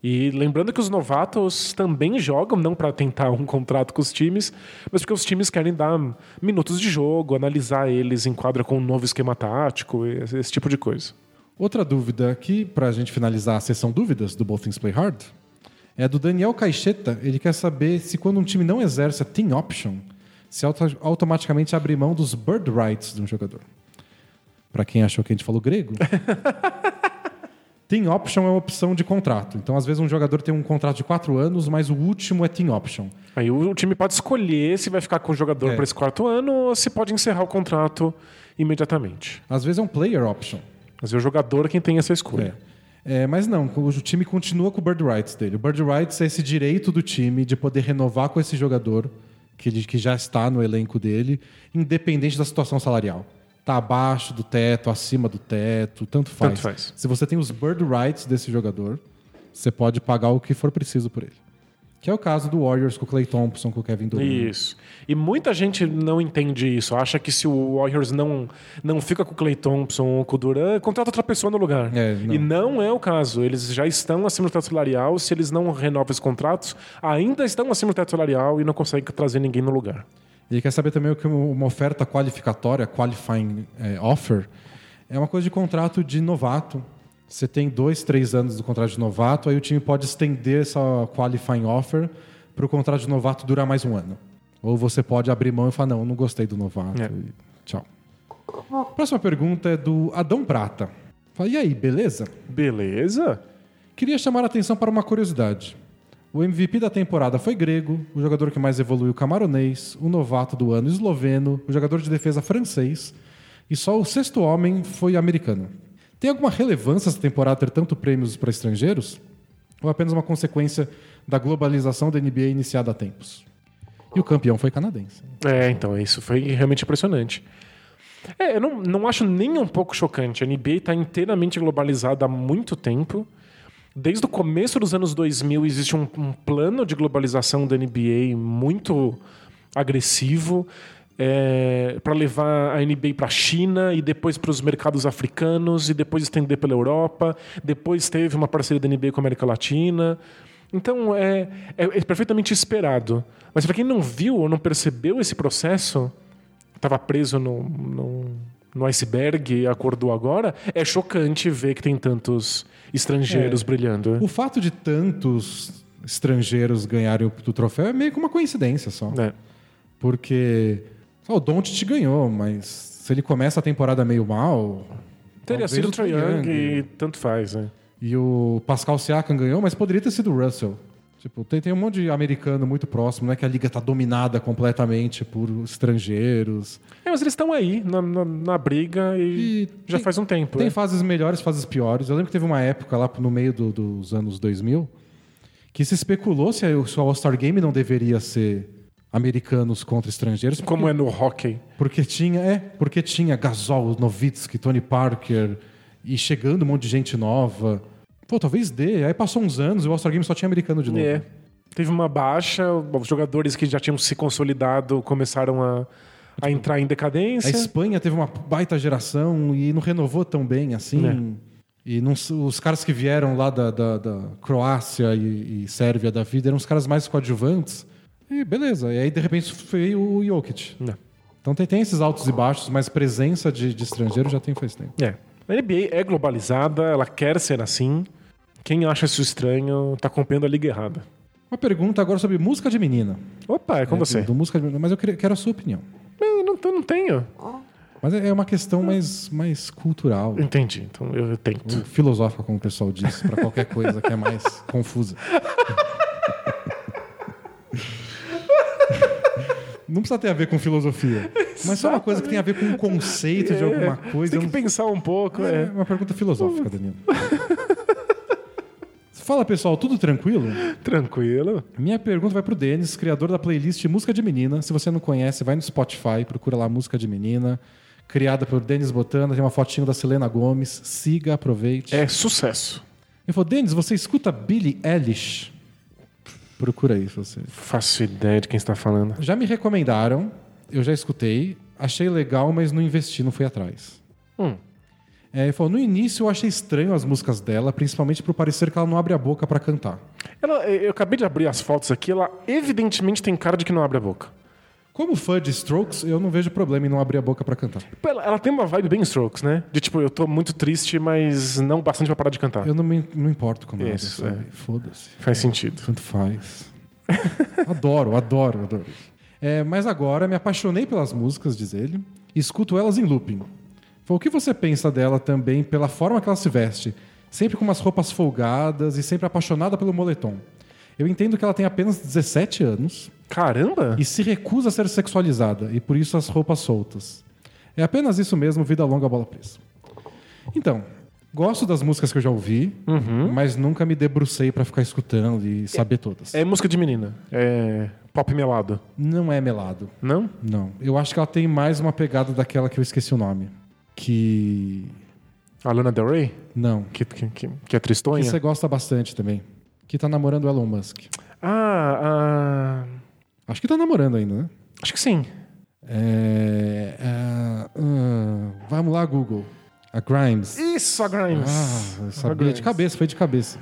S2: E lembrando que os novatos também jogam, não para tentar um contrato com os times, mas porque os times querem dar minutos de jogo, analisar eles em quadra com um novo esquema tático, esse, tipo de coisa.
S1: Outra dúvida aqui, pra gente finalizar a sessão dúvidas do Both Things Play Hard, é do Daniel Caixeta. Ele quer saber se quando um time não exerce a Team Option, se auto- automaticamente abre mão dos Bird Rights de um jogador. Pra quem achou que a gente falou grego. Team Option é uma opção de contrato. Então, às vezes, um jogador tem um contrato de quatro anos, mas o último é Team Option.
S2: Aí o, time pode escolher se vai ficar com o jogador
S1: É.
S2: para esse quarto ano ou se pode encerrar o contrato imediatamente.
S1: Às vezes é um Player Option.
S2: Mas é o jogador quem tem essa escolha.
S1: É. É, mas não, o time continua com o Bird Rights dele. O Bird Rights é esse direito do time de poder renovar com esse jogador que, ele, que já está no elenco dele, independente da situação salarial. Tá abaixo do teto, acima do teto, tanto faz.
S2: Tanto faz.
S1: Se você tem os Bird Rights desse jogador, você pode pagar o que for preciso por ele. Que é o caso do Warriors com o Clay Thompson, com o Kevin Durant.
S2: Isso. E muita gente não entende isso. Acha que se o Warriors não, não fica com o Clay Thompson ou com o Durant, contrata outra pessoa no lugar.
S1: É, não.
S2: E não é o caso. Eles já estão acima do teto salarial. Se eles não renovam os contratos, ainda estão acima do teto salarial e não conseguem trazer ninguém no lugar.
S1: Ele quer saber também o que uma oferta qualificatória, qualifying eh, offer, é uma coisa de contrato de novato. Você tem dois, três anos do contrato de novato, aí o time pode estender essa qualifying offer para o contrato de novato durar mais um ano. Ou você pode abrir mão e falar, não, eu não gostei do novato.
S2: É.
S1: tchau. Próxima pergunta é do Adão Prata. Fala, e aí, beleza?
S2: Beleza?
S1: Queria chamar a atenção para uma curiosidade. O MVP da temporada foi grego, o jogador que mais evoluiu camaronês, o novato do ano esloveno, o jogador de defesa francês, e só o sexto homem foi americano. Tem alguma relevância essa temporada ter tanto prêmios para estrangeiros? Ou apenas uma consequência da globalização da NBA iniciada há tempos? E o campeão foi canadense.
S2: É, então, isso foi realmente impressionante. É, eu não, não acho nem um pouco chocante. A NBA está inteiramente globalizada há muito tempo. Desde o começo dos anos 2000 existe um, um plano de globalização da NBA muito agressivo para levar a NBA para a China e depois para os mercados africanos e depois estender pela Europa. Depois teve uma parceria da NBA com a América Latina. Então é, é, é perfeitamente esperado. Mas para quem não viu ou não percebeu esse processo, estava preso no, no, no iceberg e acordou agora, é chocante ver que tem tantos estrangeiros
S1: É.
S2: brilhando.
S1: O fato de tantos estrangeiros ganharem o troféu é meio que uma coincidência só.
S2: É.
S1: Porque só o Doncic ganhou, mas se ele começa a temporada meio mal,
S2: Teria sido o Trae Young. e tanto faz, né?
S1: E o Pascal Siakam ganhou, mas poderia ter sido o Russell. Tipo, tem, tem um monte de americano muito próximo, não é que a liga tá dominada completamente por estrangeiros.
S2: É, mas eles estão aí na, na, na briga e,
S1: E
S2: já
S1: tem-
S2: faz um tempo.
S1: Tem
S2: né?
S1: fases melhores, fases piores. Eu lembro que teve uma época lá no meio do- dos anos 2000 que se especulou se a- se o All-Star Game não deveria ser americanos contra estrangeiros. porque-
S2: Como é no hockey.
S1: Porque tinha, é, porque tinha Gasol, Nowitzki, Tony Parker e chegando um monte de gente nova. Pô, talvez dê. Aí passou uns anos e o All-Star Game só tinha americano de novo.
S2: É. Teve uma baixa, os jogadores que já tinham se consolidado começaram a, a entrar em
S1: A
S2: decadência.
S1: Espanha teve uma baita geração e não renovou tão bem assim.
S2: É.
S1: E não os caras que vieram lá da, da- da Croácia e, e Sérvia da vida eram os caras mais coadjuvantes. E beleza. E aí, de repente, veio o Jokic.
S2: É.
S1: Então tem, tem esses altos e baixos, mas presença de, de estrangeiro já tem faz tempo.
S2: É. A NBA é globalizada, ela quer ser assim. Quem acha isso estranho tá acompanhando a liga errada.
S1: Uma pergunta agora sobre música de menina.
S2: Opa, é com
S1: É,
S2: você.
S1: Do, do música de menina, mas eu queria- quero a sua opinião.
S2: Eu não, eu não tenho.
S1: Mas é é uma questão mais, mais cultural,
S2: Entendi, então eu tento.
S1: filosófica, como o pessoal diz, para qualquer coisa que é mais confusa. Não precisa ter a ver com filosofia, mas só uma coisa que tem a ver com um conceito de alguma coisa.
S2: Tem que
S1: não-
S2: pensar um pouco.
S1: É
S2: É.
S1: uma pergunta filosófica, Danilo. Fala pessoal, tudo tranquilo?
S2: Tranquilo.
S1: Minha pergunta vai pro Denis, criador da playlist Música de Menina. Se você não conhece, vai no Spotify, procura lá Música de Menina. criada por Denis Botana, tem uma fotinho da Selena Gomes. Siga, aproveite.
S2: É sucesso.
S1: Ele falou, Denis, você escuta Billie Eilish? Procura aí, se você.
S2: Faço ideia de quem está falando.
S1: Já me recomendaram, eu já escutei, achei legal, mas não investi, não fui atrás.
S2: Hum.
S1: É, ele falou, no início eu achei estranho as músicas dela, principalmente por parecer que ela não abre a boca pra cantar.
S2: Ela, eu acabei de abrir as fotos aqui, ela evidentemente tem cara de que não abre a boca.
S1: Como fã de Strokes, eu não vejo problema em não abrir a boca pra cantar.
S2: Ela, ela tem uma vibe bem strokes, né? De tipo, eu tô muito triste, mas não bastante pra parar de cantar.
S1: Eu não me não importo como ela é,
S2: Isso,
S1: sabe? Foda-se.
S2: Faz sentido.
S1: Tanto faz. adoro, adoro, adoro. É, mas agora me apaixonei pelas músicas, diz ele, e escuto elas em looping. Falou, o que você pensa dela também pela forma que ela se veste? Sempre com umas roupas folgadas e sempre apaixonada pelo moletom. Eu entendo que ela tem apenas 17 anos
S2: Caramba!
S1: e se recusa a ser sexualizada, e por isso as roupas soltas. É apenas isso mesmo, vida longa, bola presa. Então, gosto das músicas que eu já ouvi, mas nunca me debrucei pra ficar escutando e saber todas.
S2: É música de menina. É pop melado.
S1: Não é melado.
S2: Não?
S1: Não. Eu acho que ela tem mais uma pegada daquela que eu esqueci o nome. Que.
S2: A Lana Del Rey?
S1: Não.
S2: Que, que, que, que é
S1: Que
S2: tristonha?
S1: você gosta bastante também. Que tá namorando o Elon Musk.
S2: Ah, ah,
S1: Acho que tá namorando ainda, né?
S2: acho que sim.
S1: É. é, ah, vamos lá, Google. A Grimes.
S2: Isso, a Grimes.
S1: Ah, eu sabia
S2: Grimes.
S1: de cabeça, foi de cabeça.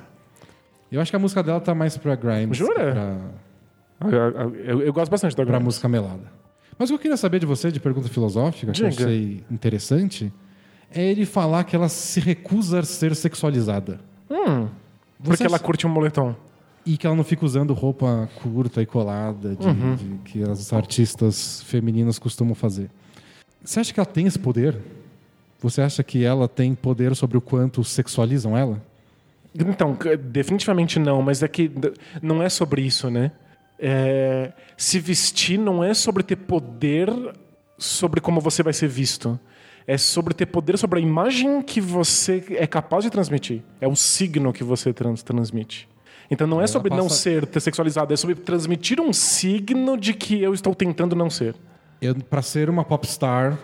S1: Eu acho que a música dela tá mais pra Grimes.
S2: Jura?
S1: Pra,
S2: Ah, Eu, eu- eu gosto bastante da
S1: pra
S2: Grimes.
S1: música melada. Mas o que eu queria saber de você, de pergunta filosófica, que eu
S2: Diga.
S1: achei interessante, é ele falar que ela se recusa a ser sexualizada.
S2: Hum, porque
S1: Você
S2: ela curte um moletom.
S1: E que ela não fica usando roupa curta e colada de,
S2: Uhum.
S1: de- que as artistas femininas costumam fazer. Você acha que ela tem esse poder? Você acha que ela tem poder sobre o quanto sexualizam ela?
S2: Então, definitivamente não, mas é que não é sobre isso, né? É, se vestir não é sobre ter poder sobre como você vai ser visto. É sobre ter poder sobre a imagem que você é capaz de transmitir. É o signo que você trans- transmite. Então não é
S1: Ela
S2: sobre não
S1: passa-
S2: ser ter sexualizado, é sobre transmitir um signo de que eu estou tentando não ser.
S1: Eu, pra ser uma popstar,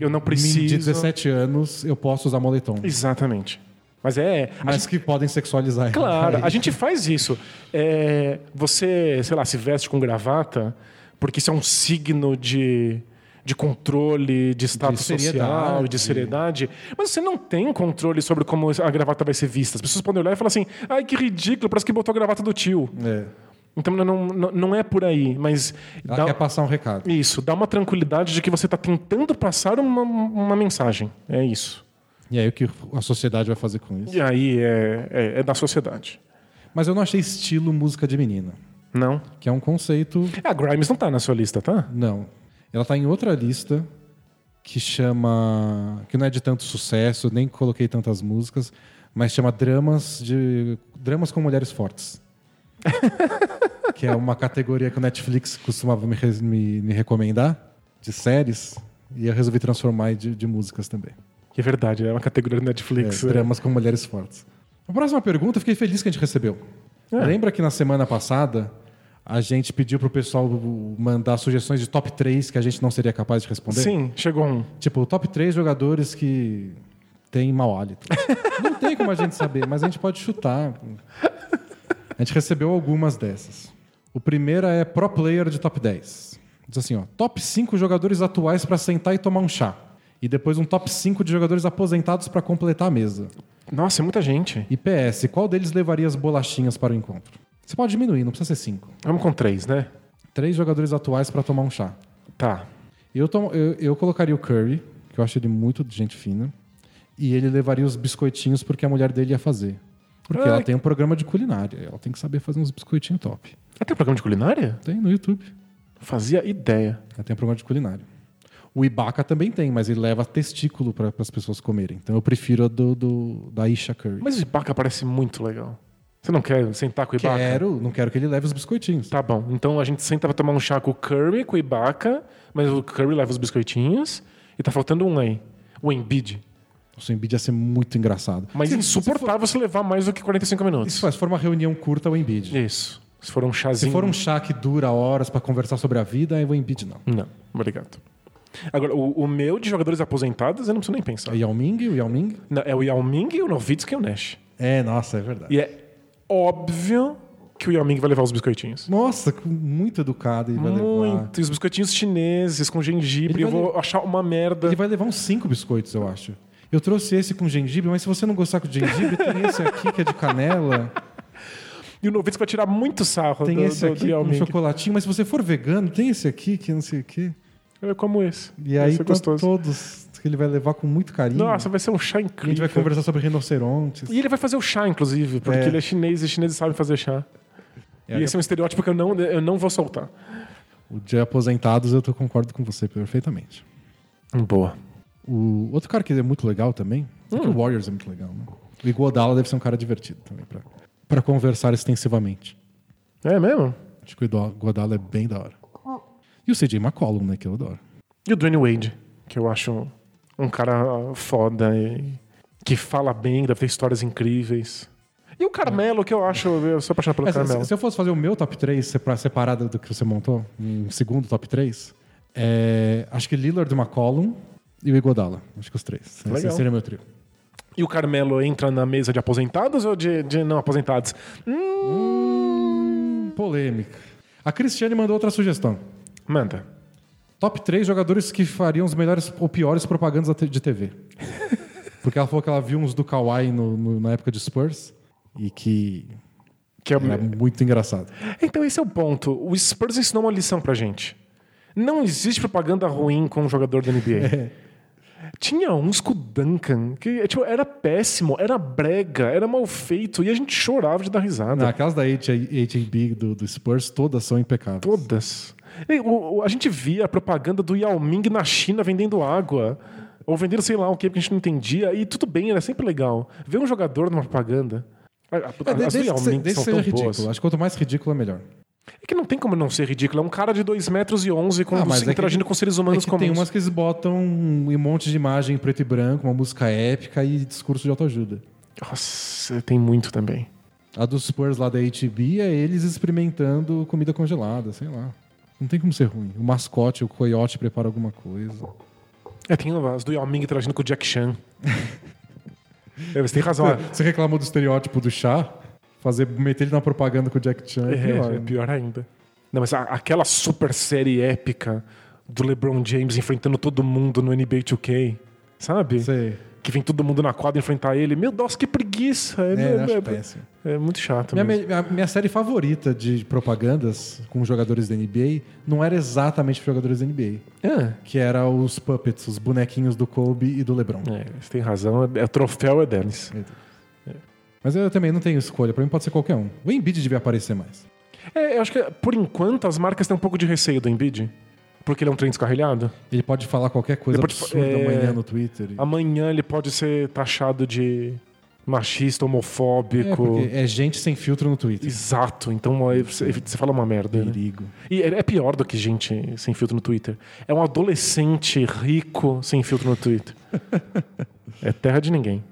S2: Eu não preciso.
S1: de 17 anos, eu posso usar moletom.
S2: Exatamente. Mas é.
S1: Mas que podem sexualizar.
S2: Claro, a gente faz isso. É, você, sei lá, se veste com gravata, porque isso é um signo de, de controle, de status
S1: seriedade.
S2: social, de seriedade. Mas você não tem controle sobre como a gravata vai ser vista. As pessoas podem olhar e falar assim: ai, que ridículo, parece que botou a gravata do tio.
S1: É.
S2: Então não, não, não é por aí, mas.
S1: Ela
S2: dá-
S1: quer passar um recado.
S2: Isso, dá uma tranquilidade de que você está tentando passar uma, uma mensagem. É isso.
S1: E aí o que a sociedade vai fazer com isso?
S2: E aí é, é, é da sociedade.
S1: Mas eu não achei estilo música de menina.
S2: Não?
S1: Que é um conceito.
S2: A Grimes não tá na sua lista, tá?
S1: Não. Ela tá em outra lista que chama. que não é de tanto sucesso, nem coloquei tantas músicas, mas chama Dramas de. Dramas com Mulheres Fortes. que é uma categoria que o Netflix costumava me, me- me recomendar de séries. E eu resolvi transformar de, de músicas também.
S2: Que é verdade, é uma categoria do Netflix. é.
S1: dramas com mulheres fortes. A próxima pergunta, eu fiquei feliz que a gente recebeu.
S2: É.
S1: Lembra que na semana passada a gente pediu pro pessoal mandar sugestões de top 3 que a gente não seria capaz de responder?
S2: Sim, chegou um.
S1: Tipo, top 3 jogadores que têm mau hálito. não tem como a gente saber, mas a gente pode chutar. A gente recebeu algumas dessas. O primeiro é Pro Player de top 10. Diz assim, ó, top 5 jogadores atuais para sentar e tomar um chá. E depois um top 5 de jogadores aposentados para completar a mesa.
S2: Nossa, é muita gente.
S1: E PS, qual deles levaria as bolachinhas para o encontro? Você pode diminuir, não precisa ser 5.
S2: Vamos com três, né?
S1: Três jogadores atuais para tomar um chá.
S2: Tá.
S1: Eu, tomo- eu, eu colocaria o Curry, que eu acho ele muito de gente fina. E ele levaria os biscoitinhos porque a mulher dele ia fazer. Porque
S2: Ai.
S1: ela tem um programa de culinária. Ela tem que saber fazer uns biscoitinhos top.
S2: Ah, tem programa de culinária?
S1: Tem no YouTube.
S2: Fazia ideia.
S1: Ela tem um programa de culinária. O Ibaka também tem, mas ele leva testículo para as pessoas comerem. Então eu prefiro a do, do- da Isha Curry.
S2: Mas o Ibaka parece muito legal. Você não quer sentar com o Ibaka?
S1: Quero, não quero que ele leve os biscoitinhos.
S2: Tá bom. Então a gente senta pra tomar um chá com o Curry, com o Ibaka, mas o Curry leva os biscoitinhos. E tá faltando um aí. O Embiid.
S1: O Embiid ia ser muito engraçado.
S2: Mas
S1: Se-
S2: insuportável você levar mais do que 45 minutos.
S1: Isso faz, se for uma reunião curta, o Embiid.
S2: Isso. Se for um
S1: Se
S2: chazinho.
S1: for um chá que dura horas para conversar sobre a vida, aí o Embiid não.
S2: Não, obrigado. Agora, o, o meu de jogadores aposentados, eu não preciso nem pensar.
S1: O Yao Ming, o Yao Ming.
S2: Não, É o Yao Ming, o Novitsky e o Nash.
S1: É, nossa, é verdade.
S2: E é óbvio que o Yao Ming vai levar os biscoitinhos.
S1: Nossa, muito educado ele vai levar.
S2: Muito. E os biscoitinhos chineses com gengibre, eu vou achar uma merda.
S1: Ele vai levar uns cinco biscoitos, eu acho. Eu trouxe esse com gengibre, mas se você não gostar com gengibre, tem esse aqui que é de canela.
S2: E o Novitsky vai tirar muito sarro
S1: Tem
S2: do,
S1: esse aqui
S2: do
S1: com chocolatinho, mas se você for vegano, tem esse aqui que não sei o quê.
S2: É como esse.
S1: E aí
S2: Esse é
S1: tá todos que ele vai levar com muito carinho.
S2: Nossa, vai ser um chá
S1: a gente
S2: incrível.
S1: vai conversar sobre rinocerontes.
S2: E ele vai fazer o chá, inclusive, porque
S1: É.
S2: ele é chinês e chineses sabem fazer chá.
S1: É,
S2: e esse é um estereótipo que eu não, eu não vou soltar.
S1: O de aposentados, eu concordo com você perfeitamente.
S2: Boa.
S1: O outro cara que é muito legal também, é
S2: Hum.
S1: que o Warriors é muito legal, né? O Iguodala deve ser um cara divertido também pra, pra conversar extensivamente.
S2: É mesmo?
S1: Acho que o Iguodala é bem da hora. E o CJ McCollum, né, que eu adoro.
S2: E o Dwayne Wade, que eu acho um cara foda e que fala bem, deve ter histórias incríveis. E o Carmelo, que eu acho, eu sou apaixonado pelo
S1: É, se,
S2: Carmelo.
S1: se eu fosse fazer o meu top 3 separa- separado do que você montou, um segundo top 3, é, acho que Lillard, McCollum e o Iguodala. Acho que os três. Esse
S2: Legal.
S1: seria meu trio.
S2: E o Carmelo entra na mesa de aposentados ou de, de não aposentados?
S1: Hum, polêmica. A Cristiane mandou outra sugestão.
S2: Manda.
S1: Top 3 jogadores que fariam os melhores ou piores propagandas de TV. Porque ela falou que ela viu uns do Kawhi no- no- na época de Spurs e que
S2: Que é
S1: era muito engraçado.
S2: Então esse é o ponto. O Spurs ensinou uma lição pra gente. Não existe propaganda ruim com um jogador da NBA. Tinha uns com o Duncan que tipo, era péssimo, era brega, era mal feito e a gente chorava de dar risada.
S1: Não, aquelas da HAB do, do Spurs, todas são impecáveis.
S2: Todas. A gente via a propaganda do Yao Ming na China vendendo água. Ou vendendo sei lá o que, porque a gente não entendia. E tudo bem, era sempre legal. Ver um jogador numa propaganda.
S1: É,
S2: As do
S1: desde,
S2: Yao
S1: que
S2: Ming são
S1: que
S2: tão
S1: ridículo.
S2: boas.
S1: Acho que quanto mais ridículo é melhor.
S2: É que não tem como não ser ridículo. É um cara de 2 metros e 11 com,
S1: Ah, é que-
S2: interagindo com seres
S1: É
S2: humanos
S1: que
S2: comuns.
S1: tem umas que eles botam um monte de imagem em preto e branco, uma música épica e discurso de autoajuda.
S2: Nossa, tem muito também.
S1: A dos Spurs lá da HB é eles experimentando comida congelada, sei lá. Não tem como ser ruim. O mascote, o coiote prepara alguma coisa.
S2: É, tem as do Yao Ming interagindo com o Jack Chan. é, você tem razão. É,
S1: Você reclamou do estereótipo do chá? Fazer, meter ele na propaganda com o Jack Chan é, pior.
S2: é pior ainda. Não, mas a- aquela super série épica do LeBron James enfrentando todo mundo no NBA 2K, sabe?
S1: Sei.
S2: Que vem todo mundo na quadra enfrentar ele. Meu Deus, que preguiça! É,
S1: É,
S2: é- é- é muito chato
S1: Minha,
S2: mesmo.
S1: me- a minha série favorita de propagandas com jogadores da NBA não era exatamente jogadores da NBA,
S2: É,
S1: que era os puppets, os bonequinhos do Kobe e do LeBron.
S2: é, você tem razão. É, o troféu é deles.
S1: Mas eu também não tenho escolha, para mim pode ser qualquer um. O Embiid devia aparecer mais.
S2: É, eu acho que, por enquanto, as marcas têm um pouco de receio do Embiid. Porque ele é um trem descarrilhado.
S1: Ele pode falar qualquer coisa
S2: Ele pode-
S1: absurda
S2: é,
S1: amanhã no Twitter.
S2: Amanhã ele pode ser taxado de machista,
S1: É,
S2: homofóbico.
S1: porque é gente sem filtro no Twitter.
S2: Exato. Então você, fala uma merda. Né?
S1: Perigo.
S2: E é é pior do que gente sem filtro no Twitter. É um adolescente rico sem filtro no Twitter. é terra de ninguém.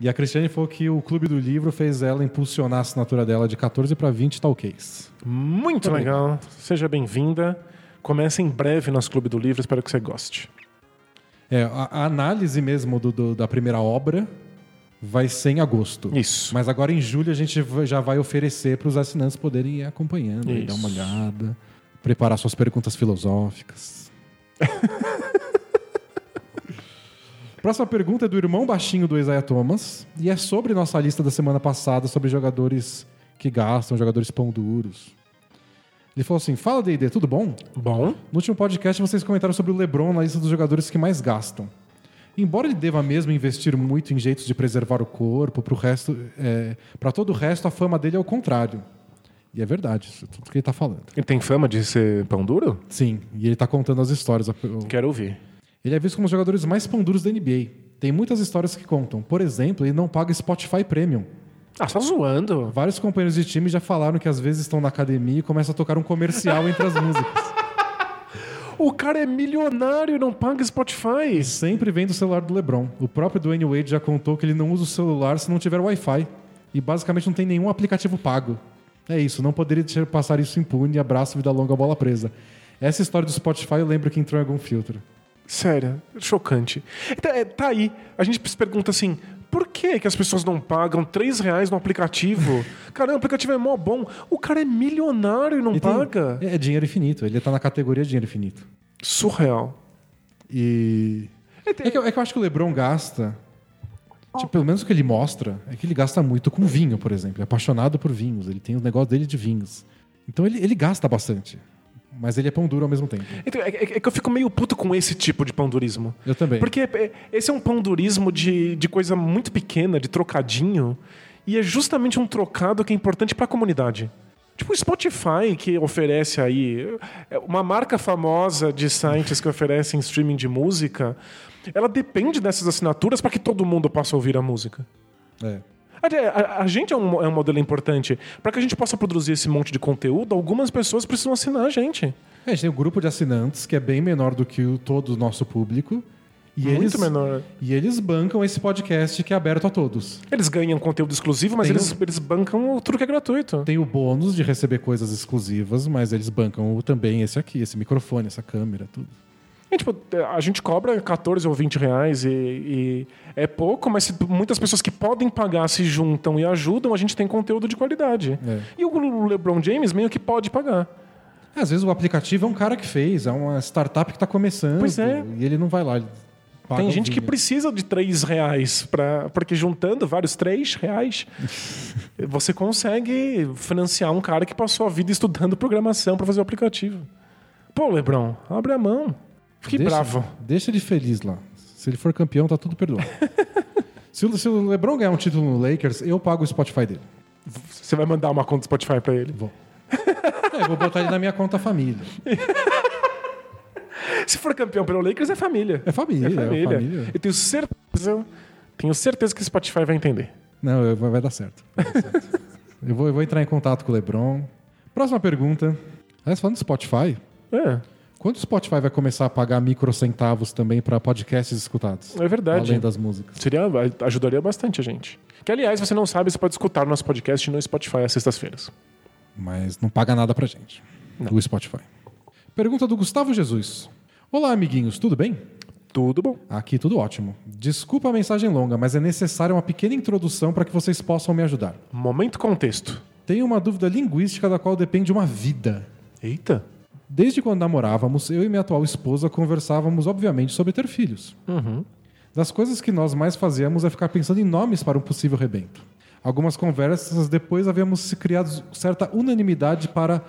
S1: E a Cristiane falou que o Clube do Livro fez ela impulsionar a assinatura dela de 14 para 20 talks.
S2: Muito legal. Seja bem-vinda. Começa em breve nosso Clube do Livro. Espero que você goste.
S1: É, a, a análise mesmo do- do- da primeira obra vai ser em agosto.
S2: Isso.
S1: Mas agora em julho a gente já vai oferecer para os assinantes poderem ir acompanhando, e dar uma olhada, preparar suas perguntas filosóficas. Próxima pergunta é do irmão baixinho do Isaiah Thomas e é sobre nossa lista da semana passada sobre jogadores que gastam, jogadores pão duros. Ele falou assim: Fala, DD, tudo bom?
S2: Bom.
S1: No último podcast vocês comentaram sobre o LeBron na lista dos jogadores que mais gastam. Embora ele deva mesmo investir muito em jeitos de preservar o corpo, para resto, é, para todo o resto a fama dele é o contrário. E é verdade, isso é tudo que ele está falando.
S2: Ele tem fama de ser pão duro?
S1: Sim, e ele está contando as histórias.
S2: Quero ouvir.
S1: Ele é visto como um dos jogadores mais pão duros da NBA. Tem muitas histórias que contam. Por exemplo, ele não paga Spotify Premium.
S2: Ah, tá zoando.
S1: Vários companheiros de time já falaram que às vezes estão na academia e começa a tocar um comercial entre as músicas.
S2: O cara é milionário e não paga Spotify.
S1: Sempre vem do celular do LeBron. O próprio Dwayne Wade já contou que ele não usa o celular se não tiver Wi-Fi. E basicamente não tem nenhum aplicativo pago. É isso, não poderia deixar passar isso impune. Abraço, vida longa, bola presa. Essa história do Spotify eu lembro que entrou em algum filtro.
S2: Sério, chocante. Então, é, tá aí. A gente se pergunta assim: por que, que as pessoas não pagam 3 reais no aplicativo? Caramba, o aplicativo é mó bom. O cara é milionário e não
S1: E tem-
S2: paga.
S1: é dinheiro infinito. Ele tá na categoria dinheiro infinito.
S2: Surreal.
S1: E. É que, eu- é que eu acho que o LeBron gasta. Tipo, pelo menos o que ele mostra é que ele gasta muito com vinho, por exemplo. Ele é apaixonado por vinhos. Ele tem o negócio dele de vinhos. Então ele, ele gasta bastante. Mas ele é pão duro ao mesmo tempo.
S2: Então, é, é- é que eu fico meio puto com esse tipo de pandurismo.
S1: Eu também.
S2: Porque é- esse é um pandurismo de, de coisa muito pequena, de trocadinho, e é justamente um trocado que é importante para a comunidade. Tipo o Spotify, que oferece aí. é Uma marca famosa de sites que oferecem streaming de música, ela depende dessas assinaturas para que todo mundo possa ouvir a música.
S1: É.
S2: A, a- a gente é um, é um modelo importante. Para que a gente possa produzir esse monte de conteúdo, algumas pessoas precisam assinar a gente.
S1: É, a gente tem um grupo de assinantes que é bem menor do que o, todo o nosso público. E
S2: Muito
S1: eles,
S2: menor.
S1: E eles bancam esse podcast que é aberto a todos.
S2: Eles ganham conteúdo exclusivo, mas
S1: Tem
S2: eles,
S1: um-
S2: eles bancam tudo que é gratuito.
S1: Tem o bônus de receber coisas exclusivas, mas eles bancam o- também esse aqui, esse microfone, essa câmera, tudo.
S2: E, tipo, a gente cobra 14 ou 20 reais e, e é pouco, mas se muitas pessoas que podem pagar se juntam e ajudam, a gente tem conteúdo de qualidade.
S1: É.
S2: E o LeBron James meio que pode pagar.
S1: Às vezes o aplicativo é um cara que fez, é uma startup que está começando.
S2: Pois é.
S1: E ele não vai lá.
S2: tem gente que precisa de 3 reais, pra, porque juntando vários 3 reais, você consegue financiar um cara que passou a vida estudando programação para fazer o aplicativo. Pô, LeBron, abre a mão. Fique
S1: Deixa-
S2: bravo.
S1: Deixa ele feliz lá. Se ele for campeão, tá tudo perdoado. se, o, se o LeBron ganhar um título no Lakers, eu pago o Spotify dele.
S2: Você vai mandar uma conta do Spotify para ele.
S1: Vou. É, eu vou botar ele na minha conta família.
S2: Se for campeão pelo Lakers, é família.
S1: É família,
S2: É
S1: é
S2: família.
S1: família.
S2: Eu tenho certeza, tenho certeza que o Spotify vai entender.
S1: Não, vai dar certo. Vai dar certo. eu, vou, eu vou entrar em contato com o LeBron. Próxima pergunta. Aliás, falando do Spotify,
S2: É,
S1: quando o Spotify vai começar a pagar microcentavos também para podcasts escutados?
S2: é verdade.
S1: Além das músicas.
S2: Seria, ajudaria bastante a gente. Que, aliás, você não sabe, você pode escutar o nosso podcast no Spotify às sextas-feiras.
S1: Mas não paga nada pra gente. Do Spotify. Pergunta do Gustavo Jesus. Olá, amiguinhos, tudo bem?
S2: Tudo bom.
S1: Aqui tudo ótimo. Desculpa a mensagem longa, mas é necessária uma pequena introdução para que vocês possam me ajudar.
S2: Momento contexto.
S1: Tenho uma dúvida linguística da qual depende uma vida.
S2: Eita.
S1: Desde quando namorávamos, eu e minha atual esposa conversávamos, obviamente, sobre ter filhos. Das coisas que nós mais fazíamos é ficar pensando em nomes para um possível rebento. Algumas conversas depois havíamos se criado certa unanimidade para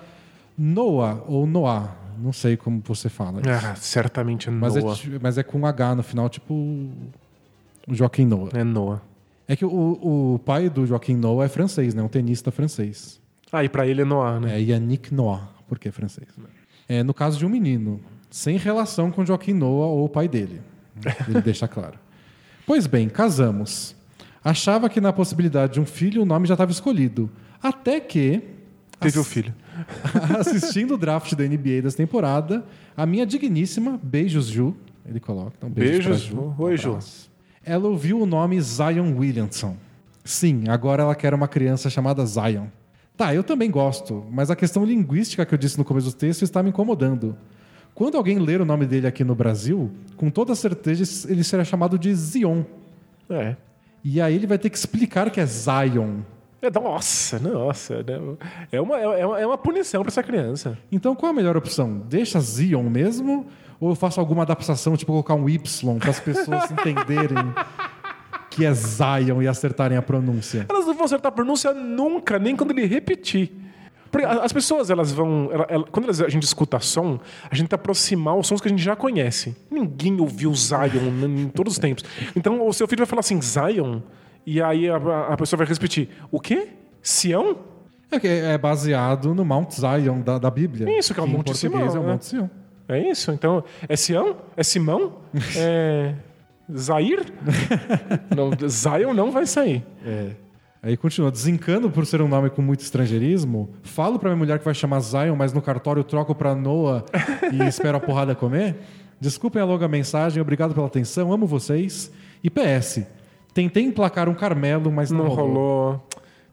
S1: Noah ou Noah. Não sei como você fala. isso.
S2: Ah, certamente é
S1: mas,
S2: Noah.
S1: é, mas é com H no final, tipo o Joaquim Noah.
S2: É Noah.
S1: É que o, o pai do Joaquim Noah é francês, né? Um tenista francês.
S2: Ah, e pra ele é Noah, né?
S1: É Yannick Noah, porque é francês. É, no caso de um menino, sem relação com Joaquim Noah ou o pai dele. Ele deixa claro. Pois bem, casamos. Achava que na possibilidade de um filho o nome já estava escolhido. Até que,
S2: Teve o
S1: ass-
S2: filho.
S1: assistindo o draft da NBA dessa temporada, a minha digníssima, beijos Ju, ele coloca. Então, beijos,
S2: Beijos.
S1: Ju.
S2: Oi,
S1: Um
S2: Ju.
S1: Ela ouviu o nome Zion Williamson. Sim, agora ela quer uma criança chamada Zion. Tá, eu também gosto, mas a questão linguística que eu disse no começo do texto está me incomodando. Quando alguém ler o nome dele aqui no Brasil, com toda certeza ele será chamado de Zion.
S2: É.
S1: E aí ele vai ter que explicar que é Zion.
S2: É, Nossa, nossa. né? É uma, é uma, é uma punição pra essa criança.
S1: Então qual a melhor opção? Deixa Zion mesmo? Ou eu faço alguma adaptação, tipo colocar um Y para as pessoas entenderem que é Zion e acertarem a pronúncia?
S2: Elas não vão acertar a pronúncia nunca, nem quando ele repetir. Porque as pessoas, elas vão. ela- ela- quando elas- a gente escuta som, a gente tenta aproximar os sons que a gente já conhece. Ninguém ouviu Zion em todos os tempos. Então o seu filho vai falar assim, Zion, e aí a, a- pessoa vai repetir: o quê? Sião?
S1: É que é baseado no Mount Zion da, da Bíblia.
S2: Isso, que é o Monte Sião,
S1: é o
S2: né?
S1: Monte Sião.
S2: É isso? Então, é Sião? É Simão? É. Zair? não, Zion não vai sair.
S1: Aí continua, desencano por ser um nome com muito estrangeirismo. Falo pra minha mulher que vai chamar Zion, mas no cartório troco pra Noah e espero a porrada comer. Desculpem a longa mensagem, obrigado pela atenção, amo vocês. E PS, tentei emplacar um Carmelo, mas não,
S2: Não
S1: rolou.
S2: rolou.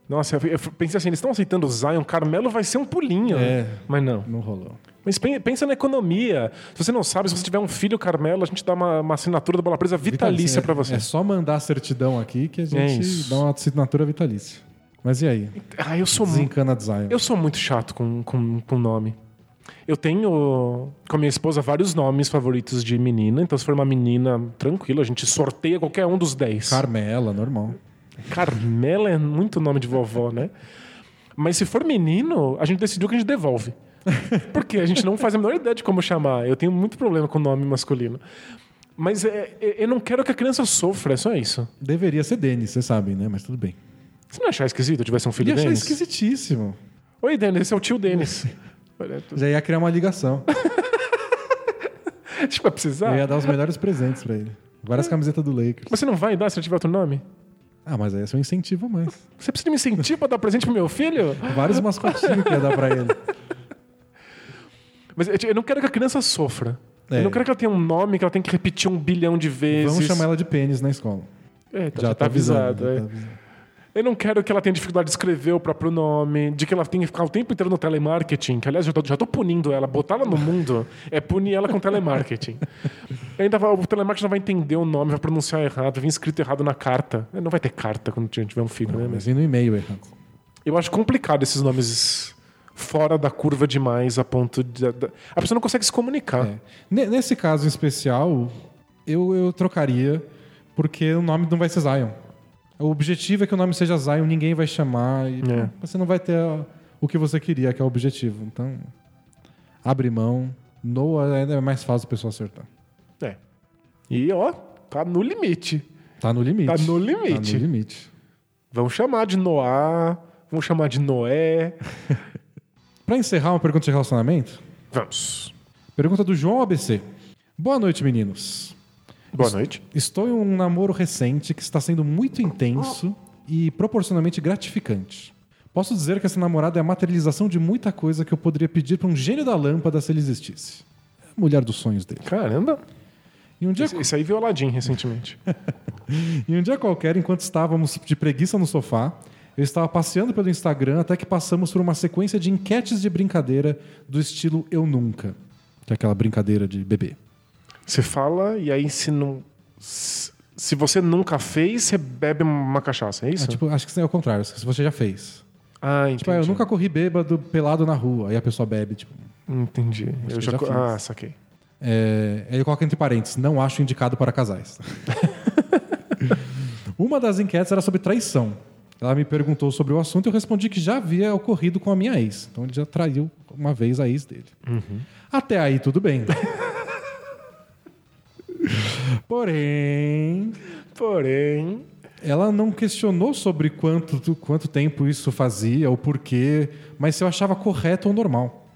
S2: Nossa, eu pensei assim, eles estão aceitando o Zion, Carmelo vai ser um pulinho.
S1: É.
S2: Mas não.
S1: Não rolou.
S2: Mas pen- pensa na economia. Se você não sabe, se você tiver um filho Carmelo, a gente dá uma, uma assinatura da bola presa vitalícia
S1: É-
S2: pra você.
S1: É só mandar a certidão aqui que a
S2: É
S1: gente
S2: isso.
S1: dá uma assinatura vitalícia. Mas e aí?
S2: Ah, eu sou muito.
S1: Desencana de Zion.
S2: Eu sou muito chato com, com, com nome. Eu tenho com a minha esposa vários nomes favoritos de menina. Então, se for uma menina, tranquilo, a gente sorteia qualquer um dos 10.
S1: Carmela, normal.
S2: Carmela é muito nome de vovó, né? Mas se for menino, a gente decidiu que a gente devolve. Porque a gente não faz a menor ideia de como chamar. Eu tenho muito problema com nome masculino. Mas é- é- eu não quero que a criança sofra, é só isso.
S1: Deveria ser Denis, vocês sabem, né? Mas tudo bem.
S2: Você não achar esquisito eu tivesse um filho
S1: Ia achar
S2: Denis?
S1: esquisitíssimo.
S2: Oi, Denis, esse é o tio Denis.
S1: Já ia criar uma ligação.
S2: Que vai precisar.
S1: Eu ia dar os melhores presentes pra ele. Várias camisetas do Lakers.
S2: Mas você não vai dar se eu tiver outro nome?
S1: Ah, mas aí é um incentivo mais.
S2: Você precisa de me incentivo pra dar presente pro meu filho?
S1: Vários mascotinhos que ia dar pra ele.
S2: Mas eu não quero que a criança sofra.
S1: É.
S2: Eu não quero que ela tenha um nome que ela tem que repetir um bilhão de vezes.
S1: Vamos chamar ela de pênis na escola.
S2: É, tá,
S1: Já,
S2: já
S1: tá avisando.
S2: avisado.
S1: já
S2: é.
S1: tá.
S2: Eu não quero que ela tenha dificuldade de escrever o próprio nome, de que ela tenha que ficar o tempo inteiro no telemarketing, que aliás eu já tô, já tô punindo ela. Botar ela no mundo é punir ela com telemarketing. Ainda vai- o telemarketing não vai entender o nome, vai pronunciar errado, vai vir escrito errado na carta. Não vai ter carta quando tiver um filho, né? Mas
S1: Mas e no e-mail errado.
S2: eu acho complicado esses nomes fora da curva demais, a ponto de. a pessoa não consegue se comunicar.
S1: É. Ne- Nesse caso em especial, eu, eu trocaria, porque o nome não vai ser Zion. O objetivo é que o nome seja Zion, ninguém vai chamar e
S2: É.
S1: você não vai ter o que você queria, que é o objetivo. Então, abre mão. Noah ainda é mais fácil a pessoa acertar.
S2: É. E ó, tá no limite.
S1: Tá no limite.
S2: Tá no limite.
S1: Tá no limite.
S2: Vamos chamar de Noá, vamos chamar de Noé.
S1: Pra encerrar uma pergunta de relacionamento,
S2: Vamos.
S1: pergunta do João ABC. Boa noite, meninos.
S2: Boa noite.
S1: Estou em um namoro recente que está sendo muito intenso e proporcionalmente gratificante. Posso dizer que essa namorada é a materialização de muita coisa que eu poderia pedir para um gênio da lâmpada se ele existisse. É a mulher dos sonhos dele.
S2: Caramba.
S1: E um dia,
S2: esse aí viu Aladdin recentemente.
S1: e um dia qualquer, enquanto estávamos de preguiça no sofá, eu estava passeando pelo Instagram até que passamos por uma sequência de enquetes de brincadeira do estilo Eu Nunca. Que é aquela brincadeira de bebê.
S2: Você fala e aí se não. Se você nunca fez, você bebe uma cachaça, é isso?
S1: É, tipo, acho que é o contrário, se você já fez.
S2: ah, entendi.
S1: Tipo, ah, eu nunca corri bêbado pelado na rua. Aí a pessoa bebe, tipo.
S2: Entendi. Eu já...
S1: já
S2: co-. Ah, saquei.
S1: É, ele coloca entre parênteses, não acho indicado para casais. Uma das enquetes era sobre traição. Ela me perguntou sobre o assunto e eu respondi que já havia ocorrido com a minha ex. Então ele já traiu uma vez a ex dele. Até aí tudo bem. Porém,
S2: Porém.
S1: ela não questionou sobre quanto, quanto tempo isso fazia, o porquê, mas se eu achava correto ou normal.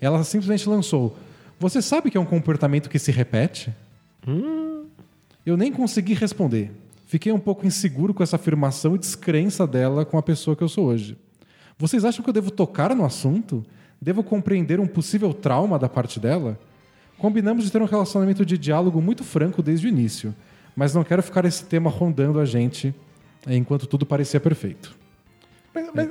S1: Ela simplesmente lançou: Você sabe que é um comportamento que se repete? Eu nem consegui responder. Fiquei um pouco inseguro com essa afirmação e descrença dela com a pessoa que eu sou hoje. Vocês acham que eu devo tocar no assunto? Devo compreender um possível trauma da parte dela? Combinamos de ter um relacionamento de diálogo muito franco desde o início, mas não quero ficar esse tema rondando a gente enquanto tudo parecia perfeito.
S2: Mas, mas-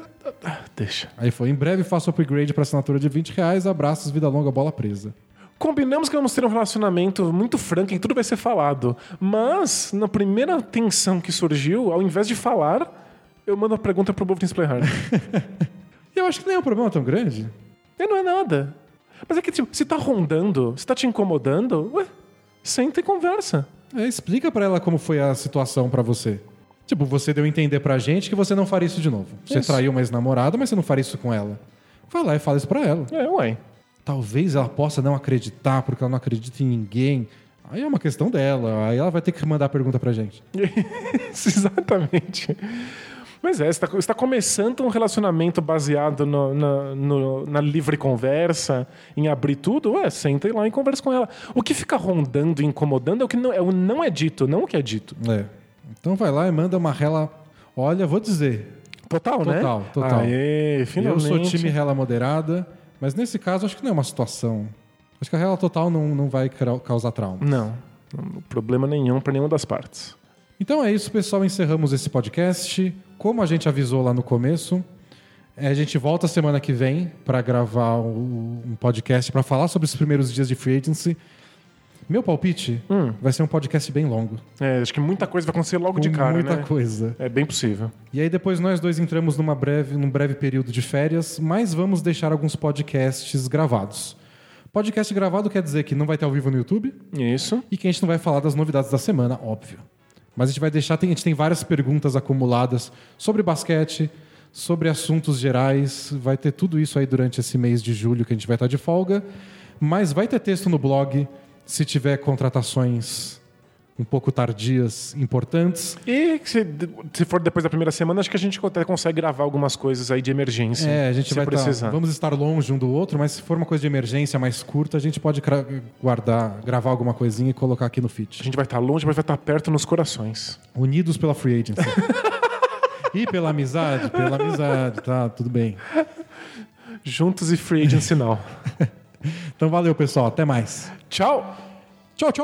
S2: deixa.
S1: Aí foi, em breve faço upgrade para assinatura de 20 reais, abraços, vida longa, bola presa.
S2: Combinamos que vamos ter um relacionamento muito franco em que tudo vai ser falado. Mas, na primeira tensão que surgiu, ao invés de falar, eu mando a pergunta pro Bob Play Hard.
S1: E eu acho que nem é um problema tão grande.
S2: e não é nada. Mas é que, tipo, se tá rondando, se tá te incomodando, ué, senta e conversa.
S1: É, explica pra ela como foi a situação pra você. Tipo, você deu a entender pra gente que você não faria isso de novo. Você
S2: Isso.
S1: traiu uma ex-namorada, mas você não faria isso com ela. Vai lá e fala isso pra ela.
S2: É, ué.
S1: Talvez ela possa não acreditar porque ela não acredita em ninguém. Aí é uma questão dela. Aí ela vai ter que mandar a pergunta pra gente.
S2: Exatamente. Mas é, você está começando um relacionamento baseado no- na, no- na livre conversa, em abrir tudo, ué, senta lá e conversa com ela. O que fica rondando e incomodando é o que não é, o não é dito, não o que é dito.
S1: É. Então vai lá e manda uma rela. Olha, vou dizer.
S2: Total, né?
S1: Total, total.
S2: Aê, finalmente.
S1: Eu sou time rela moderada, mas nesse caso acho que não é uma situação. Acho que a rela total não, não vai causar trauma.
S2: Não, problema nenhum para nenhuma das partes.
S1: Então é isso, pessoal. Encerramos esse podcast. Como a gente avisou lá no começo, é, a gente volta semana que vem para gravar um podcast para falar sobre os primeiros dias de free agency. Meu palpite vai ser um podcast bem longo.
S2: É, acho que muita coisa vai acontecer logo de
S1: com
S2: cara,
S1: muita
S2: né?
S1: coisa.
S2: É bem possível.
S1: E aí depois nós dois entramos numa breve, num breve período de férias, mas vamos deixar alguns podcasts gravados. Podcast gravado quer dizer que não vai ter ao vivo no YouTube
S2: Isso.
S1: e que a gente não vai falar das novidades da semana, óbvio. Mas a gente vai deixar, tem, a gente tem várias perguntas acumuladas sobre basquete, sobre assuntos gerais, vai ter tudo isso aí durante esse mês de julho que a gente vai estar de folga, mas vai ter texto no blog se tiver contratações um pouco tardias, importantes.
S2: E se, se for depois da primeira semana, acho que a gente até consegue gravar algumas coisas aí de emergência.
S1: É, a gente vai tá-
S2: precisar.
S1: vamos estar longe um do outro, mas se for uma coisa de emergência mais curta, a gente pode guardar, gravar alguma coisinha e colocar aqui no
S2: A
S1: feed.
S2: gente vai estar longe, mas vai estar perto nos corações.
S1: Unidos pela free agency. e pela amizade, pela amizade, tá, tudo bem.
S2: Juntos e free agent sinal.
S1: Então valeu, pessoal, até mais.
S2: Tchau!
S1: Tchau, tchau!